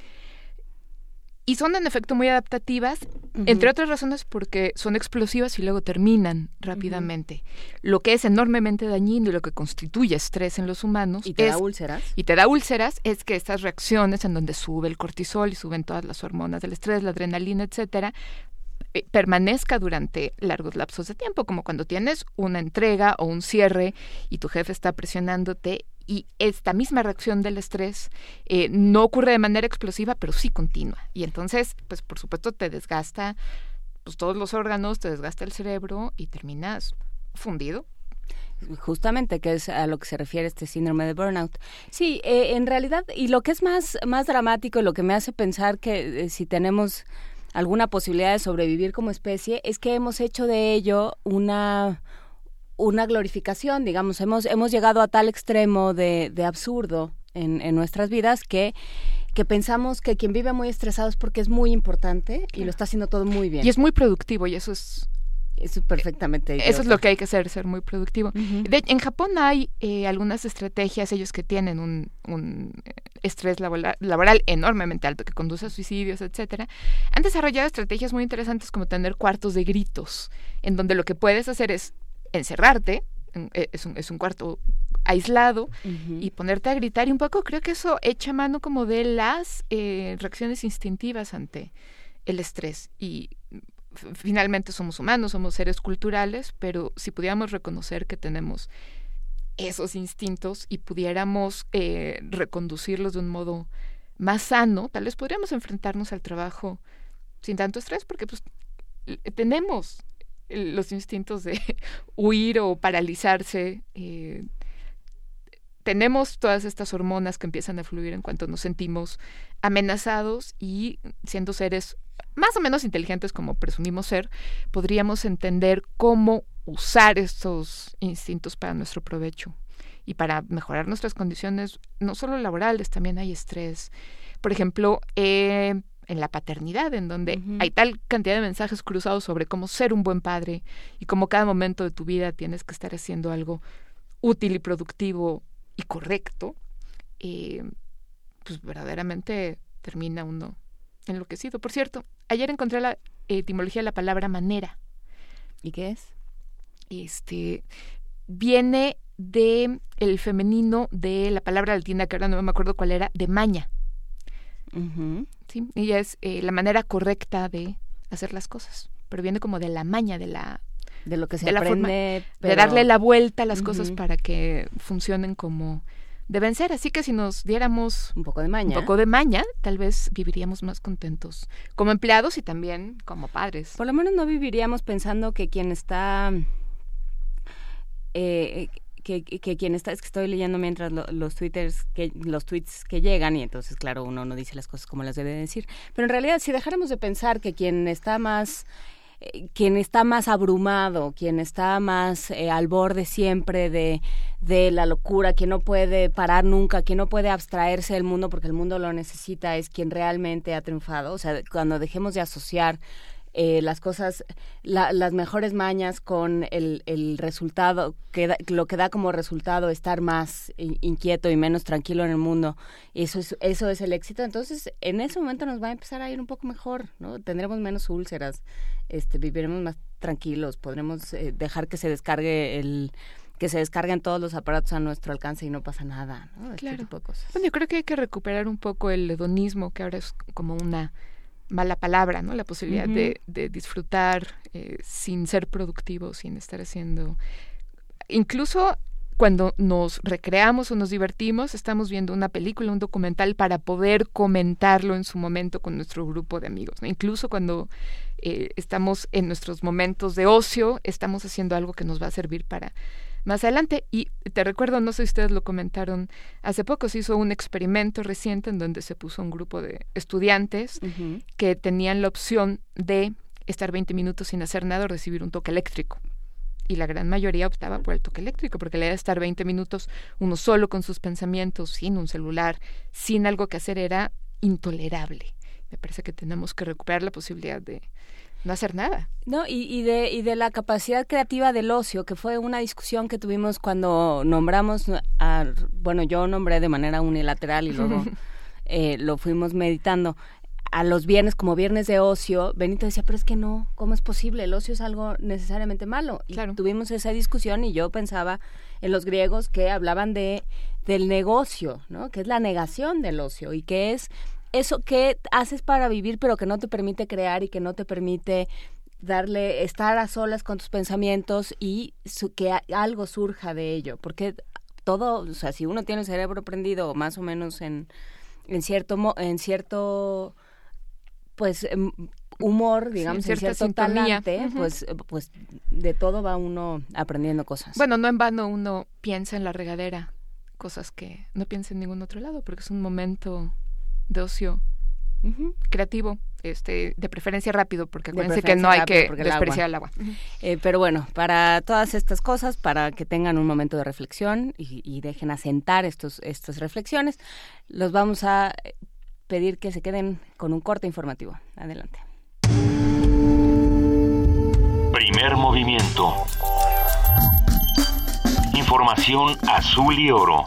y son en efecto muy adaptativas, entre otras razones porque son explosivas y luego terminan rápidamente. Lo que es enormemente dañino y lo que constituye estrés en los humanos. ¿Y te da úlceras? Y te da úlceras es que estas reacciones en donde sube el cortisol y suben todas las hormonas del estrés, la adrenalina, etcétera, eh, permanezca durante largos lapsos de tiempo, como cuando tienes una entrega o un cierre y tu jefe está presionándote y esta misma reacción del estrés eh, no ocurre de manera explosiva, pero sí continua. Y entonces, pues por supuesto te desgasta pues, todos los órganos, te desgasta el cerebro y terminas fundido. Justamente, que es a lo que se refiere este síndrome de burnout. Sí, eh, en realidad, y lo que es más, más dramático y lo que me hace pensar que eh, si tenemos alguna posibilidad de sobrevivir como especie, es que hemos hecho de ello una una glorificación, digamos, hemos, hemos llegado a tal extremo de, de absurdo en, en nuestras vidas que que pensamos que quien vive muy estresado es porque es muy importante y lo está haciendo todo muy bien. Y es muy productivo y eso es eso es perfectamente. Eso es lo que hay que hacer, ser muy productivo. en Japón hay eh, algunas estrategias, ellos que tienen un, un eh, estrés laboral, laboral, enormemente alto que conduce a suicidios, etcétera, han desarrollado estrategias muy interesantes como tener cuartos de gritos, en donde lo que puedes hacer es encerrarte, eh, es un, es un cuarto aislado y ponerte a gritar y un poco creo que eso echa mano como de las eh, reacciones instintivas ante el estrés. Y finalmente somos humanos, somos seres culturales, pero si pudiéramos reconocer que tenemos esos instintos y pudiéramos eh, reconducirlos de un modo más sano, tal vez podríamos enfrentarnos al trabajo sin tanto estrés, porque pues tenemos los instintos de huir o paralizarse. Eh, tenemos todas estas hormonas que empiezan a fluir en cuanto nos sentimos amenazados y siendo seres más o menos inteligentes como presumimos ser, podríamos entender cómo usar estos instintos para nuestro provecho y para mejorar nuestras condiciones, no solo laborales, también hay estrés. Por ejemplo, eh, en la paternidad, en donde hay tal cantidad de mensajes cruzados sobre cómo ser un buen padre y cómo cada momento de tu vida tienes que estar haciendo algo útil y productivo y correcto, eh, pues verdaderamente termina uno enloquecido. Por cierto, ayer encontré la etimología de la palabra manera. ¿Y qué es? Este viene de el femenino de la palabra latina que ahora no me acuerdo cuál era, de maña. Sí, ella es eh, la manera correcta de hacer las cosas, pero viene como de la maña, de la de lo que se aprende, de darle la vuelta a las cosas para que funcionen como deben ser. Así que si nos diéramos un poco de maña, un poco de maña, tal vez viviríamos más contentos como empleados y también como padres. Por lo menos no viviríamos pensando que quien está eh, que, que, quien está, es que estoy leyendo mientras los twitters, que, los tweets que llegan y entonces claro uno no dice las cosas como las debe decir, pero en realidad si dejáramos de pensar que quien está más eh, quien está más abrumado, quien está más eh, al borde siempre de, de la locura, quien no puede parar nunca, quien no puede abstraerse del mundo porque el mundo lo necesita, es quien realmente ha triunfado. O sea, cuando dejemos de asociar eh, las cosas, las mejores mañas con el, el resultado, que lo que da como resultado estar más inquieto y menos tranquilo en el mundo. Eso es, eso es el éxito. Entonces, en ese momento nos va a empezar a ir un poco mejor, ¿no? Tendremos menos úlceras, este, viviremos más tranquilos, podremos eh, dejar que se descargue el que se descarguen todos los aparatos a nuestro alcance y no pasa nada, ¿no? Este tipo de cosas. Bueno, yo creo que hay que recuperar un poco el hedonismo, que ahora es como una mala palabra, ¿no? La posibilidad de, disfrutar eh, sin ser productivo, sin estar haciendo... Incluso cuando nos recreamos o nos divertimos, estamos viendo una película, un documental para poder comentarlo en su momento con nuestro grupo de amigos. Incluso cuando eh, estamos en nuestros momentos de ocio, estamos haciendo algo que nos va a servir para más adelante. Y te recuerdo, no sé si ustedes lo comentaron, hace poco se hizo un experimento reciente en donde se puso un grupo de estudiantes que tenían la opción de estar 20 minutos sin hacer nada o recibir un toque eléctrico. Y la gran mayoría optaba por el toque eléctrico, porque le de estar 20 minutos uno solo con sus pensamientos, sin un celular, sin algo que hacer, era intolerable. Me parece que tenemos que recuperar la posibilidad de, no hacer nada. No, y, y, de, y de la capacidad creativa del ocio, que fue una discusión que tuvimos cuando nombramos, a, bueno, yo nombré de manera unilateral y luego eh, lo fuimos meditando. A los viernes, como viernes de ocio, Benito decía, pero es que no, ¿cómo es posible? El ocio es algo necesariamente malo. Y tuvimos esa discusión y yo pensaba en los griegos que hablaban de del negocio, ¿no? Que es la negación del ocio y que es eso que haces para vivir pero que no te permite crear y que no te permite darle estar a solas con tus pensamientos y que algo surja de ello porque todo o sea si uno tiene el cerebro prendido más o menos en en cierto en cierto pues em, humor digamos en, cierto talante pues pues de todo va uno aprendiendo cosas. Bueno no en vano uno piensa en la regadera cosas que no piensa en ningún otro lado porque es un momento de ocio creativo, este, de preferencia rápido, porque acuérdense que no hay que desperdiciar el agua. Eh, pero bueno, para todas estas cosas, para que tengan un momento de reflexión y, dejen asentar estos, estas reflexiones, los vamos a pedir que se queden con un corte informativo. Adelante. Primer movimiento. Información azul y oro.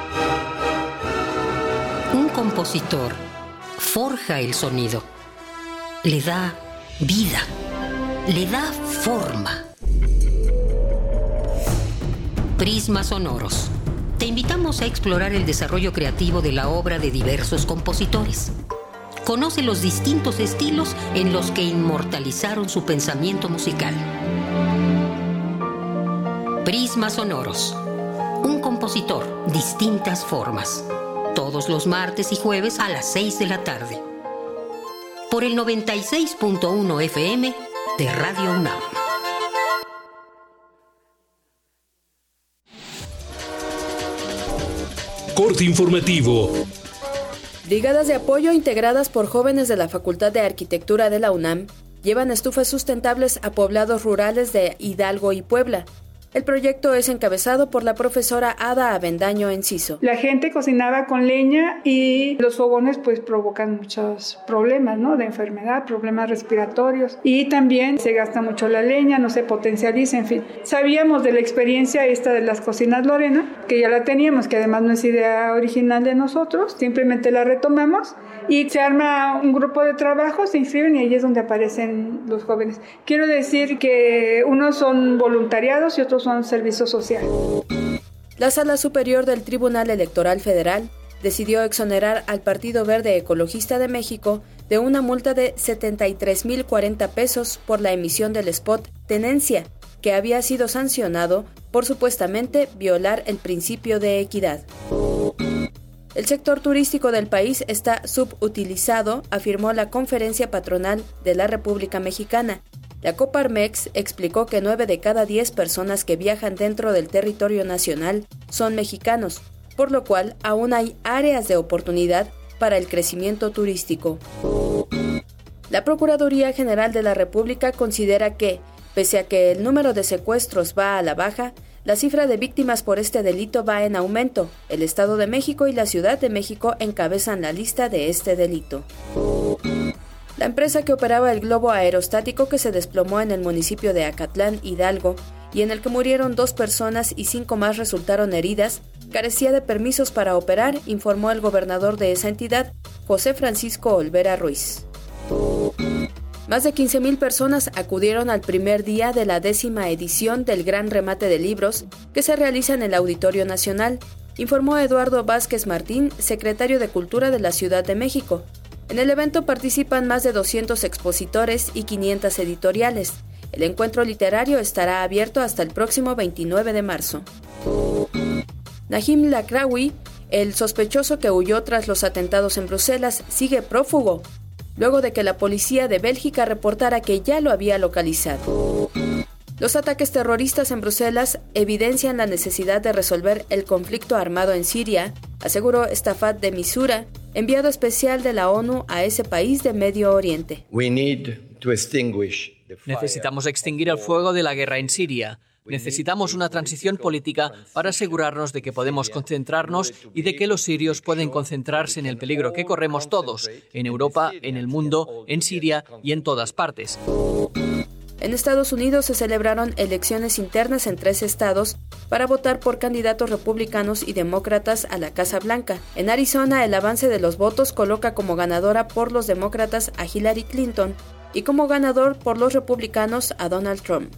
Compositor forja el sonido, le da vida, le da forma. Prisma Sonoros. Te invitamos a explorar el desarrollo creativo de la obra de diversos compositores. Conoce los distintos estilos en los que inmortalizaron su pensamiento musical. Prisma Sonoros. Un compositor, distintas formas. Todos los martes y jueves a las 6 de la tarde. Por el 96.1 FM de Radio UNAM. Corte informativo. Brigadas de apoyo integradas por jóvenes de la Facultad de Arquitectura de la UNAM llevan estufas sustentables a poblados rurales de Hidalgo y Puebla. El proyecto es encabezado por la profesora Ada Avendaño Enciso. La gente cocinaba con leña y los fogones pues provocan muchos problemas, ¿no? De enfermedad, problemas respiratorios y también se gasta mucho la leña, no se potencializa, en fin. Sabíamos de la experiencia esta de las cocinas Lorena, que ya la teníamos, que además no es idea original de nosotros, simplemente la retomamos y se arma un grupo de trabajo, se inscriben y ahí es donde aparecen los jóvenes. Quiero decir que unos son voluntariados y otros son servicio social. La Sala Superior del Tribunal Electoral Federal decidió exonerar al Partido Verde Ecologista de México de una multa de 73.040 pesos por la emisión del spot Tenencia, que había sido sancionado por supuestamente violar el principio de equidad. El sector turístico del país está subutilizado, afirmó la Conferencia Patronal de la República Mexicana. La Coparmex explicó que 9 de cada 10 personas que viajan dentro del territorio nacional son mexicanos, por lo cual aún hay áreas de oportunidad para el crecimiento turístico. La Procuraduría General de la República considera que, pese a que el número de secuestros va a la baja, la cifra de víctimas por este delito va en aumento. El Estado de México y la Ciudad de México encabezan la lista de este delito. La empresa que operaba el globo aerostático que se desplomó en el municipio de Acatlán, Hidalgo, y en el que murieron dos personas y cinco más resultaron heridas, carecía de permisos para operar, informó el gobernador de esa entidad, José Francisco Olvera Ruiz. Más de 15.000 personas acudieron al primer día de la décima edición del Gran Remate de Libros que se realiza en el Auditorio Nacional, informó Eduardo Vázquez Martín, secretario de Cultura de la Ciudad de México. En el evento participan más de 200 expositores y 500 editoriales. El encuentro literario estará abierto hasta el próximo 29 de marzo. Nahim Lakraoui, el sospechoso que huyó tras los atentados en Bruselas, sigue prófugo, luego de que la policía de Bélgica reportara que ya lo había localizado. Los ataques terroristas en Bruselas evidencian la necesidad de resolver el conflicto armado en Siria, aseguró Stafat de Misura, enviado especial de la ONU a ese país de Medio Oriente. Necesitamos extinguir el fuego de la guerra en Siria. Necesitamos una transición política para asegurarnos de que podemos concentrarnos y de que los sirios pueden concentrarse en el peligro que corremos todos, en Europa, en el mundo, en Siria y en todas partes. En Estados Unidos se celebraron elecciones internas en tres estados para votar por candidatos republicanos y demócratas a la Casa Blanca. En Arizona, el avance de los votos coloca como ganadora por los demócratas a Hillary Clinton y como ganador por los republicanos a Donald Trump.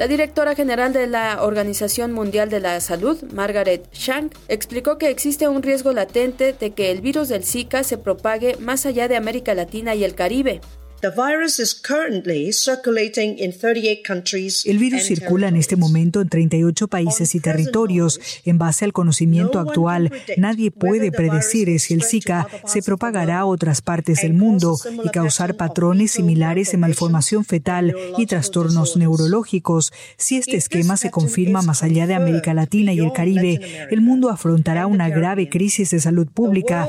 La directora general de la Organización Mundial de la Salud, Margaret Shank, explicó que existe un riesgo latente de que el virus del Zika se propague más allá de América Latina y el Caribe. El virus circula en este momento en 38 países y territorios. En base al conocimiento actual, nadie puede predecir si el Zika se propagará a otras partes del mundo y causar patrones similares en malformación fetal y trastornos neurológicos. Si este esquema se confirma más allá de América Latina y el Caribe, el mundo afrontará una grave crisis de salud pública.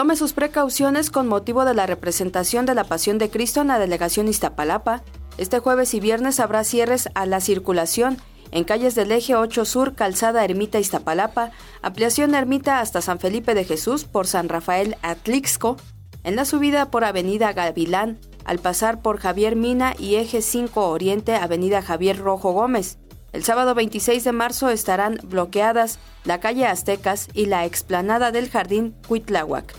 Tome sus precauciones con motivo de la representación de la Pasión de Cristo en la delegación Iztapalapa. Este jueves y viernes habrá cierres a la circulación en calles del eje 8 Sur, Calzada Ermita Iztapalapa, ampliación Ermita hasta San Felipe de Jesús por San Rafael Atlixco, en la subida por Avenida Gavilán, al pasar por Javier Mina y eje 5 Oriente, Avenida Javier Rojo Gómez. El sábado 26 de marzo estarán bloqueadas la calle Aztecas y la explanada del Jardín Cuitláhuac.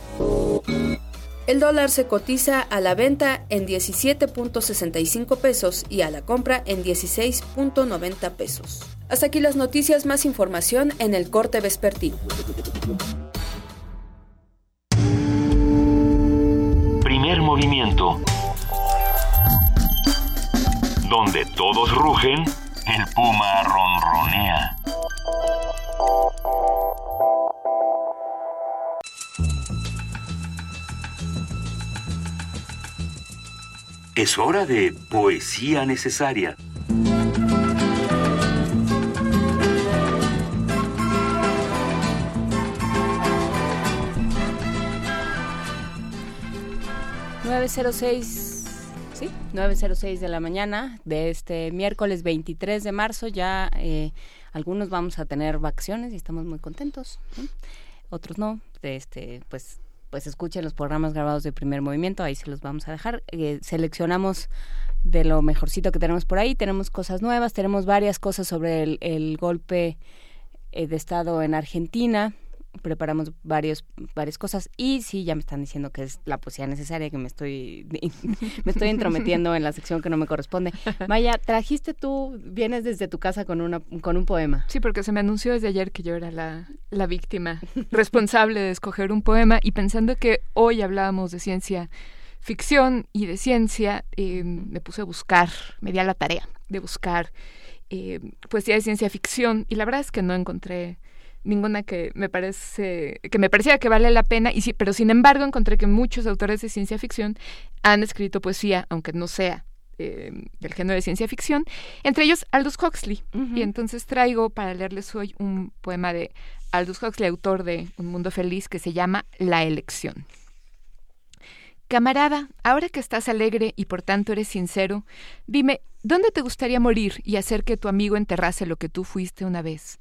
El dólar se cotiza a la venta en 17.65 pesos y a la compra en 16.90 pesos. Hasta aquí las noticias, más información en el corte vespertino. Primer movimiento. Donde todos rugen el puma ronronea. Es hora de poesía necesaria. ...906 Sí, 9.06 de la mañana de este miércoles 23 de marzo. Ya eh, algunos vamos a tener vacaciones y estamos muy contentos. Otros no. Este, pues, pues escuchen los programas grabados de primer movimiento. Ahí se los vamos a dejar. Eh, seleccionamos de lo mejorcito que tenemos por ahí. Tenemos cosas nuevas. Tenemos varias cosas sobre el, el golpe eh, de Estado en Argentina preparamos varios varias cosas y sí ya me están diciendo que es la poesía necesaria que me estoy me estoy entrometiendo en la sección que no me corresponde. Maya trajiste tú vienes desde tu casa con una con un poema. Sí porque se me anunció desde ayer que yo era la, la víctima responsable de escoger un poema y pensando que hoy hablábamos de ciencia ficción y de ciencia eh, me puse a buscar me di a la tarea de buscar eh, poesía de ciencia ficción y la verdad es que no encontré ninguna que me parece que me parecía que vale la pena y sí, pero sin embargo encontré que muchos autores de ciencia ficción han escrito poesía aunque no sea eh, del género de ciencia ficción entre ellos Aldous Huxley. Y entonces traigo para leerles hoy un poema de Aldous Huxley autor de Un mundo feliz que se llama La elección. Camarada, ahora que estás alegre y por tanto eres sincero, dime, ¿dónde te gustaría morir y hacer que tu amigo enterrase lo que tú fuiste una vez?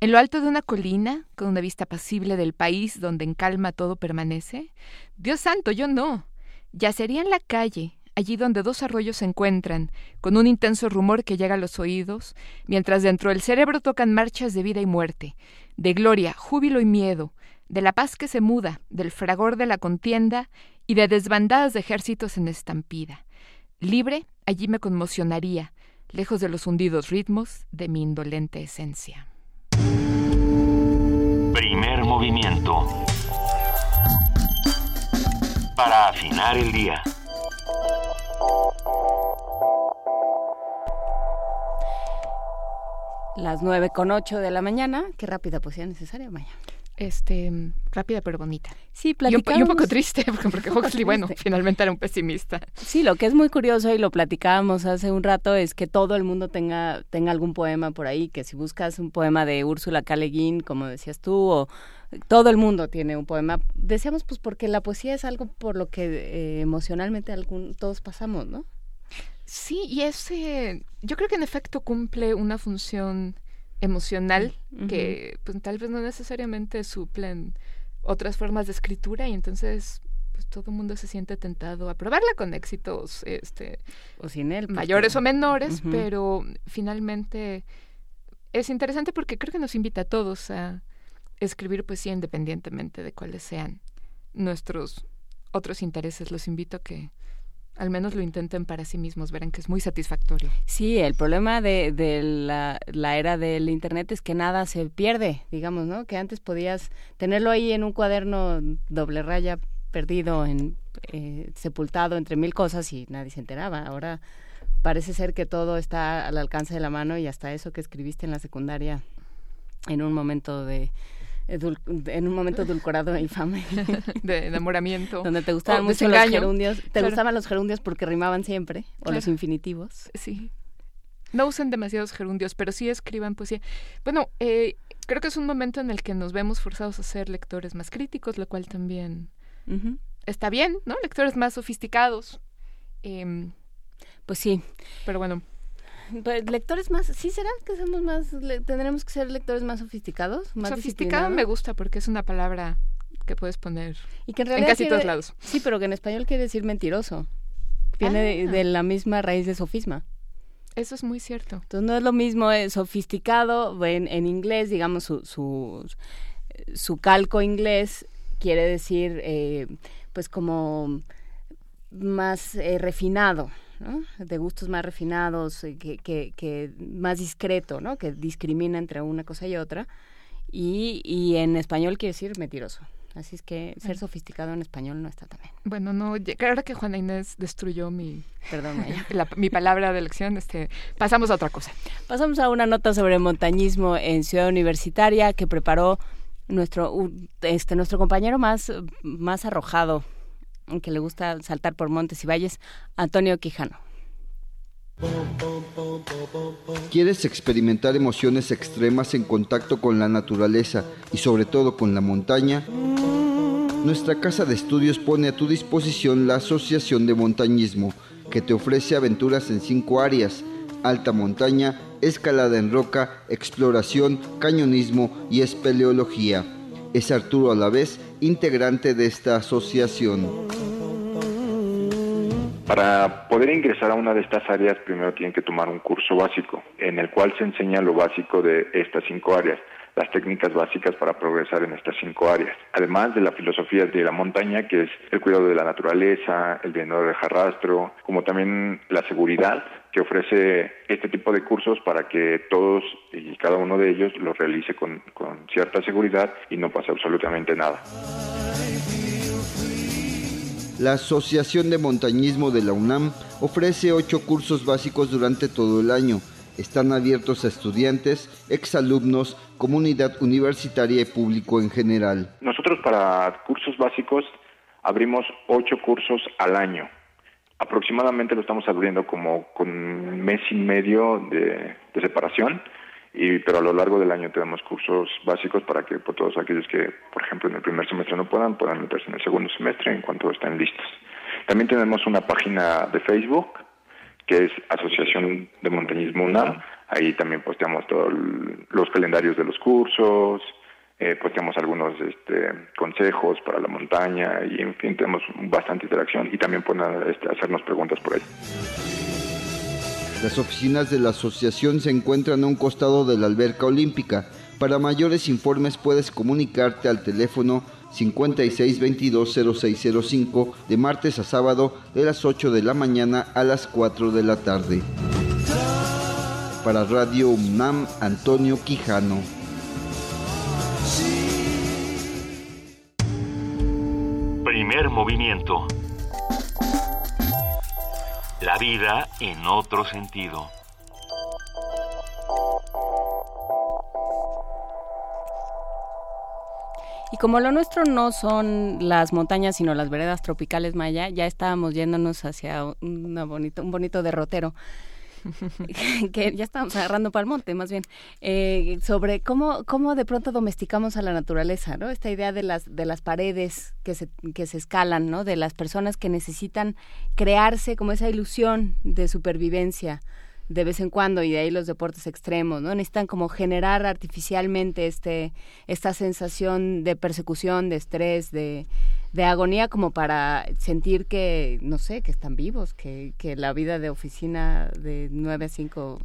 En lo alto de una colina, con una vista pasible del país donde en calma todo permanece. Dios santo, yo no. Yacería en la calle, allí donde dos arroyos se encuentran, con un intenso rumor que llega a los oídos, mientras dentro del cerebro tocan marchas de vida y muerte, de gloria, júbilo y miedo, de la paz que se muda, del fragor de la contienda y de desbandadas de ejércitos en estampida. Libre, allí me conmocionaría, lejos de los hundidos ritmos de mi indolente esencia. Primer movimiento. Para afinar el día. Las nueve con ocho de la mañana. Qué rápida poesía necesaria, Maya. Este, rápida pero bonita. Sí, platicamos. Y un, poco triste, porque, porque Huxley, bueno, finalmente era un pesimista. Sí, lo que es muy curioso y lo platicábamos hace un rato es que todo el mundo tenga, tenga algún poema por ahí, que si buscas un poema de Úrsula K. como decías tú, o todo el mundo tiene un poema. Decíamos, pues, porque la poesía es algo por lo que eh, emocionalmente algún, todos pasamos, ¿no? Sí, y ese, yo creo que en efecto cumple una función emocional que pues tal vez no necesariamente suplen otras formas de escritura y entonces pues todo el mundo se siente tentado a probarla con éxitos este o sin él mayores o menores pero finalmente es interesante porque creo que nos invita a todos a escribir poesía independientemente de cuáles sean nuestros otros intereses. Los invito a que al menos lo intenten para sí mismos, verán que es muy satisfactorio. Sí, el problema de, de la, era del Internet es que nada se pierde, digamos, ¿no? Que antes podías tenerlo ahí en un cuaderno doble raya perdido en, eh, sepultado entre mil cosas y nadie se enteraba. Ahora parece ser que todo está al alcance de la mano y hasta eso que escribiste en la secundaria en un momento de en un momento edulcorado e infame. De enamoramiento. Donde te gustaban mucho los gerundios te gustaban los gerundios porque rimaban siempre o los infinitivos. Sí. No usen demasiados gerundios pero sí escriban poesía. Bueno eh, creo que es un momento en el que nos vemos forzados a ser lectores más críticos lo cual también está bien no lectores más sofisticados. Eh, pues sí. Pero bueno. Pues, lectores más, sí será que somos más, tendremos que ser lectores más sofisticados, más Sofisticado me gusta porque es una palabra que puedes poner y que en, casi todos lados. Sí, pero que en español quiere decir mentiroso. Viene de, ah. la misma raíz de sofisma. Eso es muy cierto. Entonces no es lo mismo eh, sofisticado en, en, inglés, digamos, su, su, su, calco inglés quiere decir eh, pues como más eh, refinado, de gustos más refinados, eh, que, que, que, más discreto, ¿no? que discrimina entre una cosa y otra. Y, y en español quiere decir mentiroso. Así es que ser sofisticado en español no está tan bien. Bueno, no, ahora que Juana Inés destruyó mi, Perdón, mi palabra de elección, este, pasamos a otra cosa. Pasamos a una nota sobre montañismo en Ciudad Universitaria que preparó nuestro, este, nuestro compañero más, más arrojado que le gusta saltar por montes y valles, Antonio Quijano. ¿Quieres experimentar emociones extremas en contacto con la naturaleza y sobre todo con la montaña? Nuestra casa de estudios pone a tu disposición la Asociación de Montañismo, que te ofrece aventuras en cinco áreas, alta montaña, escalada en roca, exploración, cañonismo y espeleología. Es Arturo a la vez integrante de esta asociación. Para poder ingresar a una de estas áreas, primero tienen que tomar un curso básico, en el cual se enseña lo básico de estas cinco áreas, las técnicas básicas para progresar en estas cinco áreas. Además de la filosofía de la montaña, que es el cuidado de la naturaleza, el de no dejar rastro, como también la seguridad, que ofrece este tipo de cursos para que todos y cada uno de ellos los realice con, con cierta seguridad y no pase absolutamente nada. La Asociación de Montañismo de la UNAM ofrece ocho cursos básicos durante todo el año. Están abiertos a estudiantes, exalumnos, comunidad universitaria y público en general. Nosotros para cursos básicos abrimos ocho cursos al año. Aproximadamente lo estamos abriendo como con mes y medio de, separación y pero a lo largo del año tenemos cursos básicos para que por todos aquellos que, por ejemplo, en el primer semestre no puedan, puedan meterse en el segundo semestre en cuanto estén listos. También tenemos una página de Facebook que es Asociación de Montañismo UNAM. Ahí también posteamos todos los calendarios de los cursos, eh, algunos este, consejos para la montaña y, en fin, tenemos bastante interacción y también pueden este, hacernos preguntas por ahí. Las oficinas de la asociación se encuentran a un costado de la alberca olímpica. Para mayores informes puedes comunicarte al teléfono 56220605 de martes a sábado de las 8 de la mañana a las 4 de la tarde. Para Radio UNAM, Antonio Quijano. Primer movimiento la vida en otro sentido. Y como lo nuestro no son las montañas, sino las veredas tropicales maya, ya estábamos yéndonos hacia un bonito derrotero. que ya estamos agarrando para el monte, más bien, eh, sobre cómo, cómo de pronto domesticamos a la naturaleza, ¿no? Esta idea de las, de las paredes que se, que se escalan, ¿no? De las personas que necesitan crearse como esa ilusión de supervivencia de vez en cuando y de ahí los deportes extremos, ¿no? Necesitan como generar artificialmente este esta sensación de persecución, de estrés, de de agonía como para sentir que, no sé, que están vivos, que, que la vida de oficina de 9 a 5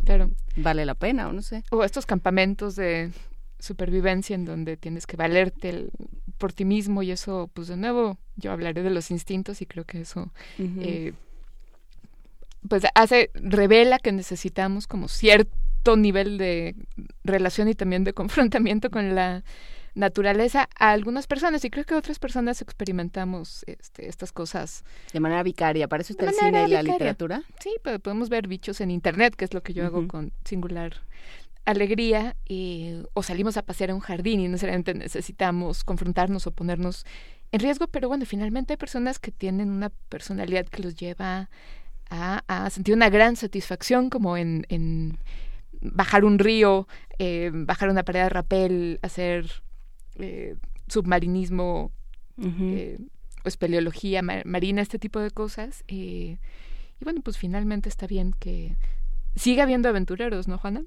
vale la pena, o no sé. O estos campamentos de supervivencia en donde tienes que valerte por ti mismo y eso, pues de nuevo, yo hablaré de los instintos y creo que eso... Eh, pues hace, revela que necesitamos como cierto nivel de relación y también de confrontamiento con la naturaleza a algunas personas y creo que otras personas experimentamos este, estas cosas de manera vicaria. ¿Para eso está el cine y la literatura? Sí, pero podemos ver bichos en internet, que es lo que yo hago con singular alegría, o salimos a pasear a un jardín y necesariamente necesitamos confrontarnos o ponernos en riesgo, pero bueno, finalmente hay personas que tienen una personalidad que los lleva a, sentir una gran satisfacción, como en, en bajar un río, eh, bajar una pared de rapel, hacer eh, submarinismo eh, o espeleología marina, este tipo de cosas. y bueno, pues finalmente está bien que siga habiendo aventureros, ¿no, Juana?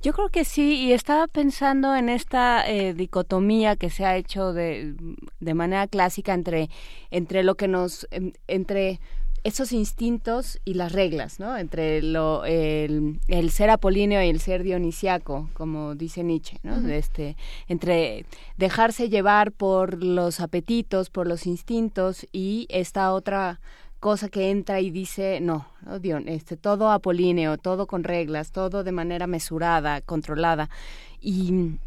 Yo creo que sí, y estaba pensando en esta dicotomía que se ha hecho de, de manera clásica entre, entre lo que nos, entre esos instintos y las reglas, ¿no? Entre lo, el, ser apolíneo y el ser dionisiaco, como dice Nietzsche, ¿no? este, entre dejarse llevar por los apetitos, por los instintos y esta otra cosa que entra y dice, no, ¿no? este, todo apolíneo, todo con reglas, todo de manera mesurada, controlada. Y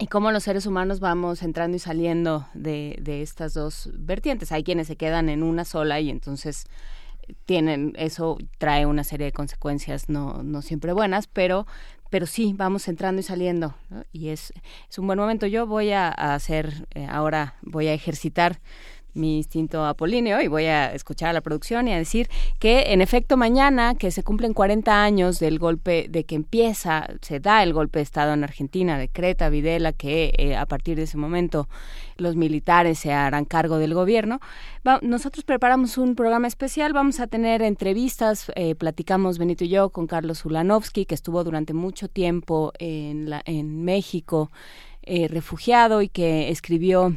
y cómo los seres humanos vamos entrando y saliendo de, de estas dos vertientes. Hay quienes se quedan en una sola y entonces tienen eso trae una serie de consecuencias no, no siempre buenas, pero pero sí vamos entrando y saliendo y es, es un buen momento. Yo voy a, hacer eh, ahora voy a ejercitar mi instinto apolíneo y voy a escuchar a la producción y a decir que en efecto mañana que se cumplen 40 años del golpe de que empieza se da el golpe de estado en Argentina decreta Videla que eh, a partir de ese momento los militares se harán cargo del gobierno. Nosotros preparamos un programa especial vamos a tener entrevistas eh, platicamos Benito y yo con Carlos Ulanovsky que estuvo durante mucho tiempo en la en México eh, refugiado y que escribió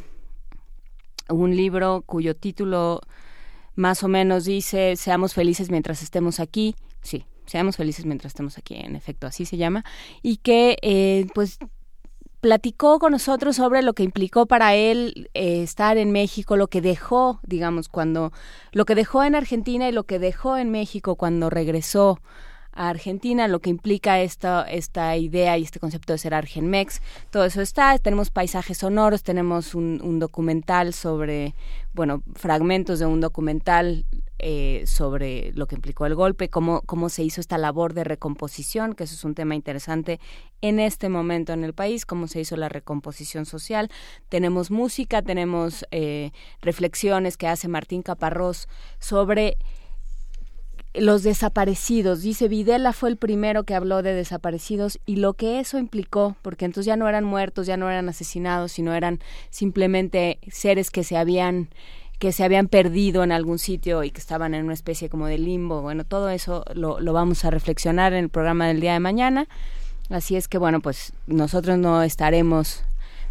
un libro cuyo título más o menos dice Seamos felices mientras estemos aquí. Sí, seamos felices mientras estemos aquí, en efecto, así se llama. Y que, eh, pues, platicó con nosotros sobre lo que implicó para él eh, estar en México, lo que dejó, digamos, cuando, lo que dejó en Argentina y lo que dejó en México cuando regresó a Argentina, lo que implica esta, esta idea y este concepto de ser Argenmex. Todo eso está, tenemos paisajes sonoros, tenemos un, un documental sobre, bueno, fragmentos de un documental eh, sobre lo que implicó el golpe, cómo, cómo se hizo esta labor de recomposición, que eso es un tema interesante en este momento en el país, cómo se hizo la recomposición social. Tenemos música, tenemos eh, reflexiones que hace Martín Caparrós sobre los desaparecidos. Dice Videla fue el primero que habló de desaparecidos y lo que eso implicó, porque entonces ya no eran muertos, ya no eran asesinados, sino eran simplemente seres que se habían que se habían perdido en algún sitio y que estaban en una especie como de limbo. Bueno, todo eso lo, lo vamos a reflexionar en el programa del día de mañana. Así es que bueno, pues nosotros no estaremos,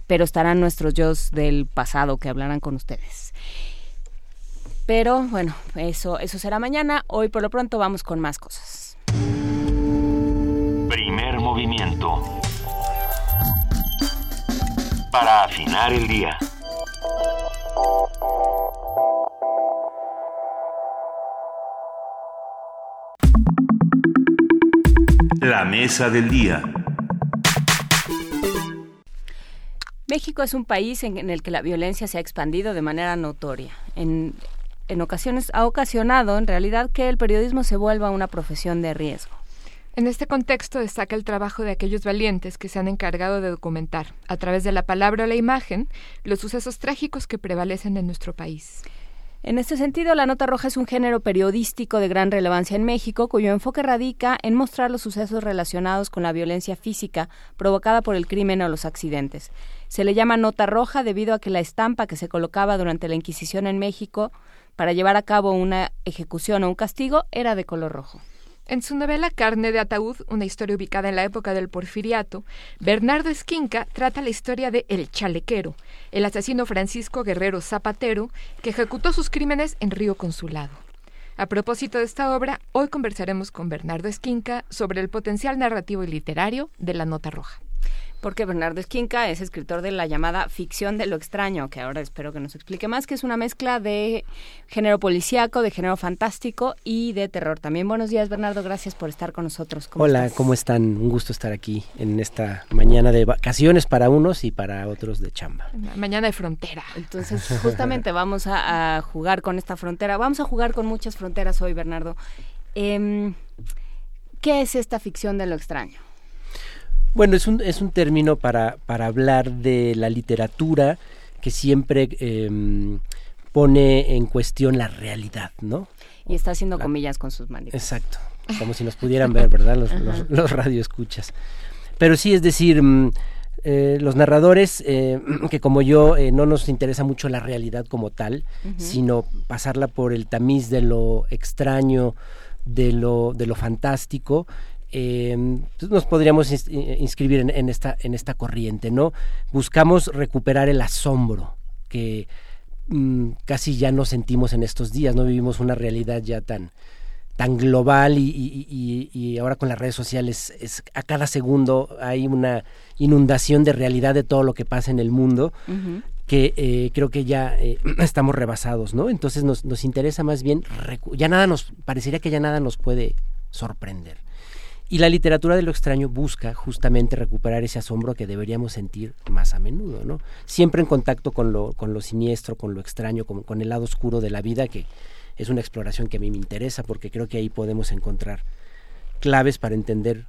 pero estarán nuestros yo del pasado que hablarán con ustedes. Pero bueno, eso, eso será mañana. Hoy por lo pronto vamos con más cosas. Primer movimiento. Para afinar el día. La mesa del día. México es un país en, el que la violencia se ha expandido de manera notoria. En, en ocasiones ha ocasionado en realidad que el periodismo se vuelva una profesión de riesgo. En este contexto destaca el trabajo de aquellos valientes que se han encargado de documentar, a través de la palabra o la imagen, los sucesos trágicos que prevalecen en nuestro país. En este sentido, la nota roja es un género periodístico de gran relevancia en México, cuyo enfoque radica en mostrar los sucesos relacionados con la violencia física provocada por el crimen o los accidentes. Se le llama nota roja debido a que la estampa que se colocaba durante la Inquisición en México para llevar a cabo una ejecución o un castigo era de color rojo. En su novela Carne de Ataúd, una historia ubicada en la época del porfiriato, Bernardo Esquinca trata la historia de El Chalequero, el asesino Francisco Guerrero Zapatero, que ejecutó sus crímenes en Río Consulado. A propósito de esta obra, hoy conversaremos con Bernardo Esquinca sobre el potencial narrativo y literario de la Nota Roja. Porque Bernardo Esquinca es escritor de la llamada ficción de lo extraño, que ahora espero que nos explique más, que es una mezcla de género policíaco, de género fantástico y de terror. También buenos días, Bernardo, gracias por estar con nosotros. Hola, ¿cómo están? Un gusto estar aquí en esta mañana de vacaciones para unos y para otros de chamba. Mañana de frontera. Entonces, justamente vamos a, a jugar con esta frontera. Vamos a jugar con muchas fronteras hoy, Bernardo. Eh, ¿Qué es esta ficción de lo extraño? Bueno, es un, es un término para, para hablar de la literatura que siempre eh, pone en cuestión la realidad, ¿no? Y está haciendo comillas con sus manos. Exacto, como si nos pudieran ver, ¿verdad? Los, los, los radioescuchas. Pero sí, es decir, mm, eh, los narradores, eh, que como yo eh, no nos interesa mucho la realidad como tal, uh -huh. sino pasarla por el tamiz de lo extraño, de lo, de lo fantástico, eh, nos podríamos inscribir en, en, esta, en esta corriente, ¿no? Buscamos recuperar el asombro que mmm, casi ya no sentimos en estos días, no vivimos una realidad ya tan, tan global y, y, y, y ahora con las redes sociales es, a cada segundo hay una inundación de realidad de todo lo que pasa en el mundo uh -huh. que eh, creo que ya eh, estamos rebasados, ¿no? Entonces nos, nos interesa más bien, ya nada nos, parecería que ya nada nos puede sorprender. Y la literatura de lo extraño busca justamente recuperar ese asombro que deberíamos sentir más a menudo, ¿no? Siempre en contacto con lo, con lo siniestro, con lo extraño, con, con el lado oscuro de la vida, que es una exploración que a mí me interesa porque creo que ahí podemos encontrar claves para entender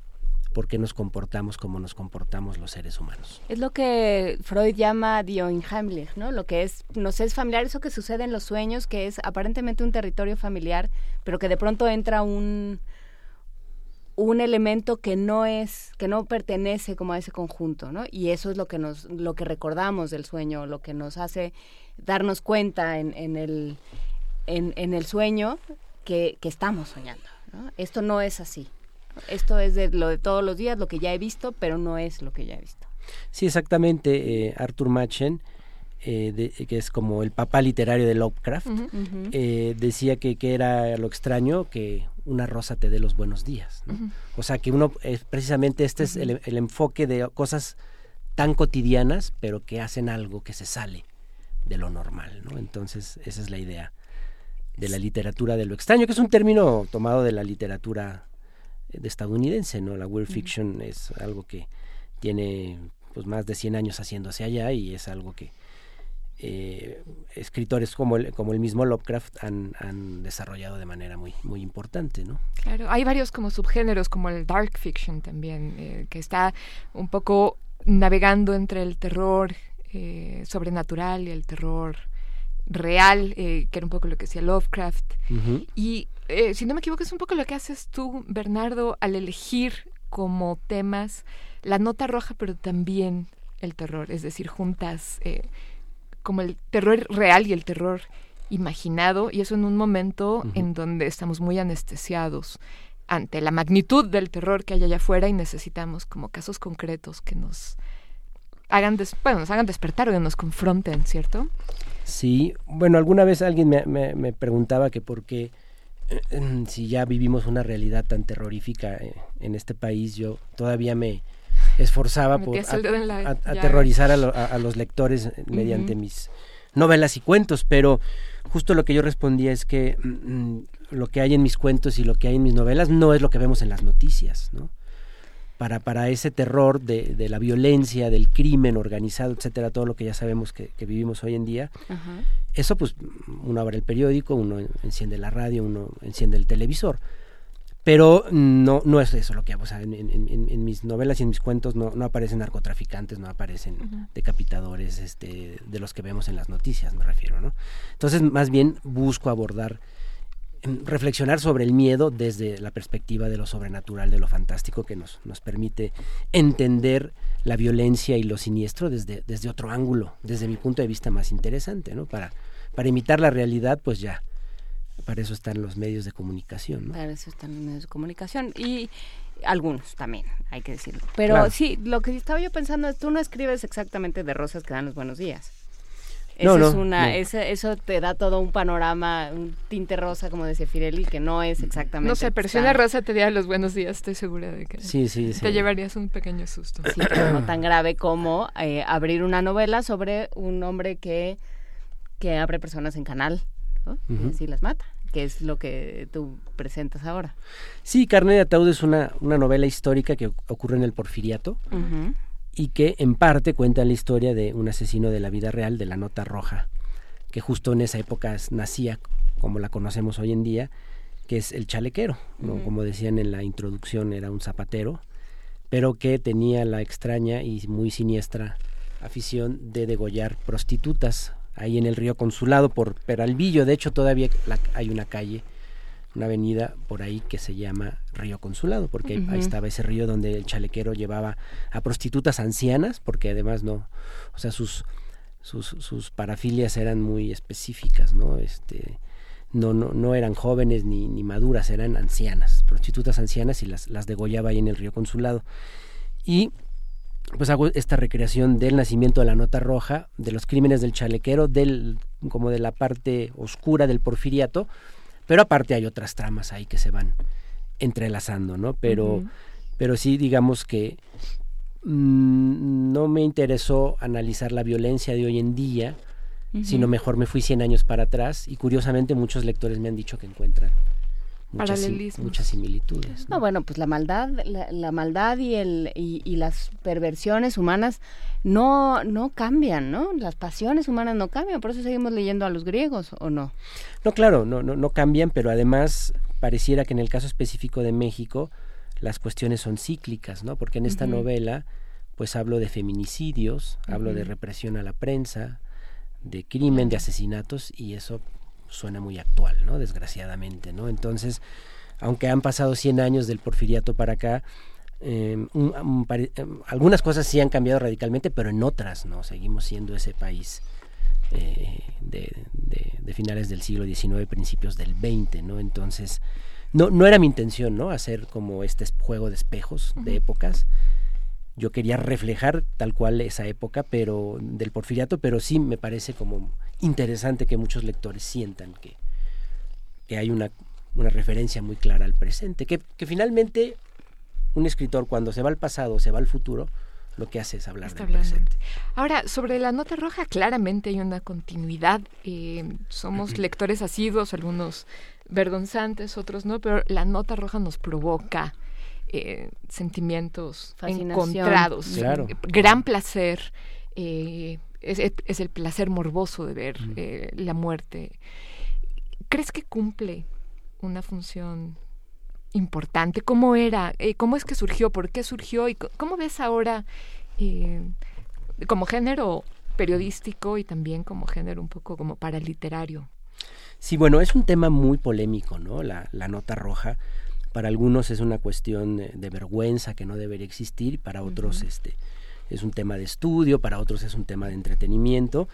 por qué nos comportamos como nos comportamos los seres humanos. Es lo que Freud llama die Unheimlich, ¿no? Lo que es, nos es familiar, eso que sucede en los sueños, que es aparentemente un territorio familiar, pero que de pronto entra un un elemento que no es que no pertenece como a ese conjunto no y eso es lo que nos lo que recordamos del sueño lo que nos hace darnos cuenta en, en el en, en, el sueño que, que estamos soñando esto no es así. Esto es de lo de todos los días lo que ya he visto pero no es lo que ya he visto. Sí exactamente eh, Arthur Machen eh, de, que es como el papá literario de Lovecraft, uh -huh, uh -huh. Eh, decía que, que, era lo extraño que una rosa te dé los buenos días. ¿no? Uh -huh. O sea, que uno, eh, precisamente este es el, el, enfoque de cosas tan cotidianas, pero que hacen algo que se sale de lo normal. ¿no? Entonces, esa es la idea de la literatura de lo extraño, que es un término tomado de la literatura de estadounidense. ¿no? La weird fiction es algo que tiene pues más de 100 años haciéndose allá y es algo que eh, escritores como el, como el mismo Lovecraft han, han, desarrollado de manera muy, muy importante, ¿no? Claro, hay varios como subgéneros, como el dark fiction también, eh, que está un poco navegando entre el terror eh, sobrenatural y el terror real, que era un poco lo que decía Lovecraft. Uh -huh. Y si no me equivoco, es un poco lo que haces tú, Bernardo, al elegir como temas la nota roja, pero también el terror, es decir, juntas como el terror real y el terror imaginado, y eso en un momento uh -huh. en donde estamos muy anestesiados ante la magnitud del terror que hay allá afuera y necesitamos como casos concretos que nos hagan, des bueno, nos hagan despertar o que nos confronten, ¿cierto? Sí, bueno, alguna vez alguien me, me, me preguntaba que por qué eh, si ya vivimos una realidad tan terrorífica eh, en este país, yo todavía me, esforzaba por a, a, aterrorizar a, lo, a, los lectores mediante uh -huh. mis novelas y cuentos, pero justo lo que yo respondía es que mm, lo que hay en mis cuentos y lo que hay en mis novelas no es lo que vemos en las noticias, ¿no? Para, para ese terror de, de la violencia, del crimen organizado, etcétera, todo lo que ya sabemos que, que vivimos hoy en día, uh -huh. eso pues uno abre el periódico, uno enciende la radio, uno enciende el televisor pero no, no es eso lo que hago. O sea, en, en, en, en, mis novelas y en mis cuentos no, no aparecen narcotraficantes, no aparecen uh -huh. decapitadores este, de los que vemos en las noticias, me refiero, ¿no? Entonces, más bien busco abordar, reflexionar sobre el miedo desde la perspectiva de lo sobrenatural, de lo fantástico, que nos, nos permite entender la violencia y lo siniestro desde, desde otro ángulo, desde mi punto de vista más interesante, ¿no? Para, para imitar la realidad, pues ya para eso están los medios de comunicación. ¿no? Para eso están los medios de comunicación y algunos también, hay que decirlo. Pero claro. sí, lo que estaba yo pensando es, tú no escribes exactamente de rosas que dan los buenos días. Eso, es una, eso te da todo un panorama, un tinte rosa, como decía Firelli, que no es exactamente. No sé, pero si una rosa te diera los buenos días, estoy segura de que sí, sí, te llevarías un pequeño susto. Sí, pero no tan grave como eh, abrir una novela sobre un hombre que, que abre personas en canal y así las mata que es lo que tú presentas ahora. Sí, Carne de Ataúd es una, una novela histórica que ocurre en el Porfiriato y que en parte cuenta la historia de un asesino de la vida real, de la Nota Roja, que justo en esa época nacía como la conocemos hoy en día, que es el chalequero, como decían en la introducción, era un zapatero, pero que tenía la extraña y muy siniestra afición de degollar prostitutas ahí en el río Consulado por Peralvillo. De hecho, todavía hay una calle, una avenida por ahí que se llama Río Consulado, porque ahí estaba ese río donde el chalequero llevaba a prostitutas ancianas, porque además no, o sea, sus, sus, sus parafilias eran muy específicas, ¿no? Este, no, no, no eran jóvenes ni, ni maduras, eran ancianas, prostitutas ancianas y las, las degollaba ahí en el río Consulado. Y pues hago esta recreación del nacimiento de la nota roja, de los crímenes del chalequero, del como de la parte oscura del porfiriato, pero aparte hay otras tramas ahí que se van entrelazando, ¿no? Pero, pero sí digamos que mm, no me interesó analizar la violencia de hoy en día, sino mejor me fui 100 años para atrás y curiosamente muchos lectores me han dicho que encuentran muchas, muchas similitudes. ¿no? bueno, pues la maldad, la, maldad y, el, y, las perversiones humanas no, no cambian, ¿no? Las pasiones humanas no cambian, por eso seguimos leyendo a los griegos, ¿o no? No, claro, no, no, no cambian, pero además pareciera que en el caso específico de México las cuestiones son cíclicas, ¿no? Porque en esta novela pues hablo de feminicidios, hablo de represión a la prensa, de crimen, de asesinatos y eso suena muy actual, ¿no? Desgraciadamente, ¿no? Entonces, aunque han pasado 100 años del porfiriato para acá, em, em, algunas cosas sí han cambiado radicalmente, pero en otras, ¿no? Seguimos siendo ese país eh, de, finales del siglo XIX, principios del XX, ¿no? Entonces, no, no era mi intención, ¿no? Hacer como este juego de espejos de épocas, yo quería reflejar tal cual esa época pero del porfiriato pero sí me parece como interesante que muchos lectores sientan que, que hay una, una referencia muy clara al presente que, que, finalmente un escritor cuando se va al pasado se va al futuro lo que hace es hablar del presente. Ahora, sobre la nota roja, claramente hay una continuidad. Eh, somos lectores asiduos, algunos vergonzantes, otros no, pero la nota roja nos provoca eh, sentimientos encontrados. Gran placer. Eh, es, el placer morboso de ver eh, la muerte. ¿Crees que cumple una función importante? ¿Cómo era? ¿Cómo es que surgió? ¿Por qué surgió? ¿Y cómo ves ahora como género periodístico y también como género un poco como para literario? Sí, bueno, es un tema muy polémico, ¿no? La, la nota roja para algunos es una cuestión de vergüenza que no debería existir, para otros este es un tema de estudio, para otros es un tema de entretenimiento,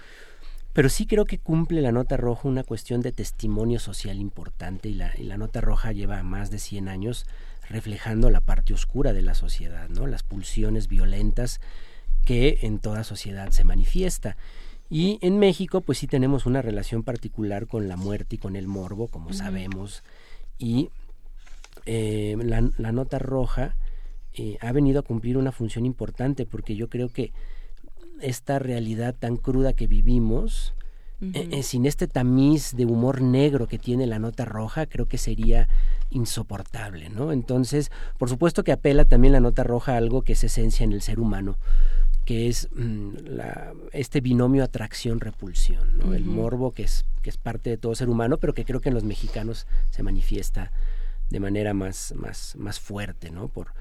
pero sí creo que cumple la nota roja una cuestión de testimonio social importante y la, y la nota roja lleva más de 100 años reflejando la parte oscura de la sociedad, ¿no? las pulsiones violentas que en toda sociedad se manifiesta. Y en México, pues sí tenemos una relación particular con la muerte y con el morbo, como sabemos, y eh, la, nota roja eh, ha venido a cumplir una función importante porque yo creo que esta realidad tan cruda que vivimos, eh, sin este tamiz de humor negro que tiene la nota roja, creo que sería insoportable, ¿no? Entonces, por supuesto que apela también la nota roja a algo que es esencia en el ser humano, que es mm, este binomio atracción-repulsión, ¿no? El morbo que es, que es parte de todo ser humano, pero que creo que en los mexicanos se manifiesta de manera más, más, más fuerte, ¿no? Por,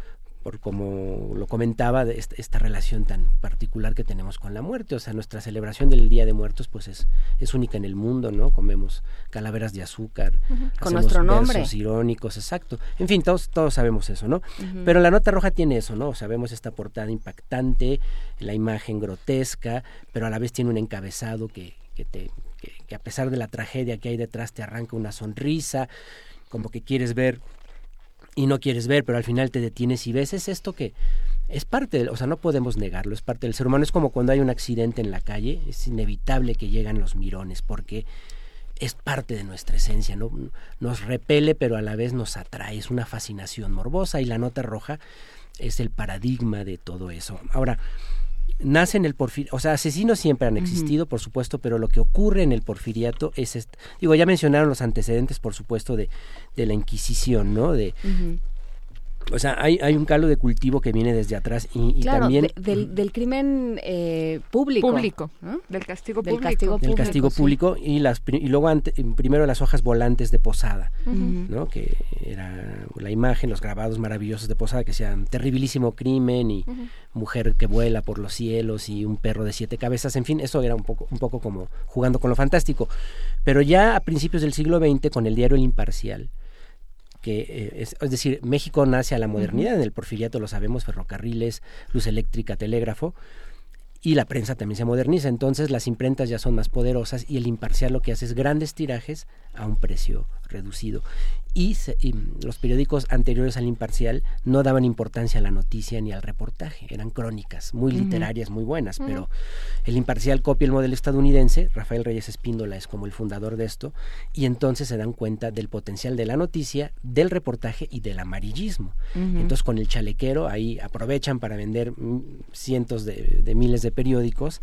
por como lo comentaba, de esta, relación tan particular que tenemos con la muerte. O sea, nuestra celebración del Día de Muertos pues es, es única en el mundo, ¿no? Comemos calaveras de azúcar, con nuestro nombre. irónicos, exacto. En fin, todos, todos sabemos eso, ¿no? Pero la nota roja tiene eso, ¿no? Sabemos esta portada impactante, la imagen grotesca, pero a la vez tiene un encabezado que, que te que a pesar de la tragedia que hay detrás te arranca una sonrisa, como que quieres ver y no quieres ver, pero al final te detienes y ves, es esto que es parte, o sea, no podemos negarlo, es parte del ser humano. Es como cuando hay un accidente en la calle, es inevitable que llegan los mirones, porque es parte de nuestra esencia, ¿no? Nos repele, pero a la vez nos atrae, es una fascinación morbosa y la nota roja es el paradigma de todo eso. Ahora, nace en el porfiriato, o sea, asesinos siempre han existido, por supuesto, pero lo que ocurre en el porfiriato es, digo, ya mencionaron los antecedentes, por supuesto, de, de la Inquisición, ¿no? De, o sea, hay, hay un caldo de cultivo que viene desde atrás y, también... del, del, crimen eh, público. Público, del castigo del público. Castigo del castigo público y, las, y luego primero las hojas volantes de Posada, ¿no? Que era la imagen, los grabados maravillosos de Posada que sean terribilísimo crimen y mujer que vuela por los cielos y un perro de siete cabezas, en fin, eso era un poco, un poco como jugando con lo fantástico. Pero ya a principios del siglo XX, con el diario El Imparcial, que eh, es, decir, México nace a la modernidad, en el porfiriato lo sabemos, ferrocarriles, luz eléctrica, telégrafo, y la prensa también se moderniza, entonces las imprentas ya son más poderosas y el imparcial lo que hace es grandes tirajes a un precio reducido. Y, los periódicos anteriores al imparcial no daban importancia a la noticia ni al reportaje, eran crónicas muy literarias, muy buenas, pero el imparcial copia el modelo estadounidense, Rafael Reyes Espíndola es como el fundador de esto, y entonces se dan cuenta del potencial de la noticia, del reportaje y del amarillismo. Entonces con el chalequero ahí aprovechan para vender cientos de, miles de periódicos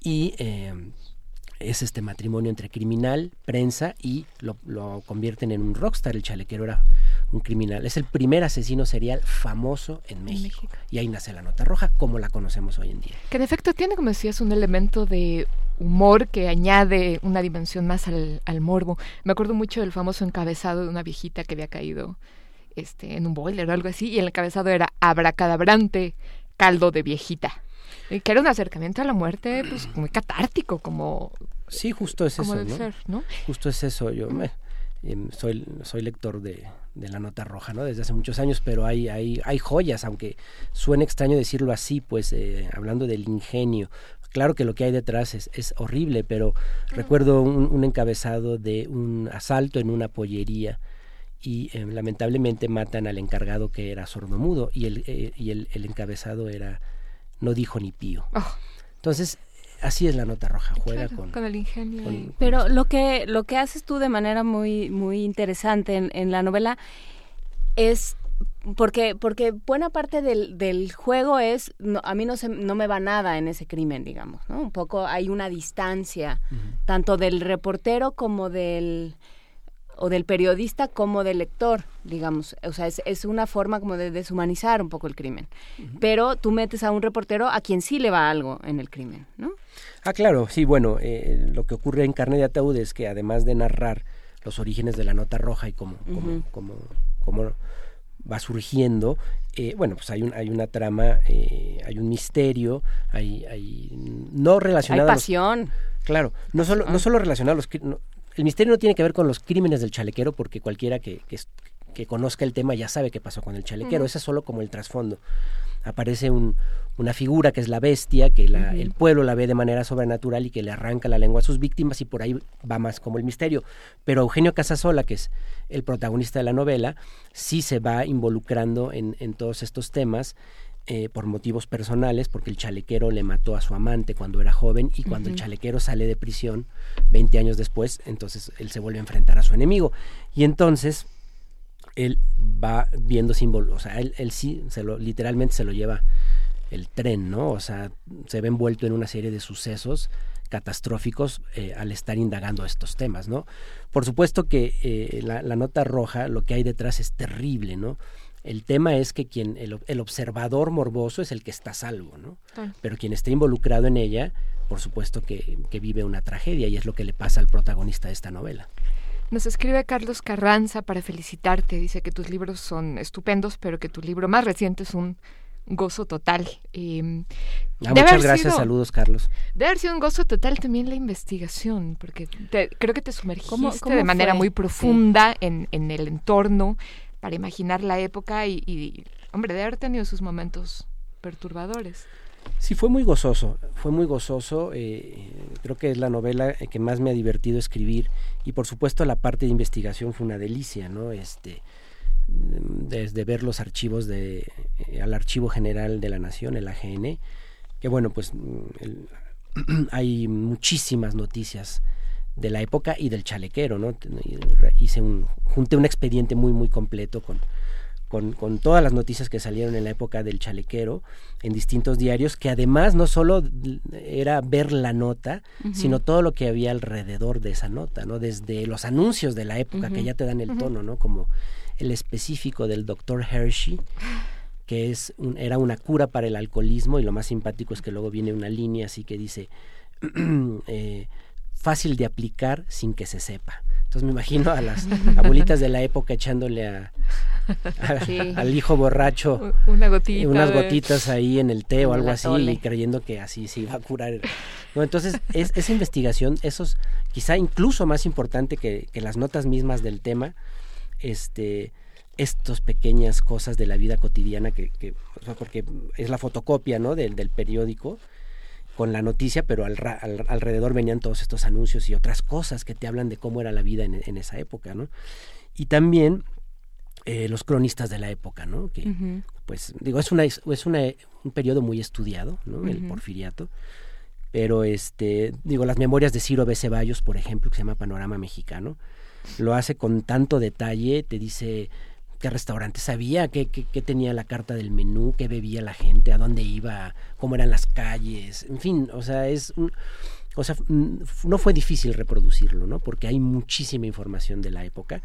y... Eh, es este matrimonio entre criminal, prensa y lo, convierten en un rockstar. El chalequero era un criminal. Es el primer asesino serial famoso en México. Y ahí nace la nota roja, como la conocemos hoy en día. Que en efecto tiene, como decías, un elemento de humor que añade una dimensión más al, morbo. Me acuerdo mucho del famoso encabezado de una viejita que había caído este, en un boiler o algo así, y el encabezado era abracadabrante, caldo de viejita que era un acercamiento a la muerte pues muy catártico como sí justo es eso ¿no? justo es eso yo me, em, soy soy lector de, de, la nota roja no desde hace muchos años pero hay hay hay joyas aunque suene extraño decirlo así pues eh, hablando del ingenio. Claro que lo que hay detrás es, es horrible pero recuerdo un, encabezado de un asalto en una pollería y em, lamentablemente matan al encargado que era sordomudo y el, eh, y el, el encabezado era no dijo ni pío. Oh. Entonces, así es la nota roja, juega con, el ingenio. Pero lo que, lo que haces tú de manera muy, muy interesante en, la novela es porque porque buena parte del, del juego es a mí no se, no me va nada en ese crimen digamos no un poco hay una distancia tanto del reportero como del o del periodista como del lector, digamos. O sea, es, es una forma como de deshumanizar un poco el crimen. Pero tú metes a un reportero a quien sí le va algo en el crimen, ¿no? Ah, claro, sí, bueno, eh, lo que ocurre en Carne de Ataúd es que además de narrar los orígenes de la nota roja y cómo, cómo, va surgiendo, eh, bueno, pues hay, un, hay una trama, eh, hay un misterio, hay, hay no relacionado... Hay pasión. claro, no solo, no solo relacionado a los el misterio no tiene que ver con los crímenes del chalequero, porque cualquiera que, que, conozca el tema ya sabe qué pasó con el chalequero. Ese es solo como el trasfondo. Aparece un, una figura que es la bestia, que el pueblo la ve de manera sobrenatural y que le arranca la lengua a sus víctimas y por ahí va más como el misterio. Pero Eugenio Casasola, que es el protagonista de la novela, sí se va involucrando en, en todos estos temas eh, por motivos personales, porque el chalequero le mató a su amante cuando era joven y cuando el chalequero sale de prisión 20 años después, entonces él se vuelve a enfrentar a su enemigo. Y entonces él va viendo símbolos, o sea, él, sí, se lo, literalmente se lo lleva el tren, ¿no? O sea, se ve envuelto en una serie de sucesos catastróficos eh, al estar indagando estos temas, ¿no? Por supuesto que eh, la, la, nota roja, lo que hay detrás es terrible, ¿no? El tema es que quien el, observador morboso es el que está salvo, ¿no? Pero quien está involucrado en ella, por supuesto que, vive una tragedia y es lo que le pasa al protagonista de esta novela. Nos escribe Carlos Carranza para felicitarte. Dice que tus libros son estupendos, pero que tu libro más reciente es un gozo total. Em, ah, muchas gracias, saludos Carlos. Debe haber sido un gozo total también la investigación, porque creo que te sumergiste de manera muy profunda en, en, el entorno, para imaginar la época y, hombre, de haber tenido sus momentos perturbadores. Sí, fue muy gozoso, fue muy gozoso, eh, creo que es la novela que más me ha divertido escribir y por supuesto la parte de investigación fue una delicia, ¿no? Este, desde ver los archivos de eh, al Archivo General de la Nación, el AGN, que bueno, pues hay muchísimas noticias de la época y del chalequero, ¿no? Hice un, junté un expediente muy, muy completo con, con, con, todas las noticias que salieron en la época del chalequero en distintos diarios, que además no solo era ver la nota, sino todo lo que había alrededor de esa nota, ¿no? Desde los anuncios de la época que ya te dan el tono, ¿no? Como el específico del doctor Hershey, que es era una cura para el alcoholismo y lo más simpático es que luego viene una línea así que dice eh, fácil de aplicar sin que se sepa. Entonces me imagino a las abuelitas de la época echándole a, al hijo borracho Una gotita unas gotitas ahí en el té o algo así y creyendo que así se iba a curar. No, entonces es, esa investigación, eso es quizá incluso más importante que, que las notas mismas del tema, este estas pequeñas cosas de la vida cotidiana que, que porque es la fotocopia ¿no? del, del periódico con la noticia, pero al, alrededor venían todos estos anuncios y otras cosas que te hablan de cómo era la vida en, esa época, ¿no? Y también eh, los cronistas de la época, ¿no? Que, pues, digo, es, una, es una, un periodo muy estudiado, ¿no? El porfiriato. Pero, este, digo, las memorias de Ciro B. Ceballos, por ejemplo, que se llama Panorama Mexicano, lo hace con tanto detalle, te dice qué restaurante sabía, qué, qué, tenía la carta del menú, qué bebía la gente, a dónde iba, cómo eran las calles, en fin, o sea, es o sea, no fue difícil reproducirlo, ¿no? Porque hay muchísima información de la época.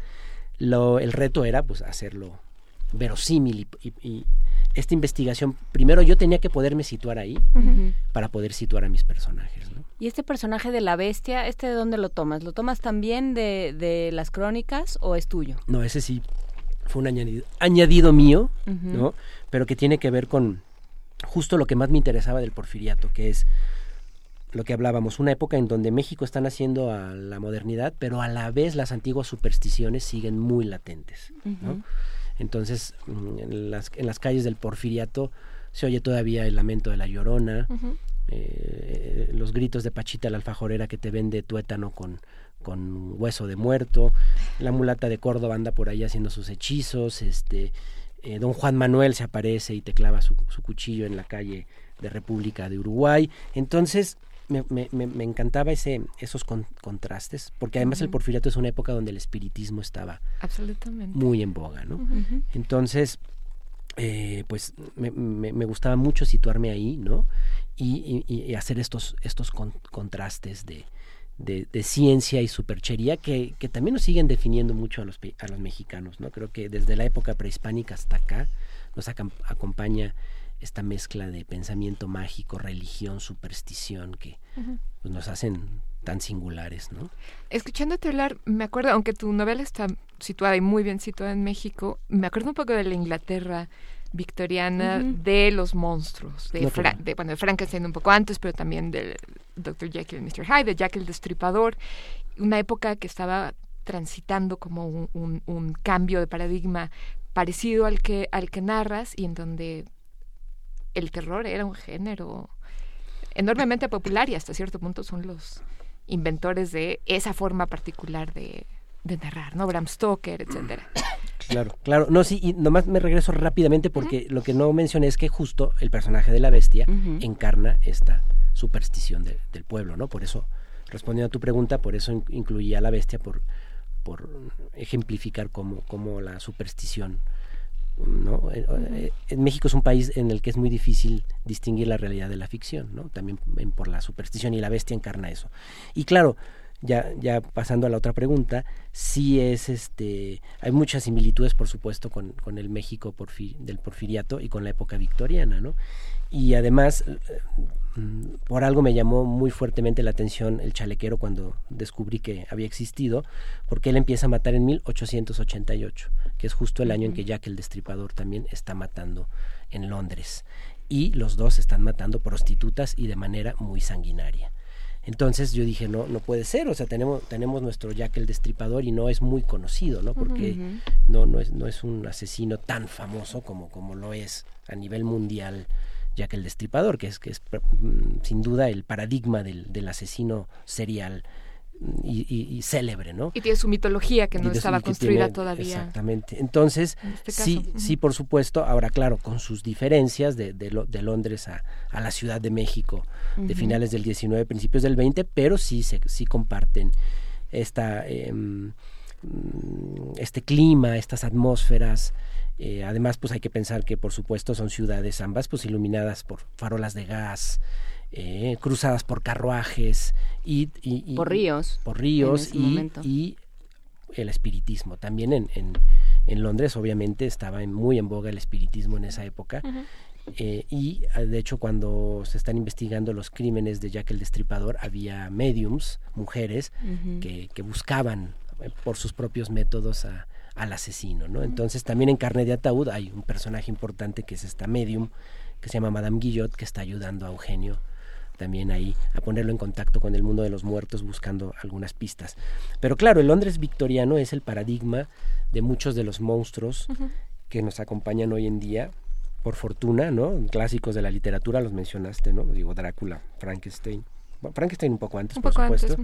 Lo, el reto era, pues, hacerlo verosímil y, esta investigación, primero yo tenía que poderme situar ahí para poder situar a mis personajes, ¿no? ¿Y este personaje de la bestia, este de dónde lo tomas? ¿Lo tomas también de, de las crónicas o es tuyo? No, ese sí fue un añadido, añadido mío, ¿no? Pero que tiene que ver con justo lo que más me interesaba del porfiriato, que es lo que hablábamos, una época en donde México está naciendo a la modernidad, pero a la vez las antiguas supersticiones siguen muy latentes, ¿no? Entonces, mm, en las, en las calles del porfiriato se oye todavía el lamento de la llorona, eh, los gritos de Pachita la alfajorera que te vende tuétano con, con hueso de muerto, la mulata de Córdoba anda por ahí haciendo sus hechizos, este, eh, don Juan Manuel se aparece y te clava su, cuchillo en la calle de República de Uruguay. Entonces, me, me, me encantaba ese, esos contrastes, porque además el porfiriato es una época donde el espiritismo estaba muy en boga, ¿no? Entonces, eh, pues me, me, gustaba mucho situarme ahí, ¿no? Y, y, hacer estos, estos contrastes de, de, ciencia y superchería que, que, también nos siguen definiendo mucho a los, a los mexicanos, ¿no? Creo que desde la época prehispánica hasta acá nos acompaña esta mezcla de pensamiento mágico, religión, superstición que pues, nos hacen tan singulares, ¿no? Escuchándote hablar, me acuerdo, aunque tu novela está situada y muy bien situada en México, me acuerdo un poco de la Inglaterra victoriana de los monstruos, de, de, bueno, de Frankenstein un poco antes, pero también del Dr. Jekyll y Mr. Hyde, de Jack el Destripador, una época que estaba transitando como un, un, cambio de paradigma parecido al que, al que narras y en donde el terror era un género enormemente popular y hasta cierto punto son los inventores de esa forma particular de, de narrar, ¿no? Bram Stoker, etcétera. Claro, claro. No, sí, y nomás me regreso rápidamente porque lo que no mencioné es que justo el personaje de la bestia encarna esta superstición del pueblo, ¿no? Por eso, respondiendo a tu pregunta, por eso incluía a la bestia, por, por ejemplificar cómo, cómo la superstición ¿no? Eh, eh, en México es un país en el que es muy difícil distinguir la realidad de la ficción, ¿no? También por la superstición y la bestia encarna eso. Y claro, ya, ya pasando a la otra pregunta, sí es este, hay muchas similitudes por supuesto con, con el México del porfiriato y con la época victoriana, ¿no? Y además, eh, mm, por algo me llamó muy fuertemente la atención el chalequero cuando descubrí que había existido, porque él empieza a matar en 1888, que es justo el año en que Jack el Destripador también está matando en Londres. Y los dos están matando prostitutas y de manera muy sanguinaria. Entonces yo dije, no, no puede ser, o sea, tenemos, tenemos nuestro Jack el Destripador y no es muy conocido, ¿no? Porque no, no, es, no es un asesino tan famoso como, como lo es a nivel mundial Jack el Destripador, que es, que es mm, sin duda el paradigma del, del asesino serial y, célebre, ¿no? Y tiene su mitología que no estaba construida todavía. Exactamente. Entonces, este sí, sí, por supuesto. Ahora, claro, con sus diferencias de, de, de Londres a, a, la Ciudad de México de finales del 19, principios del 20, pero sí, se, sí comparten esta, em, este clima, estas atmósferas. Eh, además, pues hay que pensar que, por supuesto, son ciudades ambas, pues iluminadas por farolas de gas, eh, cruzadas por carruajes y, por ríos. Por ríos y, el espiritismo. También en, en, Londres, obviamente, estaba muy en boga el espiritismo en esa época. Eh, y ah, de hecho cuando se están investigando los crímenes de Jack el Destripador había mediums, mujeres, que, que, buscaban por sus propios métodos a, al asesino, ¿no? Entonces también en Carne de Ataúd hay un personaje importante que es esta medium que se llama Madame Guillot que está ayudando a Eugenio también ahí a ponerlo en contacto con el mundo de los muertos buscando algunas pistas. Pero claro, el Londres victoriano es el paradigma de muchos de los monstruos que nos acompañan hoy en día, por fortuna, ¿no? Clásicos de la literatura los mencionaste, ¿no? Digo Drácula, Frankenstein. Frankenstein un poco antes, por supuesto.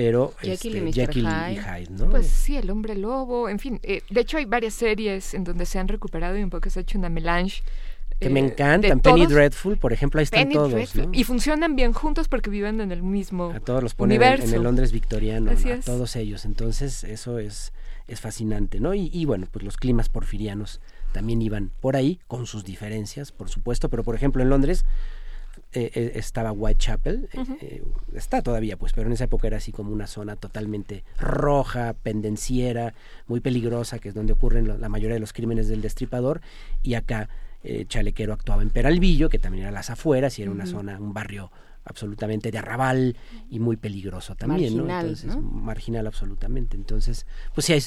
Pero Jekyll, este, y, Hyde. ¿no? Pues sí, el hombre lobo, en fin. Eh, de hecho, hay varias series en donde se han recuperado y un poco se ha hecho una melange que me eh, encantan. Penny Dreadful, por ejemplo, ahí están todos. Y funcionan bien juntos porque viven en el mismo A todos los ponen en, el Londres victoriano, a todos ellos. Entonces, eso es, es fascinante, ¿no? Y, bueno, pues los climas porfirianos también iban por ahí, con sus diferencias, por supuesto. Pero, por ejemplo, en Londres eh, eh, estaba Whitechapel, está todavía, pues, pero en esa época era así como una zona totalmente roja, pendenciera, muy peligrosa, que es donde ocurren la mayoría de los crímenes del destripador. Y acá eh, Chalequero actuaba en Peralvillo, que también era las afueras y era una zona, un barrio absolutamente de arrabal y muy peligroso también, marginal, ¿no? Entonces, marginal absolutamente. Entonces, pues sí hay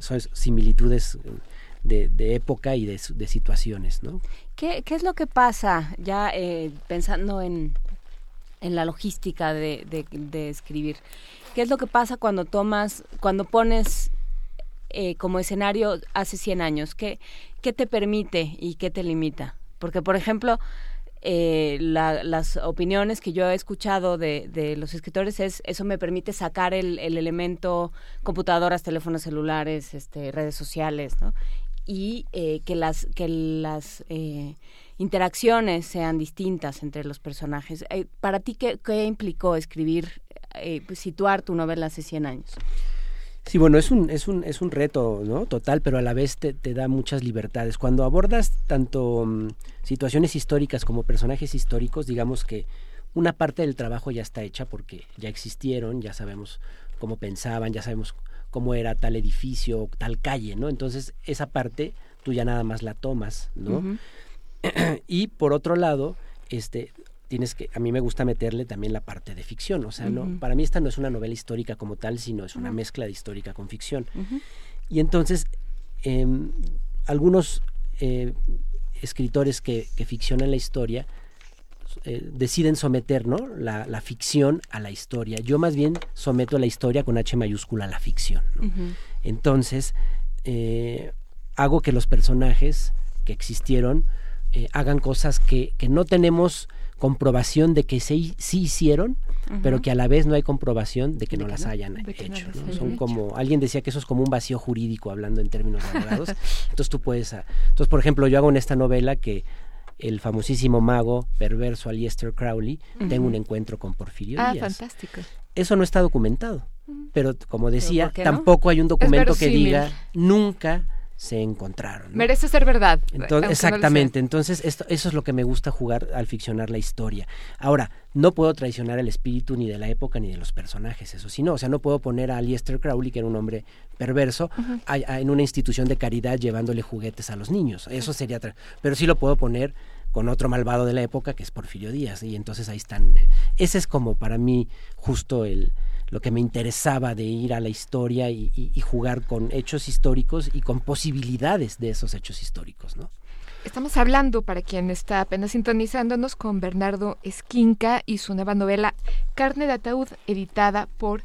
son similitudes de, de época y de, de, situaciones, ¿no? ¿Qué, ¿Qué es lo que pasa ya eh, pensando en, en la logística de, de, escribir? ¿Qué es lo que pasa cuando tomas, cuando pones eh, como escenario hace 100 años? ¿Qué, ¿Qué te permite y qué te limita? Porque, por ejemplo, eh, las opiniones que yo he escuchado de, de, los escritores es eso me permite sacar el, el, elemento computadoras, teléfonos celulares, este, redes sociales, ¿no? Y eh, que las, que las interacciones sean distintas entre los personajes. ¿Para ti qué, qué implicó escribir, situar tu novela hace 100 años? Sí, bueno, es un, es un, es un reto, ¿no? Total, pero a la vez te, te da muchas libertades. Cuando abordas tanto mm, situaciones históricas como personajes históricos, digamos que una parte del trabajo ya está hecha porque ya existieron, ya sabemos cómo pensaban, ya sabemos cómo era tal edificio, tal calle, ¿no? Entonces, esa parte tú ya nada más la tomas, ¿no? y por otro lado, este, tienes que, a mí me gusta meterle también la parte de ficción, o sea, no, para mí esta no es una novela histórica como tal, sino es una mezcla de histórica con ficción. Y entonces, em, algunos eh, escritores que, que, ficcionan la historia eh, deciden someter ¿no? la, la, ficción a la historia. Yo más bien someto la historia con H mayúscula a la ficción. Entonces, eh, hago que los personajes que existieron hagan cosas que, que no tenemos comprobación de que sí, sí hicieron, pero que a la vez no hay comprobación de que no las hayan hecho. Son como, alguien decía que eso es como un vacío jurídico hablando en términos abogados. entonces tú puedes, ah, entonces por ejemplo yo hago en esta novela que el famosísimo mago perverso Aleister Crowley tenga un encuentro con Porfirio ah, Díaz. fantástico. Eso no está documentado, pero como decía, tampoco hay un documento que diga nunca se encontraron. Merece ser verdad. Entonces, exactamente, entonces esto, eso es lo que me gusta jugar al ficcionar la historia. Ahora, no puedo traicionar el espíritu ni de la época ni de los personajes, eso sí, no, o sea, no puedo poner a Liester Crowley, que era un hombre perverso, en una institución de caridad llevándole juguetes a los niños, eso sería, pero sí lo puedo poner con otro malvado de la época que es Porfirio Díaz, y entonces ahí están, ese es como para mí justo el lo que me interesaba de ir a la historia y, jugar con hechos históricos y con posibilidades de esos hechos históricos, ¿no? Estamos hablando, para quien está apenas sintonizándonos, con Bernardo Esquinca y su nueva novela Carne de Ataúd, editada por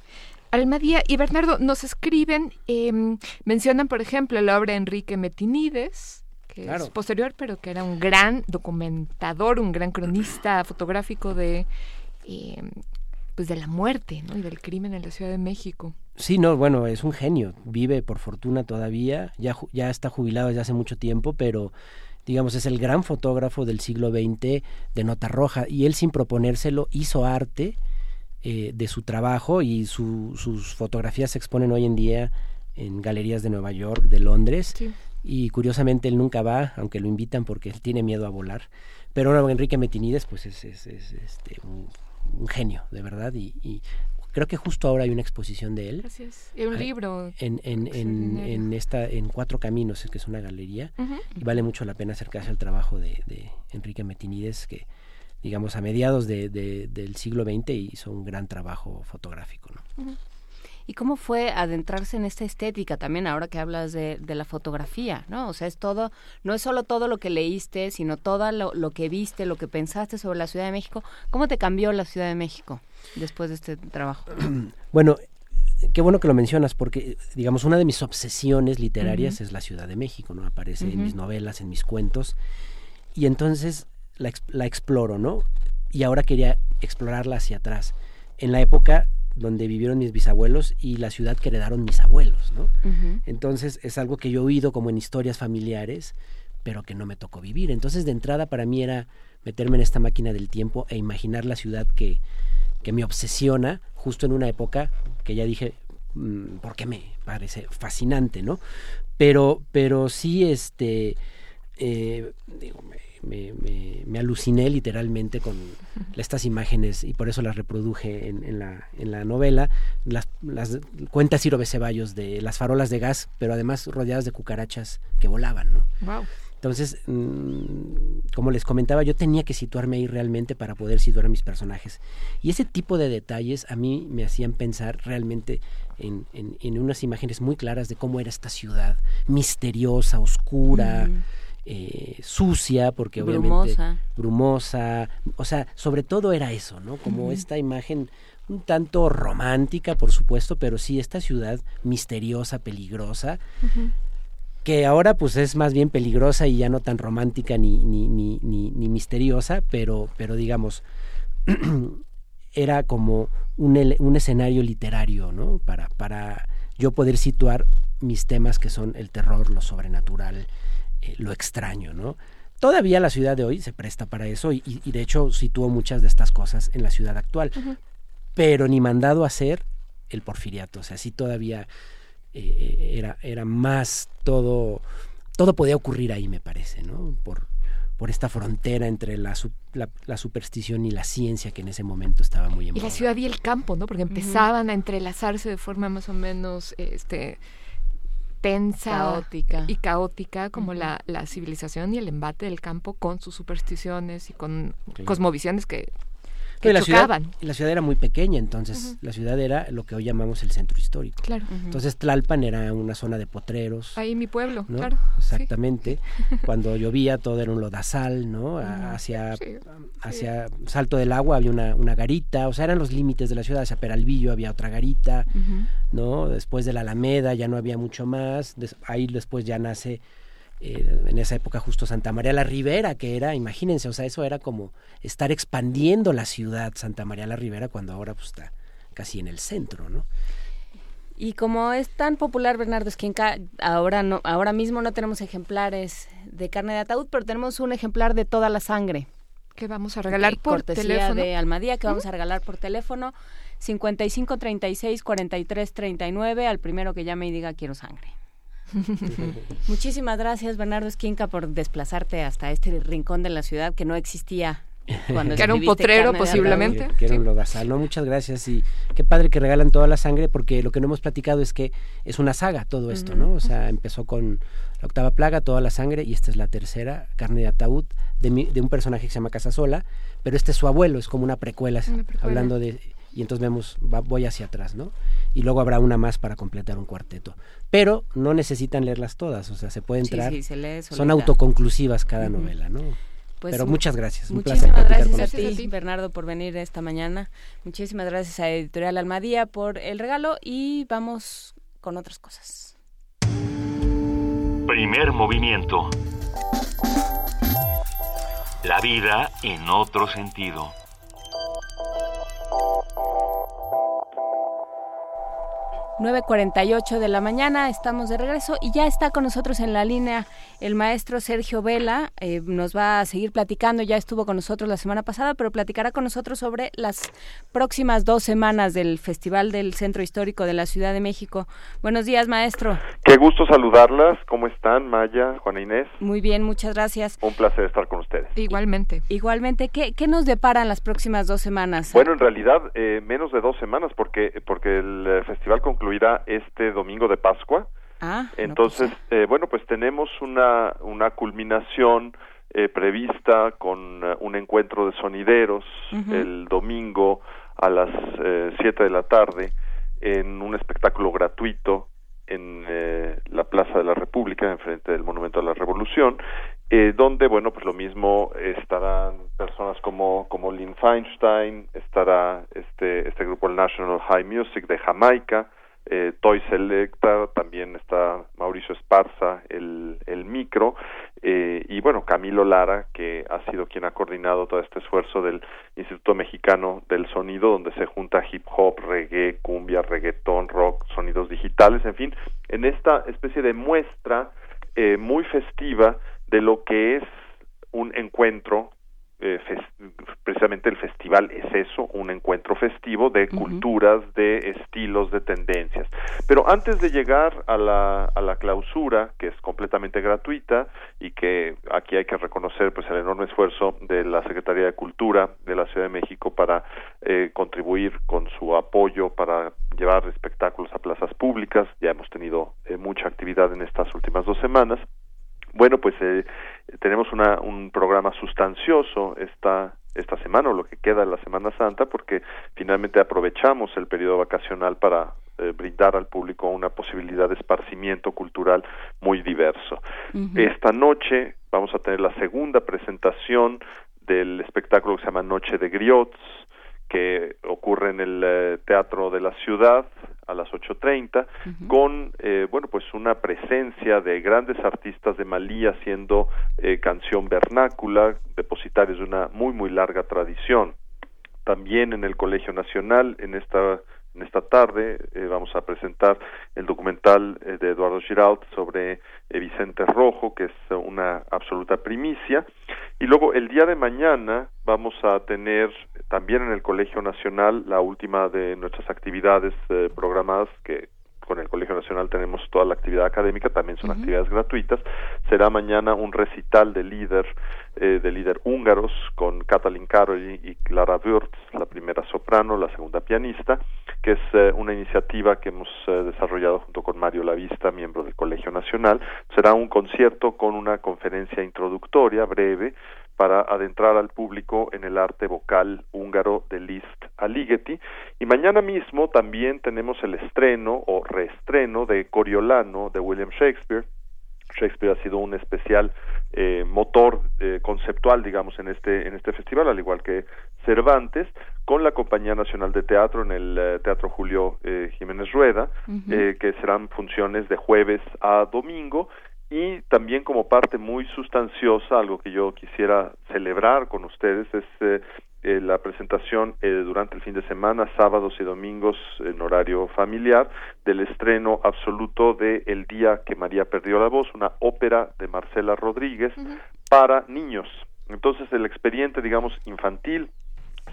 Almadía. Y Bernardo, nos escriben, em, mencionan, por ejemplo, la obra de Enrique Metinides, que es posterior, pero que era un gran documentador, un gran cronista fotográfico de em, pues de la muerte, ¿no? Y del crimen en la Ciudad de México. Sí, no, bueno, es un genio. Vive por fortuna todavía. Ya, ya está jubilado desde hace mucho tiempo, pero digamos, es el gran fotógrafo del siglo XX de Nota Roja. Y él, sin proponérselo, hizo arte eh, de su trabajo y sus fotografías se exponen hoy en día en galerías de Nueva York, de Londres. Y curiosamente él nunca va, aunque lo invitan porque él tiene miedo a volar. Pero Enrique Metinides, pues es, es, este, un, genio, de verdad. y, Creo que justo ahora hay una exposición de él. Gracias. Y un libro. En, en, en, esta, en Cuatro Caminos, que es una galería. Y vale mucho la pena acercarse al trabajo de, Enrique Metinides, que digamos a mediados de, del siglo XX hizo un gran trabajo fotográfico. ¿no? ¿Y cómo fue adentrarse en esta estética también ahora que hablas de, la fotografía, ¿no? O sea, es todo, no es solo todo lo que leíste, sino todo lo, que viste, lo que pensaste sobre la Ciudad de México. ¿Cómo te cambió la Ciudad de México después de este trabajo? Bueno, qué bueno que lo mencionas porque, digamos, una de mis obsesiones literarias es la Ciudad de México, ¿no? Aparece en mis novelas, en mis cuentos. Y entonces la, la exploro, ¿no? Y ahora quería explorarla hacia atrás. En la época donde vivieron mis bisabuelos y la ciudad que heredaron mis abuelos, ¿no? Entonces es algo que yo he oído como en historias familiares, pero que no me tocó vivir. Entonces de entrada para mí era meterme en esta máquina del tiempo e imaginar la ciudad que, que me obsesiona justo en una época que ya dije, mm, porque me parece fascinante, ¿no? Pero, pero sí, este, eh, digo, me, me, aluciné literalmente con estas imágenes y por eso las reproduje en, la, en la novela. Las, las cuenta Ciro Ceballos de las farolas de gas, pero además rodeadas de cucarachas que volaban, ¿no? Entonces, mm, como les comentaba, yo tenía que situarme ahí realmente para poder situar a mis personajes. Y ese tipo de detalles a mí me hacían pensar realmente en, en, unas imágenes muy claras de cómo era esta ciudad, misteriosa, oscura. Eh, sucia, porque obviamente brumosa, o sea, sobre todo era eso, ¿no? Como esta imagen un tanto romántica, por supuesto, pero sí esta ciudad misteriosa, peligrosa, que ahora pues es más bien peligrosa y ya no tan romántica ni, ni, ni, ni, ni misteriosa, pero, pero digamos, era como un, un escenario literario, ¿no? Para, para yo poder situar mis temas que son el terror, lo sobrenatural, eh, lo extraño, ¿no? Todavía la ciudad de hoy se presta para eso y, de hecho situó muchas de estas cosas en la ciudad actual, pero ni mandado a hacer el porfiriato, o sea, sí todavía eh, era, era más todo, todo podía ocurrir ahí, me parece, ¿no? Por, por esta frontera entre la, la, superstición y la ciencia que en ese momento estaba muy en Y la ciudad y el campo, ¿no? Porque empezaban a entrelazarse de forma más o menos este tensa y caótica como la, la, civilización y el embate del campo con sus supersticiones y con cosmovisiones que la ciudad, la ciudad era muy pequeña, entonces la ciudad era lo que hoy llamamos el centro histórico. Claro. Entonces Tlalpan era una zona de potreros. Ahí mi pueblo, claro. Exactamente. Cuando llovía todo era un lodazal, ¿no? Hacia, hacia Salto del Agua había una, una, garita, o sea, eran los límites de la ciudad. Hacia Peralvillo había otra garita, ¿no? Después de la Alameda ya no había mucho más. ahí después ya nace eh, en esa época justo Santa María la Ribera, que era, imagínense, o sea, eso era como estar expandiendo la ciudad Santa María la Ribera cuando ahora pues, está casi en el centro, ¿no? Y como es tan popular Bernardo Esquinca, ahora no, ahora mismo no tenemos ejemplares de carne de ataúd, pero tenemos un ejemplar de toda la sangre. Que vamos a regalar por cortesía teléfono. de Almadía, que vamos a regalar por teléfono. 55 36 43 39 al primero que llame y diga quiero sangre. Muchísimas gracias, Bernardo Esquinca, por desplazarte hasta este rincón de la ciudad que no existía que era un potrero posiblemente. Que, era un lodazal. No, muchas gracias y qué padre que regalan toda la sangre porque lo que no hemos platicado es que es una saga todo esto, ¿no? O sea, empezó con la octava plaga, toda la sangre y esta es la tercera, carne de ataúd, de, de un personaje que se llama Casasola, pero este es su abuelo, es como una precuela, hablando de... Y entonces vemos, voy hacia atrás, ¿no? y luego habrá una más para completar un cuarteto. Pero no necesitan leerlas todas, o sea, se puede entrar. son autoconclusivas cada novela, ¿no? Pues Pero muchas gracias. Un muchísimas gracias a ti, Bernardo, por venir esta mañana. Muchísimas gracias a Editorial Almadía por el regalo y vamos con otras cosas. Primer movimiento. La vida en otro sentido. 9.48 de la mañana, estamos de regreso y ya está con nosotros en la línea el maestro Sergio Vela, eh, nos va a seguir platicando, ya estuvo con nosotros la semana pasada, pero platicará con nosotros sobre las próximas dos semanas del Festival del Centro Histórico de la Ciudad de México. Buenos días, maestro. Qué gusto saludarlas, ¿cómo están, Maya, Juana Inés? Muy bien, muchas gracias. Un placer estar con ustedes. Igualmente. Igualmente, ¿qué, qué nos deparan las próximas dos semanas? Bueno, en realidad, eh, menos de dos semanas, porque, porque el eh, festival concluye concluirá este domingo de Pascua. Ah, Entonces, eh, bueno, pues tenemos una, una culminación eh, prevista con uh, un encuentro de sonideros el domingo a las eh, 7 de la tarde en un espectáculo gratuito en eh, la Plaza de la República, enfrente del Monumento a la Revolución, eh, donde, bueno, pues lo mismo estarán personas como, como Lynn Feinstein, estará este, este grupo, el National High Music de Jamaica, eh, Toy Selecta, también está Mauricio Esparza, el, el micro, eh, y bueno, Camilo Lara, que ha sido quien ha coordinado todo este esfuerzo del Instituto Mexicano del Sonido, donde se junta hip hop, reggae, cumbia, reggaetón, rock, sonidos digitales, en fin, en esta especie de muestra eh, muy festiva de lo que es un encuentro eh, precisamente el festival es eso, un encuentro festivo de culturas, de estilos, de tendencias. Pero antes de llegar a la, a la clausura, que es completamente gratuita y que aquí hay que reconocer pues el enorme esfuerzo de la Secretaría de Cultura de la Ciudad de México para eh, contribuir con su apoyo para llevar espectáculos a plazas públicas, ya hemos tenido eh, mucha actividad en estas últimas dos semanas. Bueno, pues eh, tenemos una, un programa sustancioso esta esta semana o lo que queda de la Semana Santa porque finalmente aprovechamos el periodo vacacional para eh, brindar al público una posibilidad de esparcimiento cultural muy diverso. Esta noche vamos a tener la segunda presentación del espectáculo que se llama Noche de Griots que ocurre en el eh, Teatro de la Ciudad a las 8.30, con, eh, bueno, pues una presencia de grandes artistas de Malí haciendo eh, canción vernácula, depositarios de una muy, muy larga tradición. También en el Colegio Nacional, en esta en esta tarde eh, vamos a presentar el documental eh, de Eduardo Giraud sobre eh, Vicente Rojo, que es una absoluta primicia. Y luego el día de mañana vamos a tener también en el Colegio Nacional la última de nuestras actividades programadas que con el Colegio Nacional tenemos toda la actividad académica, también son actividades gratuitas. Será mañana un recital de líder, eh, de líder húngaros con Katalin Karolyi y Clara Würz, la primera soprano, la segunda pianista, que es eh, una iniciativa que hemos eh, desarrollado junto con Mario Lavista, miembro del Colegio Nacional. Será un concierto con una conferencia introductoria breve para adentrar al público en el arte vocal húngaro de Liszt Aligeti. Y mañana mismo también tenemos el estreno o reestreno de Coriolano de William Shakespeare. Shakespeare ha sido un especial eh, motor eh, conceptual, digamos, en este en este festival, al igual que Cervantes, con la Compañía Nacional de Teatro en el eh, Teatro Julio Jiménez Rueda, que serán funciones de jueves a domingo y también como parte muy sustanciosa, algo que yo quisiera celebrar con ustedes, es eh, eh, la presentación eh, durante el fin de semana, sábados y domingos en horario familiar, del estreno absoluto de El día que María perdió la voz, una ópera de Marcela Rodríguez para niños. Entonces el expediente, digamos, infantil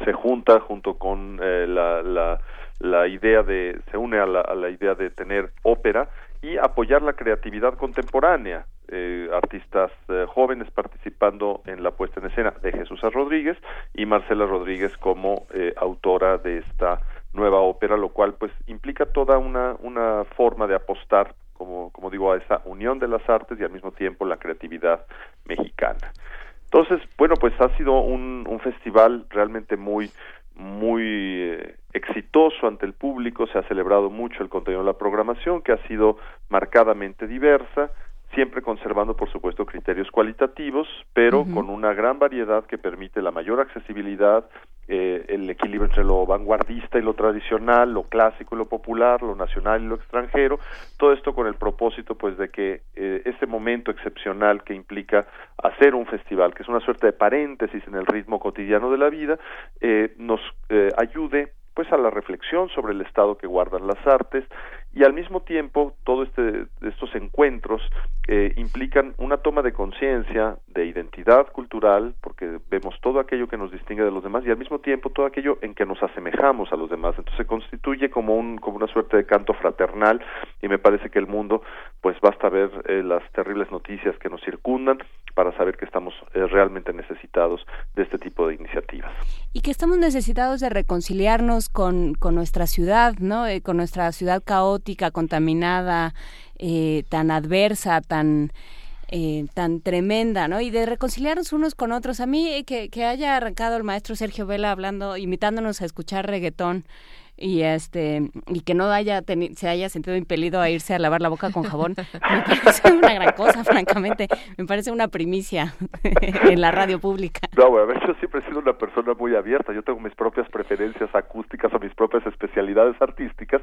se junta junto con la, la, la, idea de, se une a la, a la idea de tener ópera y apoyar la creatividad contemporánea. Eh, artistas eh, jóvenes participando en la puesta en escena de Jesús Rodríguez y Marcela Rodríguez como eh, autora de esta nueva ópera, lo cual pues implica toda una, una forma de apostar, como, como digo, a esa unión de las artes y al mismo tiempo la creatividad mexicana. Entonces, bueno, pues ha sido un, un festival realmente muy, muy eh, exitoso ante el público, se ha celebrado mucho el contenido de la programación, que ha sido marcadamente diversa, siempre conservando, por supuesto, criterios cualitativos, pero con una gran variedad que permite la mayor accesibilidad, eh, el equilibrio entre lo vanguardista y lo tradicional, lo clásico y lo popular, lo nacional y lo extranjero, todo esto con el propósito, pues, de que eh, ese momento excepcional que implica hacer un festival, que es una suerte de paréntesis en el ritmo cotidiano de la vida, eh, nos ayude pues a la reflexión sobre el estado que guardan las artes y al mismo tiempo todo este estos encuentros eh, implican una toma de conciencia de identidad cultural porque vemos todo aquello que nos distingue de los demás y al mismo tiempo todo aquello en que nos asemejamos a los demás. Entonces se constituye como un como una suerte de canto fraternal y me parece que el mundo pues basta ver eh, las terribles noticias que nos circundan para saber que estamos eh, realmente necesitados de este tipo de iniciativas y que estamos necesitados de reconciliarnos con, con nuestra ciudad no con nuestra ciudad caótica contaminada, eh, tan adversa, tan... Eh, tan tremenda, ¿no? Y de reconciliarnos unos con otros. A mí eh, que, que haya arrancado el maestro Sergio Vela hablando, invitándonos a escuchar reggaetón y este y que no haya se haya sentido impelido a irse a lavar la boca con jabón me parece una gran cosa francamente. Me parece una primicia en la radio pública. No bueno yo siempre he sido una persona muy abierta. Yo tengo mis propias preferencias acústicas o mis propias especialidades artísticas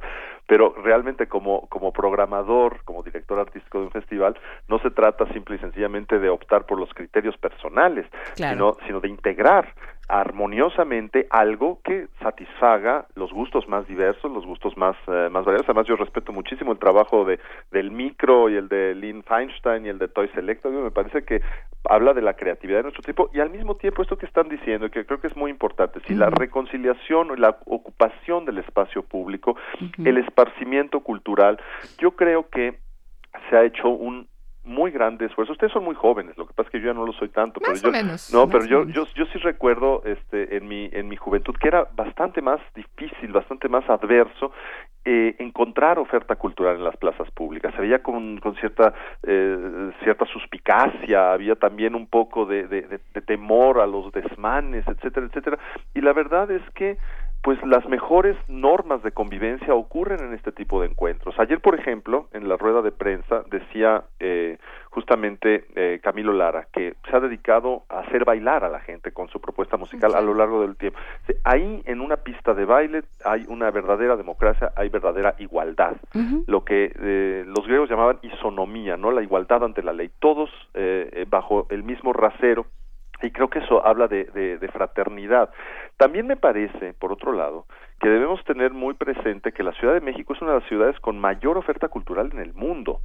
pero realmente como como programador como director artístico de un festival no se trata simple y sencillamente de optar por los criterios personales sino sino de integrar armoniosamente algo que satisfaga los gustos más diversos, los gustos más, eh, más variados. Además, yo respeto muchísimo el trabajo de, del micro y el de Lynn Feinstein y el de Toy Select. Me parece que habla de la creatividad de nuestro tipo y al mismo tiempo esto que están diciendo, que creo que es muy importante, si la reconciliación o la ocupación del espacio público, el esparcimiento cultural, yo creo que se ha hecho un muy grande esfuerzo. Ustedes son muy jóvenes, lo que pasa es que yo ya no lo soy tanto, pero yo menos, no, pero yo, yo yo sí recuerdo este en mi en mi juventud que era bastante más difícil, bastante más adverso eh, encontrar oferta cultural en las plazas públicas. Se veía con, con cierta eh, cierta suspicacia, había también un poco de, de, de temor a los desmanes, etcétera, etcétera. Y la verdad es que pues las mejores normas de convivencia ocurren en este tipo de encuentros. Ayer, por ejemplo, en la rueda de prensa decía eh, justamente eh, Camilo Lara que se ha dedicado a hacer bailar a la gente con su propuesta musical a lo largo del tiempo. Ahí en una pista de baile hay una verdadera democracia, hay verdadera igualdad, lo que eh, los griegos llamaban isonomía, no la igualdad ante la ley, todos eh, bajo el mismo rasero y creo que eso habla de, de, fraternidad. También me parece, por otro lado, que debemos tener muy presente que la Ciudad de México es una de las ciudades con mayor oferta cultural en el mundo.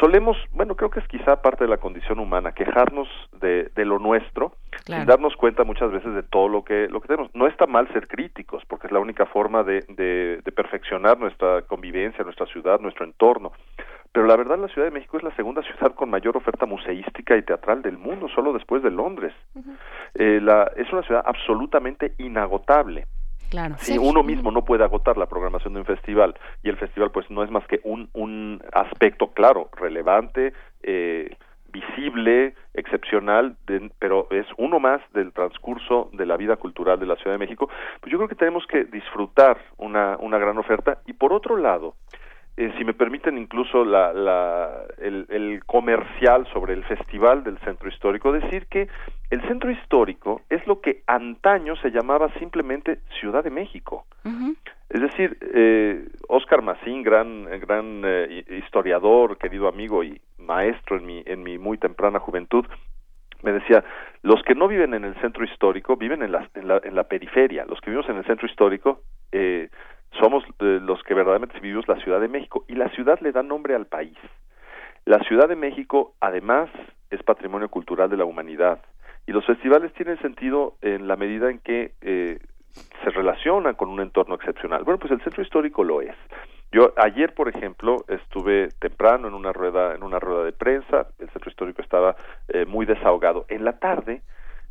Solemos, bueno, creo que es quizá parte de la condición humana, quejarnos de, de lo nuestro y darnos cuenta muchas veces de todo lo que, lo que tenemos. No está mal ser críticos, porque es la única forma de, de, de perfeccionar nuestra convivencia, nuestra ciudad, nuestro entorno pero la verdad la Ciudad de México es la segunda ciudad con mayor oferta museística y teatral del mundo, solo después de Londres. eh, la, es una ciudad absolutamente inagotable. Claro. Si uno mismo no puede agotar la programación de un festival y el festival pues no es más que un, un aspecto claro, relevante, eh, visible, excepcional, pero es uno más del transcurso de la vida cultural de la Ciudad de México, pues yo creo que tenemos que disfrutar una, una gran oferta y por otro lado, eh, si me permiten incluso la, la, el, el, comercial sobre el festival del centro histórico, decir que el centro histórico es lo que antaño se llamaba simplemente Ciudad de México. Es decir, eh, Oscar Macín, gran, gran eh, historiador, querido amigo y maestro en mi, en mi muy temprana juventud, me decía, los que no viven en el centro histórico viven en la, en la, en la periferia, los que vivimos en el centro histórico eh, somos eh, los que verdaderamente vivimos la Ciudad de México y la ciudad le da nombre al país. La Ciudad de México, además, es patrimonio cultural de la humanidad y los festivales tienen sentido en la medida en que eh, se relacionan con un entorno excepcional. Bueno, pues el centro histórico lo es. Yo ayer, por ejemplo, estuve temprano en una rueda en una rueda de prensa. El centro histórico estaba eh, muy desahogado. En la tarde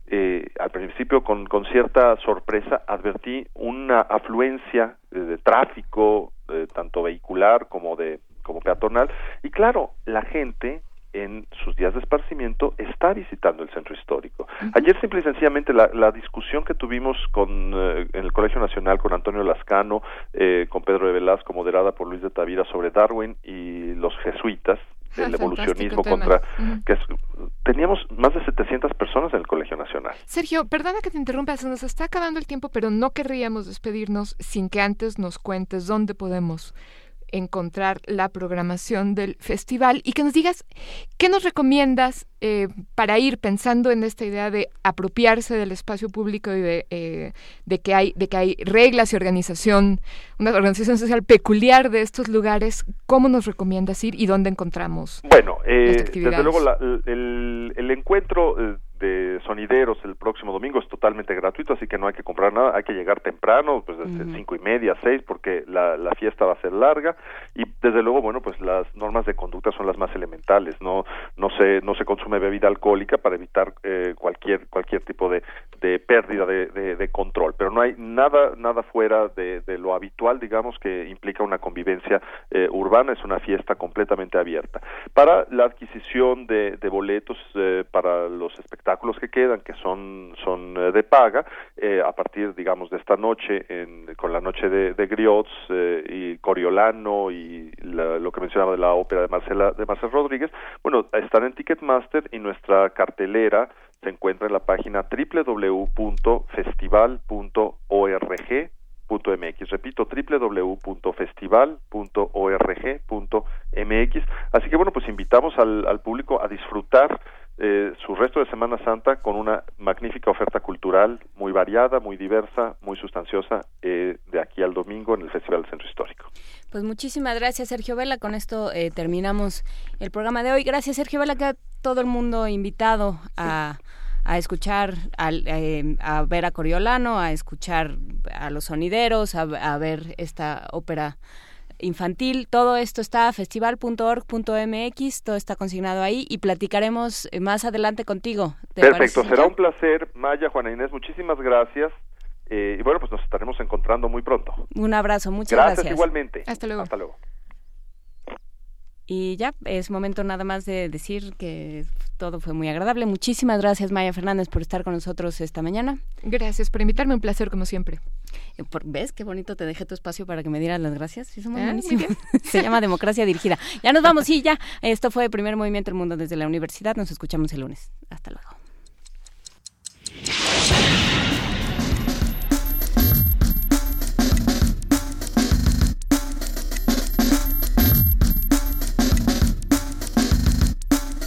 eh, al principio con, con, cierta sorpresa advertí una afluencia de, de tráfico eh, tanto vehicular como de como peatonal y claro la gente en sus días de esparcimiento está visitando el centro histórico. Ayer simple y sencillamente la, la discusión que tuvimos con eh, en el Colegio Nacional con Antonio Lascano, eh, con Pedro de Velasco, moderada por Luis de Tavira sobre Darwin y los jesuitas, el ah, evolucionismo contra que teníamos más de 700 personas en el Colegio Nacional. Sergio, perdona que te interrumpa, se nos está acabando el tiempo, pero no querríamos despedirnos sin que antes nos cuentes dónde podemos encontrar la programación del festival y que nos digas qué nos recomiendas eh, para ir pensando en esta idea de apropiarse del espacio público y de, eh, de, que hay, de que hay reglas y organización, una organización social peculiar de estos lugares. ¿Cómo nos recomiendas ir y dónde encontramos? Bueno, eh, desde luego el, el, encuentro de sonideros el próximo domingo es totalmente gratuito, así que no hay que comprar nada, hay que llegar temprano, pues desde cinco y media, seis, porque la, la fiesta va a ser larga. Y desde luego, bueno, pues las normas de conducta son las más elementales, no no se no se consume bebida alcohólica para evitar eh, cualquier cualquier tipo de, de pérdida de, de, control, pero no hay nada nada fuera de, de lo habitual, digamos, que implica una convivencia eh, urbana, es una fiesta completamente abierta. Para la adquisición de, de boletos eh, para los espectáculos espectáculos que quedan, que son, son eh, de paga, eh, a partir, digamos, de esta noche, en, con la noche de, de Griots eh, y Coriolano y lo que mencionaba de la ópera de Marcela de Marcel Rodríguez, bueno, están en Ticketmaster y nuestra cartelera se encuentra en la página www.festival.org .mx. Repito, www.festival.org.mx. Así que bueno, pues invitamos al, al público a disfrutar eh, su resto de Semana Santa con una magnífica oferta cultural muy variada, muy diversa, muy sustanciosa eh, de aquí al domingo en el Festival del Centro Histórico. Pues muchísimas gracias Sergio Vela, con esto eh, terminamos el programa de hoy. Gracias Sergio Vela, que todo el mundo invitado a, a escuchar, a, a, ver a Coriolano, a escuchar a los sonideros, a, a ver esta ópera infantil. Todo esto está festival.org.mx, todo está consignado ahí y platicaremos eh, más adelante contigo. Perfecto, será un placer. Maya, Juana Inés, muchísimas gracias. Eh, y bueno, pues nos estaremos encontrando muy pronto. Un abrazo, muchas gracias. Gracias igualmente. Hasta luego. Hasta luego. Y ya, es momento nada más de decir que todo fue muy agradable. Muchísimas gracias, Maya Fernández, por estar con nosotros esta mañana. Gracias por invitarme, un placer como siempre. Eh, ¿Ves qué bonito te dejé tu espacio para que me dieras las gracias? Sí, ah, Se llama Democracia Dirigida. Ya nos vamos, sí, ya. Esto fue el primer movimiento del mundo desde la universidad. Nos escuchamos el lunes. Hasta luego.